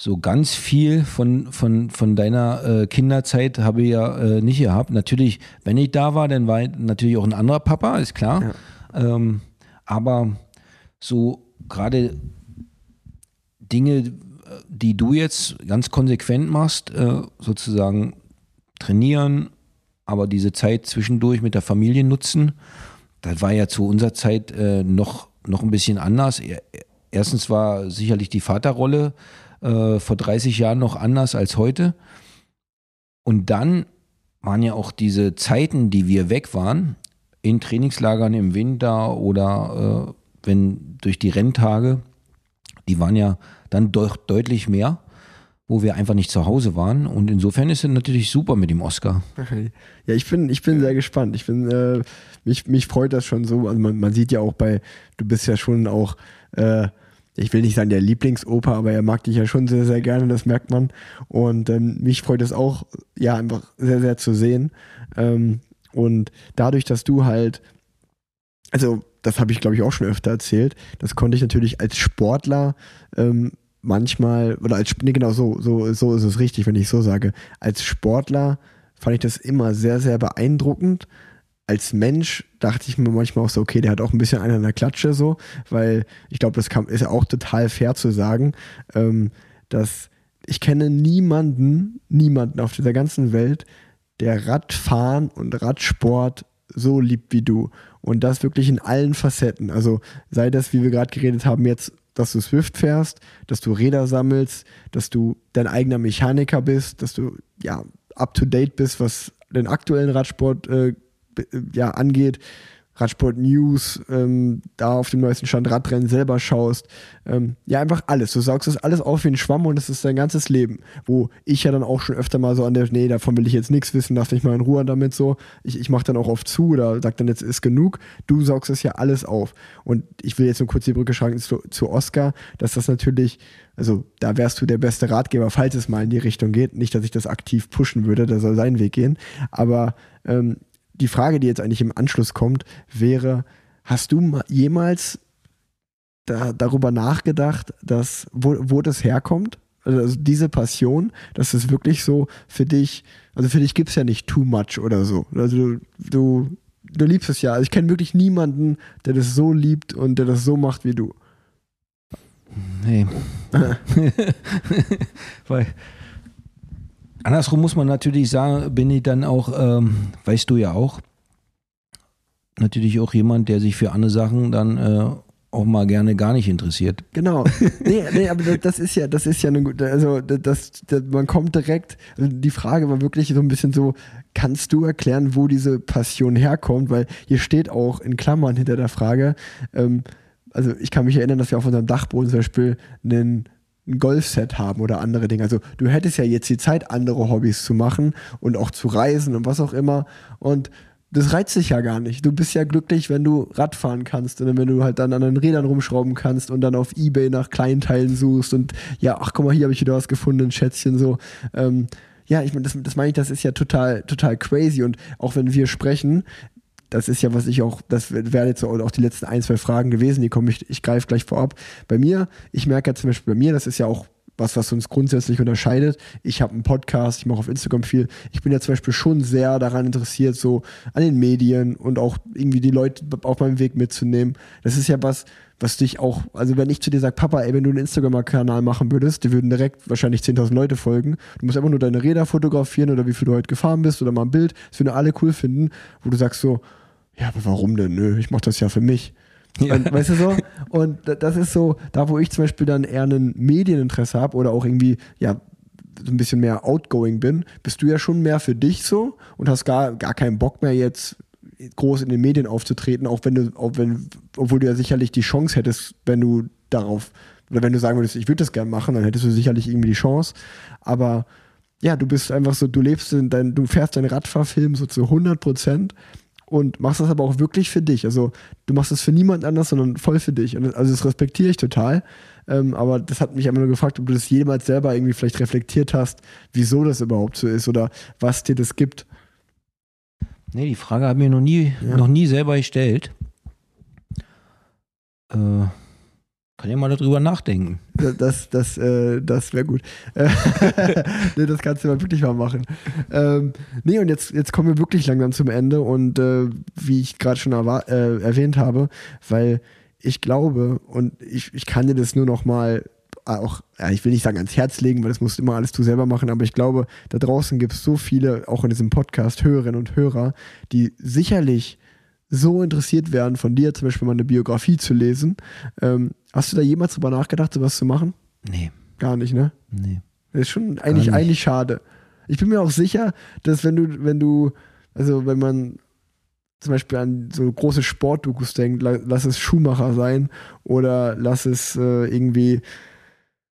so ganz viel von, von, von deiner äh, Kinderzeit habe ich ja äh, nicht gehabt. Natürlich, wenn ich da war, dann war ich natürlich auch ein anderer Papa, ist klar. Ja. Ähm, aber so gerade Dinge, die du jetzt ganz konsequent machst, äh, sozusagen trainieren, aber diese Zeit zwischendurch mit der Familie nutzen, das war ja zu unserer Zeit äh, noch, noch ein bisschen anders. Erstens war sicherlich die Vaterrolle äh, vor 30 Jahren noch anders als heute. Und dann waren ja auch diese Zeiten, die wir weg waren, in Trainingslagern im Winter oder äh, wenn durch die Renntage, die waren ja dann doch deutlich mehr, wo wir einfach nicht zu Hause waren. Und insofern ist es natürlich super mit dem Oscar. Ja, ich bin, ich bin sehr gespannt. Ich bin, äh, mich, mich freut das schon so. Also man, man sieht ja auch bei, du bist ja schon auch äh, ich will nicht sagen der Lieblingsoper, aber er mag dich ja schon sehr, sehr gerne, das merkt man. Und ähm, mich freut es auch, ja, einfach sehr, sehr zu sehen. Ähm, und dadurch, dass du halt, also das habe ich glaube ich auch schon öfter erzählt, das konnte ich natürlich als Sportler ähm, manchmal, oder als, nee, genau so, so, so ist es richtig, wenn ich so sage, als Sportler fand ich das immer sehr, sehr beeindruckend, als Mensch dachte ich mir manchmal auch so, okay, der hat auch ein bisschen einen an der Klatsche so, weil ich glaube, das kann, ist auch total fair zu sagen, ähm, dass ich kenne niemanden, niemanden auf dieser ganzen Welt, der Radfahren und Radsport so liebt wie du. Und das wirklich in allen Facetten. Also sei das, wie wir gerade geredet haben, jetzt, dass du Swift fährst, dass du Räder sammelst, dass du dein eigener Mechaniker bist, dass du ja up to date bist, was den aktuellen Radsport äh, ja, angeht. Radsport News, ähm, da auf dem neuesten Stand Radrennen selber schaust. Ähm, ja, einfach alles. Du saugst das alles auf wie ein Schwamm und es ist dein ganzes Leben. Wo ich ja dann auch schon öfter mal so an der, nee, davon will ich jetzt nichts wissen, lass mich mal in Ruhe damit so. Ich, ich mach dann auch oft zu oder sag dann, jetzt ist genug. Du saugst es ja alles auf. Und ich will jetzt nur kurz die Brücke schlagen zu, zu Oscar, dass das natürlich, also da wärst du der beste Ratgeber, falls es mal in die Richtung geht. Nicht, dass ich das aktiv pushen würde, der soll seinen Weg gehen. Aber ähm, die Frage, die jetzt eigentlich im Anschluss kommt, wäre, hast du jemals da, darüber nachgedacht, dass, wo, wo das herkommt? Also diese Passion, dass es wirklich so für dich, also für dich gibt es ja nicht too much oder so. Also du, du du liebst es ja. Also ich kenne wirklich niemanden, der das so liebt und der das so macht wie du. Nee. Weil andersrum muss man natürlich sagen, bin ich dann auch, ähm, weißt du ja auch, natürlich auch jemand, der sich für andere Sachen dann äh, auch mal gerne gar nicht interessiert. Genau. Nee, nee, aber das, ist ja, das ist ja eine gute, also das, das, man kommt direkt, also die Frage war wirklich so ein bisschen so, kannst du erklären, wo diese Passion herkommt? Weil hier steht auch in Klammern hinter der Frage, ähm, also ich kann mich erinnern, dass wir auf unserem Dachboden zum Beispiel einen ein Golfset haben oder andere Dinge. Also du hättest ja jetzt die Zeit, andere Hobbys zu machen und auch zu reisen und was auch immer. Und das reizt dich ja gar nicht. Du bist ja glücklich, wenn du Radfahren kannst und wenn du halt dann an den Rädern rumschrauben kannst und dann auf Ebay nach Kleinteilen suchst und ja, ach guck mal, hier habe ich wieder was gefunden, ein Schätzchen so. Ähm, ja, ich meine, das, das meine ich, das ist ja total, total crazy. Und auch wenn wir sprechen, das ist ja, was ich auch, das wären jetzt auch die letzten ein, zwei Fragen gewesen, die komme ich, ich greife gleich vorab. Bei mir, ich merke ja zum Beispiel bei mir, das ist ja auch was, was uns grundsätzlich unterscheidet. Ich habe einen Podcast, ich mache auf Instagram viel. Ich bin ja zum Beispiel schon sehr daran interessiert, so an den Medien und auch irgendwie die Leute auf meinem Weg mitzunehmen. Das ist ja was, was dich auch, also wenn ich zu dir sage, Papa, ey, wenn du einen Instagram-Kanal machen würdest, die würden direkt wahrscheinlich 10.000 Leute folgen. Du musst einfach nur deine Räder fotografieren oder wie viel du heute gefahren bist oder mal ein Bild. Das würden alle cool finden, wo du sagst so, ja, aber warum denn? Nö, ich mache das ja für mich. Ja. Und, weißt du so? Und das ist so, da wo ich zum Beispiel dann eher ein Medieninteresse habe oder auch irgendwie, ja, so ein bisschen mehr outgoing bin, bist du ja schon mehr für dich so und hast gar, gar keinen Bock mehr jetzt groß in den Medien aufzutreten, auch wenn du, auch wenn, obwohl du ja sicherlich die Chance hättest, wenn du darauf, oder wenn du sagen würdest, ich würde das gerne machen, dann hättest du sicherlich irgendwie die Chance. Aber ja, du bist einfach so, du lebst in dein, du fährst deinen Radfahrfilm so zu 100 Prozent und machst das aber auch wirklich für dich. Also du machst das für niemand anders, sondern voll für dich. Und also das respektiere ich total. Ähm, aber das hat mich einfach nur gefragt, ob du das jemals selber irgendwie vielleicht reflektiert hast, wieso das überhaupt so ist oder was dir das gibt. Nee, die Frage hat mir noch nie, ja. noch nie selber gestellt. Äh, kann ja mal darüber nachdenken. Das, das, äh, das wäre gut. nee, das kannst du mal wirklich mal machen. Ähm, nee, und jetzt, jetzt kommen wir wirklich langsam zum Ende und äh, wie ich gerade schon äh, erwähnt habe, weil ich glaube und ich, ich kann dir das nur noch mal auch, ja, ich will nicht sagen ans Herz legen, weil das musst du immer alles du selber machen, aber ich glaube, da draußen gibt es so viele, auch in diesem Podcast, Hörerinnen und Hörer, die sicherlich so interessiert werden, von dir zum Beispiel mal eine Biografie zu lesen. Ähm, hast du da jemals drüber nachgedacht, sowas zu machen? Nee. Gar nicht, ne? Nee. Das ist schon eigentlich, eigentlich schade. Ich bin mir auch sicher, dass wenn du, wenn du, also wenn man zum Beispiel an so große Sportdokus denkt, lass es Schumacher sein oder lass es äh, irgendwie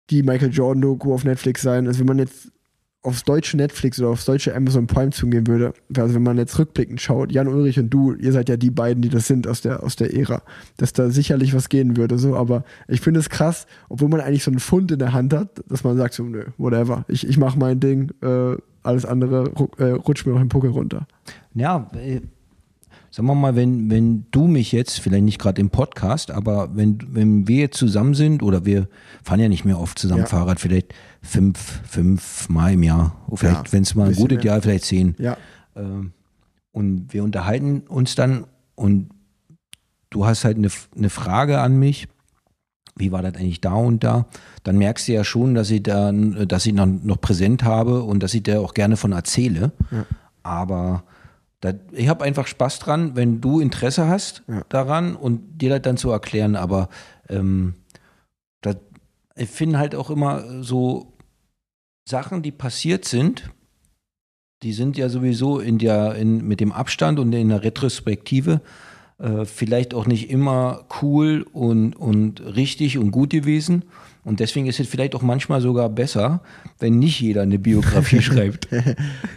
die Michael Jordan-Doku auf Netflix sein. Also wenn man jetzt aufs deutsche Netflix oder aufs deutsche Amazon Prime zugehen würde, also wenn man jetzt rückblickend schaut, Jan Ulrich und du, ihr seid ja die beiden, die das sind aus der, aus der Ära, dass da sicherlich was gehen würde, so, aber ich finde es krass, obwohl man eigentlich so einen Fund in der Hand hat, dass man sagt so, nö, whatever, ich, ich mache mein Ding, äh, alles andere äh, rutscht mir noch im Puckel runter. Ja, äh, sagen wir mal, wenn, wenn du mich jetzt, vielleicht nicht gerade im Podcast, aber wenn, wenn wir jetzt zusammen sind oder wir fahren ja nicht mehr oft zusammen ja. Fahrrad, vielleicht fünf, fünf Mal im Jahr, vielleicht, ja, wenn es mal ein gutes Jahr, vielleicht zehn. Ja. Ähm, und wir unterhalten uns dann und du hast halt eine, eine Frage an mich, wie war das eigentlich da und da, dann merkst du ja schon, dass ich da, dass ich noch, noch präsent habe und dass ich da auch gerne von erzähle. Ja. Aber da, ich habe einfach Spaß dran, wenn du Interesse hast ja. daran und dir das dann zu erklären. Aber ähm, das, ich finde halt auch immer so Sachen, die passiert sind, die sind ja sowieso in der, in, mit dem Abstand und in der Retrospektive äh, vielleicht auch nicht immer cool und, und richtig und gut gewesen. Und deswegen ist es vielleicht auch manchmal sogar besser, wenn nicht jeder eine Biografie schreibt.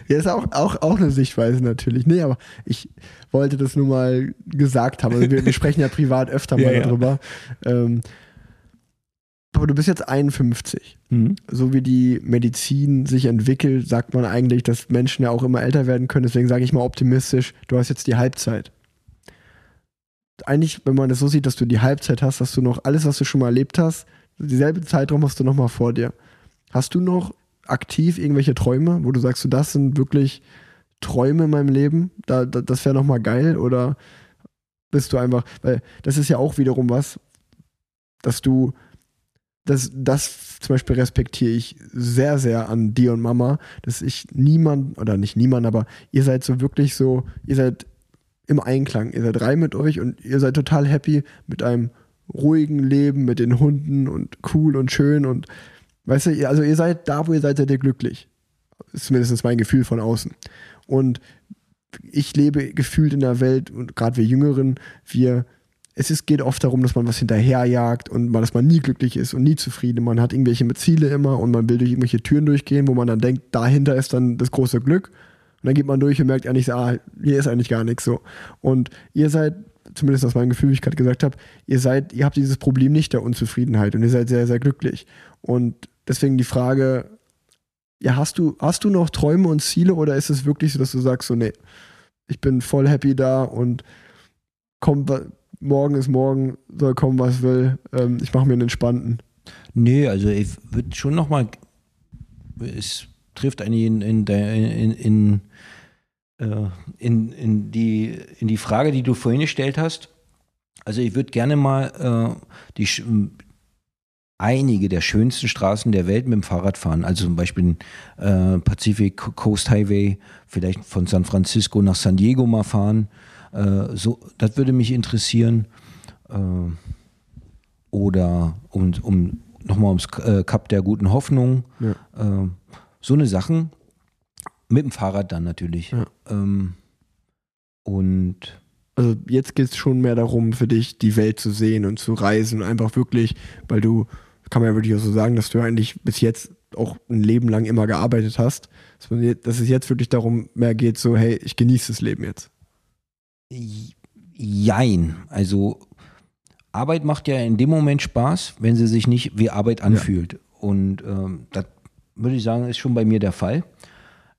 ja, ist auch, auch, auch eine Sichtweise natürlich. Nee, aber ich wollte das nur mal gesagt haben. Also wir, wir sprechen ja privat öfter mal ja, darüber. Ja. Ähm, aber du bist jetzt 51. Mhm. So wie die Medizin sich entwickelt, sagt man eigentlich, dass Menschen ja auch immer älter werden können. Deswegen sage ich mal optimistisch, du hast jetzt die Halbzeit. Eigentlich, wenn man das so sieht, dass du die Halbzeit hast, dass du noch alles, was du schon mal erlebt hast, dieselbe Zeitraum hast du nochmal vor dir. Hast du noch aktiv irgendwelche Träume, wo du sagst, das sind wirklich Träume in meinem Leben? Da, da, das wäre nochmal geil oder bist du einfach, weil das ist ja auch wiederum was, dass du, das, das zum Beispiel respektiere ich sehr, sehr an dir und Mama, dass ich niemand, oder nicht niemand, aber ihr seid so wirklich so, ihr seid im Einklang, ihr seid rein mit euch und ihr seid total happy mit einem ruhigen Leben, mit den Hunden und cool und schön und weißt du, also ihr seid da, wo ihr seid, seid ihr glücklich. Ist zumindest mein Gefühl von außen. Und ich lebe gefühlt in einer Welt, und gerade wir Jüngeren, wir, es ist, geht oft darum, dass man was hinterherjagt und man, dass man nie glücklich ist und nie zufrieden. Man hat irgendwelche Ziele immer und man will durch irgendwelche Türen durchgehen, wo man dann denkt, dahinter ist dann das große Glück. Und dann geht man durch und merkt eigentlich, ah, hier ist eigentlich gar nichts so. Und ihr seid, zumindest aus meinem Gefühl, wie ich gerade gesagt habe, ihr seid, ihr habt dieses Problem nicht der Unzufriedenheit und ihr seid sehr, sehr glücklich. Und deswegen die Frage, ja, hast du, hast du noch Träume und Ziele oder ist es wirklich so, dass du sagst, so, nee, ich bin voll happy da und komm, morgen ist morgen, soll kommen, was will, ähm, ich mache mir einen entspannten. Nee, also ich würde schon nochmal, es trifft eigentlich in, in, in, in, in, in, die, in die Frage, die du vorhin gestellt hast. Also ich würde gerne mal äh, die, einige der schönsten Straßen der Welt mit dem Fahrrad fahren. Also zum Beispiel äh, Pacific Coast Highway, vielleicht von San Francisco nach San Diego mal fahren. Äh, so, das würde mich interessieren. Äh, oder um, um nochmal ums äh, Kap der guten Hoffnung. Ja. Äh, so eine Sachen. Mit dem Fahrrad dann natürlich. Ja. Ähm, und also jetzt geht es schon mehr darum, für dich die Welt zu sehen und zu reisen und einfach wirklich, weil du, kann man ja wirklich auch so sagen, dass du eigentlich bis jetzt auch ein Leben lang immer gearbeitet hast, dass es jetzt wirklich darum mehr geht, so, hey, ich genieße das Leben jetzt. Jein. Also Arbeit macht ja in dem Moment Spaß, wenn sie sich nicht wie Arbeit anfühlt. Ja. Und ähm, das würde ich sagen, ist schon bei mir der Fall.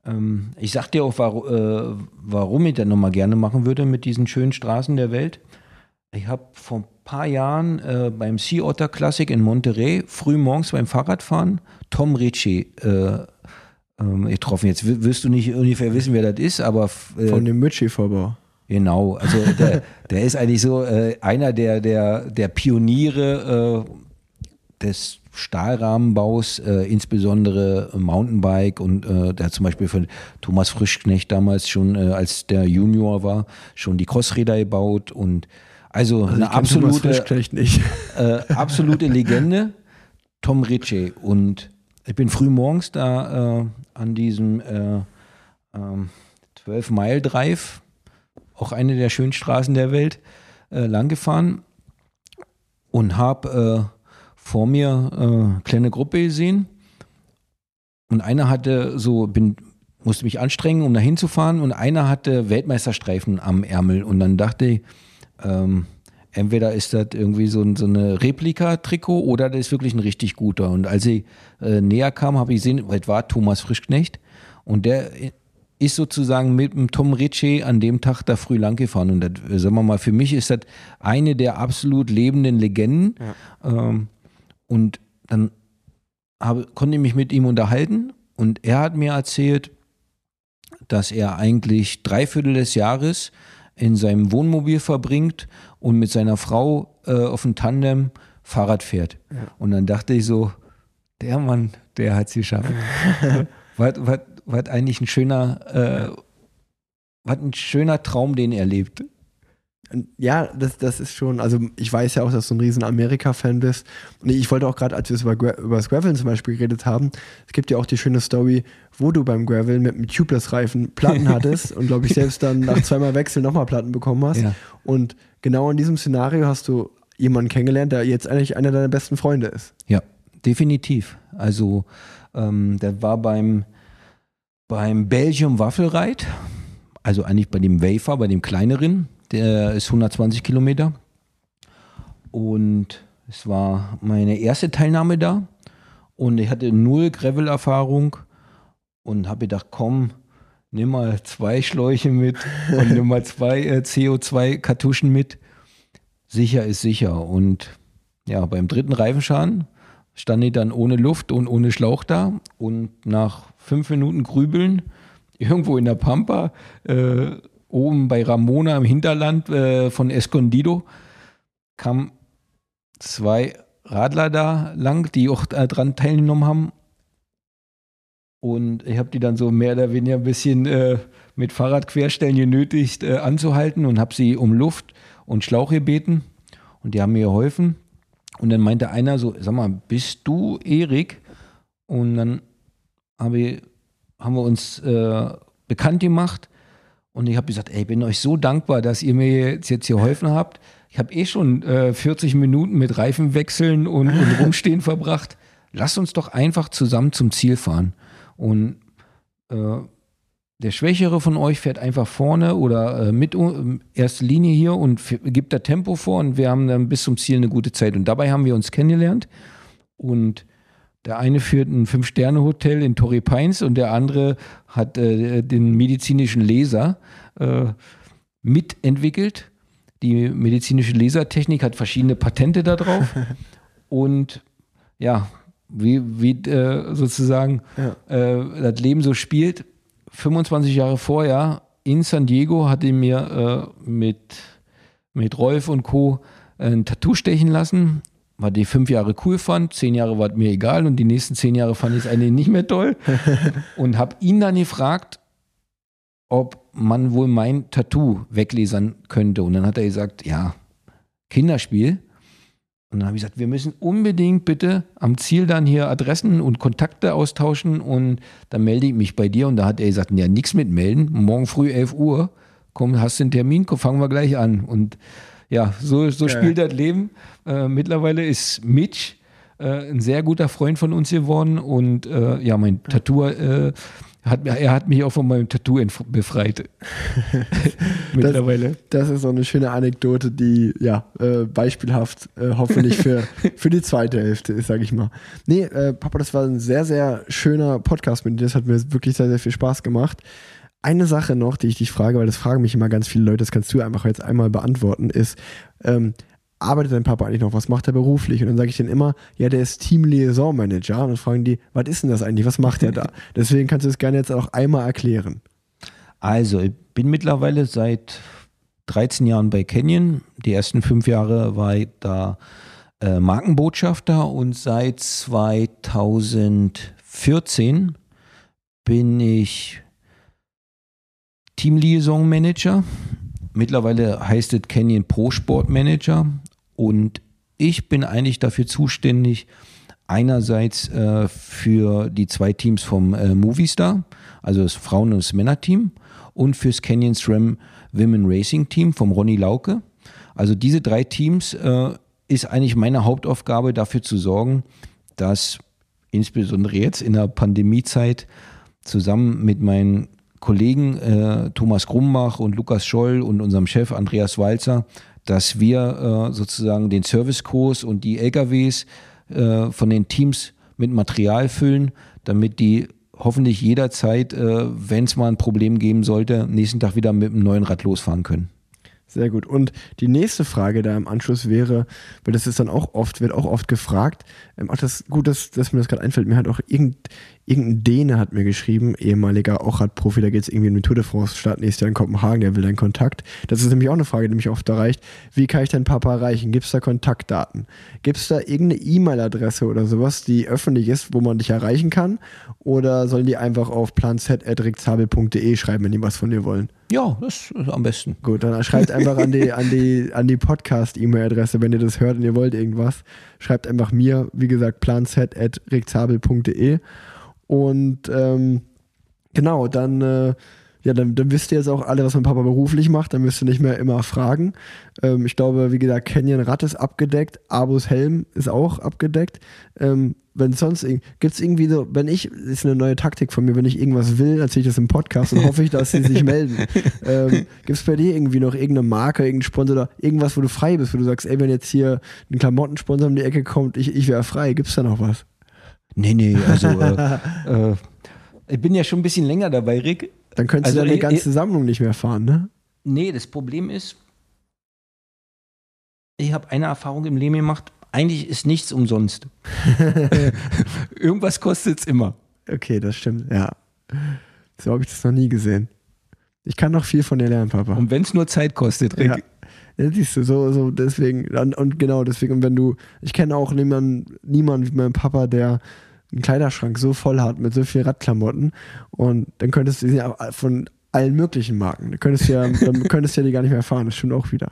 Ähm, ich sag dir auch, war, äh, warum ich das nochmal gerne machen würde mit diesen schönen Straßen der Welt. Ich habe vor ein paar Jahren äh, beim Sea Otter Classic in Monterey früh morgens beim Fahrradfahren Tom Ritchie äh, ähm, getroffen. Jetzt wirst du nicht ungefähr wissen, wer das ist, aber. Äh, Von dem Ritchie-Vorbau. Genau, also der, der ist eigentlich so äh, einer der, der, der Pioniere äh, des Stahlrahmenbaus, äh, insbesondere Mountainbike und äh, der zum Beispiel von Thomas Frischknecht damals schon, äh, als der Junior war, schon die Crossräder gebaut und also, also eine absolute, äh, absolute Legende, Tom Ritchie. Und ich bin früh morgens da äh, an diesem äh, ähm, 12 Mile Drive, auch eine der schönsten Straßen der Welt, äh, lang gefahren und habe äh, vor mir äh, kleine Gruppe gesehen und einer hatte so, bin, musste mich anstrengen, um da hinzufahren und einer hatte Weltmeisterstreifen am Ärmel und dann dachte ich, ähm, entweder ist das irgendwie so, so eine Replika-Trikot oder das ist wirklich ein richtig guter. Und als ich äh, näher kam, habe ich gesehen, das war Thomas Frischknecht und der ist sozusagen mit dem Tom Ritchie an dem Tag da früh lang gefahren. Und das, sagen wir mal, für mich ist das eine der absolut lebenden Legenden. Ja. Ähm, und dann habe, konnte ich mich mit ihm unterhalten und er hat mir erzählt, dass er eigentlich drei Viertel des Jahres in seinem Wohnmobil verbringt und mit seiner Frau äh, auf dem Tandem Fahrrad fährt. Ja. Und dann dachte ich so, der Mann, der hat es geschafft. was, was, was eigentlich ein schöner, äh, was ein schöner Traum, den er lebt. Ja, das, das ist schon, also ich weiß ja auch, dass du ein riesen Amerika-Fan bist. Und ich wollte auch gerade, als wir über, über das Graveln zum Beispiel geredet haben, es gibt ja auch die schöne Story, wo du beim Graveln mit einem Tubeless-Reifen Platten hattest und glaube ich selbst dann nach zweimal Wechsel nochmal Platten bekommen hast. Ja. Und genau in diesem Szenario hast du jemanden kennengelernt, der jetzt eigentlich einer deiner besten Freunde ist. Ja, definitiv. Also ähm, der war beim, beim Belgium Waffelreit, also eigentlich bei dem Wafer, bei dem kleineren, der ist 120 Kilometer. Und es war meine erste Teilnahme da. Und ich hatte null Gravel-Erfahrung und habe gedacht, komm, nimm mal zwei Schläuche mit und nimm mal zwei äh, CO2-Kartuschen mit. Sicher ist sicher. Und ja, beim dritten Reifenschaden stand ich dann ohne Luft und ohne Schlauch da. Und nach fünf Minuten Grübeln irgendwo in der Pampa, äh, oben bei Ramona im Hinterland äh, von Escondido, kamen zwei Radler da lang, die auch äh, dran teilgenommen haben. Und ich habe die dann so mehr oder weniger ein bisschen äh, mit Fahrradquerstellen genötigt äh, anzuhalten und habe sie um Luft und Schlauch gebeten. Und die haben mir geholfen. Und dann meinte einer so, sag mal, bist du Erik? Und dann hab ich, haben wir uns äh, bekannt gemacht. Und ich habe gesagt, ey, ich bin euch so dankbar, dass ihr mir jetzt, jetzt geholfen habt. Ich habe eh schon äh, 40 Minuten mit Reifenwechseln und, und Rumstehen verbracht. Lasst uns doch einfach zusammen zum Ziel fahren. Und äh, der Schwächere von euch fährt einfach vorne oder äh, mit uh, erste Linie hier und gibt da Tempo vor und wir haben dann bis zum Ziel eine gute Zeit. Und dabei haben wir uns kennengelernt und der eine führt ein Fünf-Sterne-Hotel in Torrey Pines und der andere hat äh, den medizinischen Laser äh, mitentwickelt. Die medizinische Lasertechnik hat verschiedene Patente da drauf. und ja, wie, wie äh, sozusagen Ja. äh, das Leben so spielt. 25 Jahre vorher in San Diego hat er mir äh, mit, mit Rolf und Co. ein Tattoo stechen lassen, was ich fünf Jahre cool fand. Zehn Jahre war es mir egal und die nächsten zehn Jahre fand ich es eigentlich nicht mehr toll. und habe ihn dann gefragt, ob man wohl mein Tattoo weglesern könnte. Und dann hat er gesagt, ja, Kinderspiel. Und dann habe ich gesagt, wir müssen unbedingt bitte am Ziel dann hier Adressen und Kontakte austauschen und dann melde ich mich bei dir. Und da hat er gesagt, ja, nichts mit melden. Morgen früh 11 Uhr, komm, hast du einen Termin, komm, fangen wir gleich an. Und ja, so, so Geil. spielt das Leben. Äh, mittlerweile ist Mitch äh, ein sehr guter Freund von uns geworden und äh, ja, mein Tattoo, äh, hat, er hat mich auch von meinem Tattoo befreit. mittlerweile. Das ist so eine schöne Anekdote, die ja äh, beispielhaft äh, hoffentlich für, für die zweite Hälfte ist, sage ich mal. Nee, äh, Papa, das war ein sehr, sehr schöner Podcast mit dir. Das hat mir wirklich sehr, sehr viel Spaß gemacht. Eine Sache noch, die ich dich frage, weil das fragen mich immer ganz viele Leute, das kannst du einfach jetzt einmal beantworten, ist, ähm, arbeitet dein Papa eigentlich noch? Was macht er beruflich? Und dann sage ich denen immer, ja, der ist Team Liaison Manager. Und dann fragen die, was ist denn das eigentlich? Was macht er da? Deswegen kannst du es gerne jetzt auch einmal erklären. Also, ich bin mittlerweile seit 13 Jahren bei Canyon. Die ersten fünf Jahre war ich da äh, Markenbotschafter und seit 2014 bin ich Team Liaison Manager. Mittlerweile heißt es Canyon Pro Sport Manager und ich bin eigentlich dafür zuständig, einerseits äh, für die zwei Teams vom äh, Movistar, also das Frauen- und das Männerteam und fürs Canyon SRAM Women Racing Team vom Ronny Lauke. Also diese drei Teams äh, ist eigentlich meine Hauptaufgabe, dafür zu sorgen, dass insbesondere jetzt in der Pandemiezeit zusammen mit meinen Kollegen äh, Thomas Grumbach und Lukas Scholl und unserem Chef Andreas Walzer, dass wir äh, sozusagen den Servicekurs und die LKWs äh, von den Teams mit Material füllen, damit die hoffentlich jederzeit, äh, wenn es mal ein Problem geben sollte, nächsten Tag wieder mit einem neuen Rad losfahren können. Sehr gut. Und die nächste Frage da im Anschluss wäre, weil das ist dann auch oft, wird auch oft gefragt, ähm, ach, das gut, dass, dass mir das gerade einfällt, mir hat auch irgend, irgendein Däne hat mir geschrieben, ehemaliger auch Radprofi, da geht es irgendwie in den Tour de France Start nächstes Jahr in Kopenhagen, der will deinen Kontakt. Das ist nämlich auch eine Frage, die mich oft erreicht. Wie kann ich deinen Papa erreichen? Gibt es da Kontaktdaten? Gibt es da irgendeine E-Mail-Adresse oder sowas, die öffentlich ist, wo man dich erreichen kann? Oder sollen die einfach auf planz.rickzabel.de schreiben, wenn die was von dir wollen? Ja, das ist am besten. Gut, dann schreibt einfach an die, an die, an die Podcast-E-Mail-Adresse, wenn ihr das hört und ihr wollt irgendwas. Schreibt einfach mir, wie gesagt, planset.rickzabel.de. Und ähm, genau, dann, äh, ja, dann, dann wisst ihr jetzt auch alle, was mein Papa beruflich macht. Dann müsst ihr nicht mehr immer fragen. Ähm, ich glaube, wie gesagt, Canyon Rad ist abgedeckt, Abus Helm ist auch abgedeckt. Ähm, wenn sonst gibt es irgendwie so, wenn ich, ist eine neue Taktik von mir, wenn ich irgendwas will, erzähle ich das im Podcast und hoffe ich, dass sie sich melden. Ähm, gibt es bei dir irgendwie noch irgendeine Marke, irgendeinen Sponsor oder irgendwas, wo du frei bist, wo du sagst, ey, wenn jetzt hier ein Klamottensponsor um die Ecke kommt, ich, ich wäre frei. Gibt es da noch was? Nee, nee, also äh, äh, ich bin ja schon ein bisschen länger dabei, Rick. Dann könntest Also, du deine ganze Sammlung nicht mehr fahren, ne? Nee, das Problem ist, ich habe eine Erfahrung im Leben gemacht. Eigentlich ist nichts umsonst. Irgendwas kostet es immer. Okay, das stimmt, ja. So habe ich das noch nie gesehen. Ich kann noch viel von dir lernen, Papa. Und wenn es nur Zeit kostet, Rick. Ja. Ja, siehst du, so, so deswegen, und, und genau deswegen, wenn du, ich kenne auch niemanden, niemanden wie mein Papa, der einen Kleiderschrank so voll hat mit so viel Radklamotten und dann könntest du sie ja von allen möglichen Marken. Du könntest ja, dann könntest du ja die gar nicht mehr fahren, das stimmt auch wieder.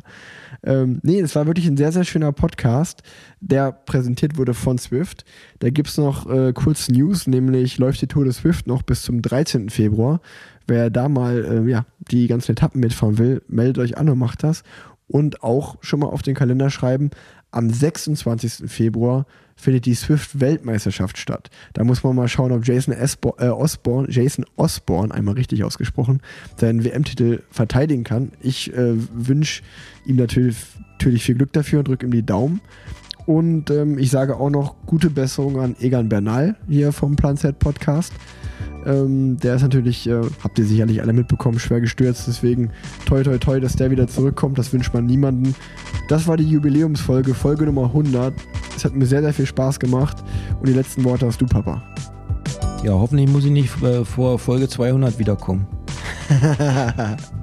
Ähm, nee, es war wirklich ein sehr, sehr schöner Podcast, der präsentiert wurde von Swift. Da gibt es noch äh, kurz News, nämlich läuft die Tour de Swift noch bis zum 13. Februar. Wer da mal äh, ja, die ganzen Etappen mitfahren will, meldet euch an und macht das. Und auch schon mal auf den Kalender schreiben, am 26. Februar findet die Swift-Weltmeisterschaft statt. Da muss man mal schauen, ob Jason Esbo äh, Osborne, Jason Osborne, einmal richtig ausgesprochen, seinen WM-Titel verteidigen kann. Ich äh, wünsche ihm natürlich, natürlich viel Glück dafür und drücke ihm die Daumen. Und ähm, ich sage auch noch gute Besserung an Egan Bernal hier vom Plan Z Podcast. Ähm, der ist natürlich, äh, habt ihr sicherlich alle mitbekommen, schwer gestürzt. Deswegen toi toi toi, dass der wieder zurückkommt. Das wünscht man niemanden. Das war die Jubiläumsfolge, Folge Nummer 100. Es hat mir sehr, sehr viel Spaß gemacht. Und die letzten Worte hast du, Papa. Ja, hoffentlich muss ich nicht äh, vor Folge 200 wiederkommen.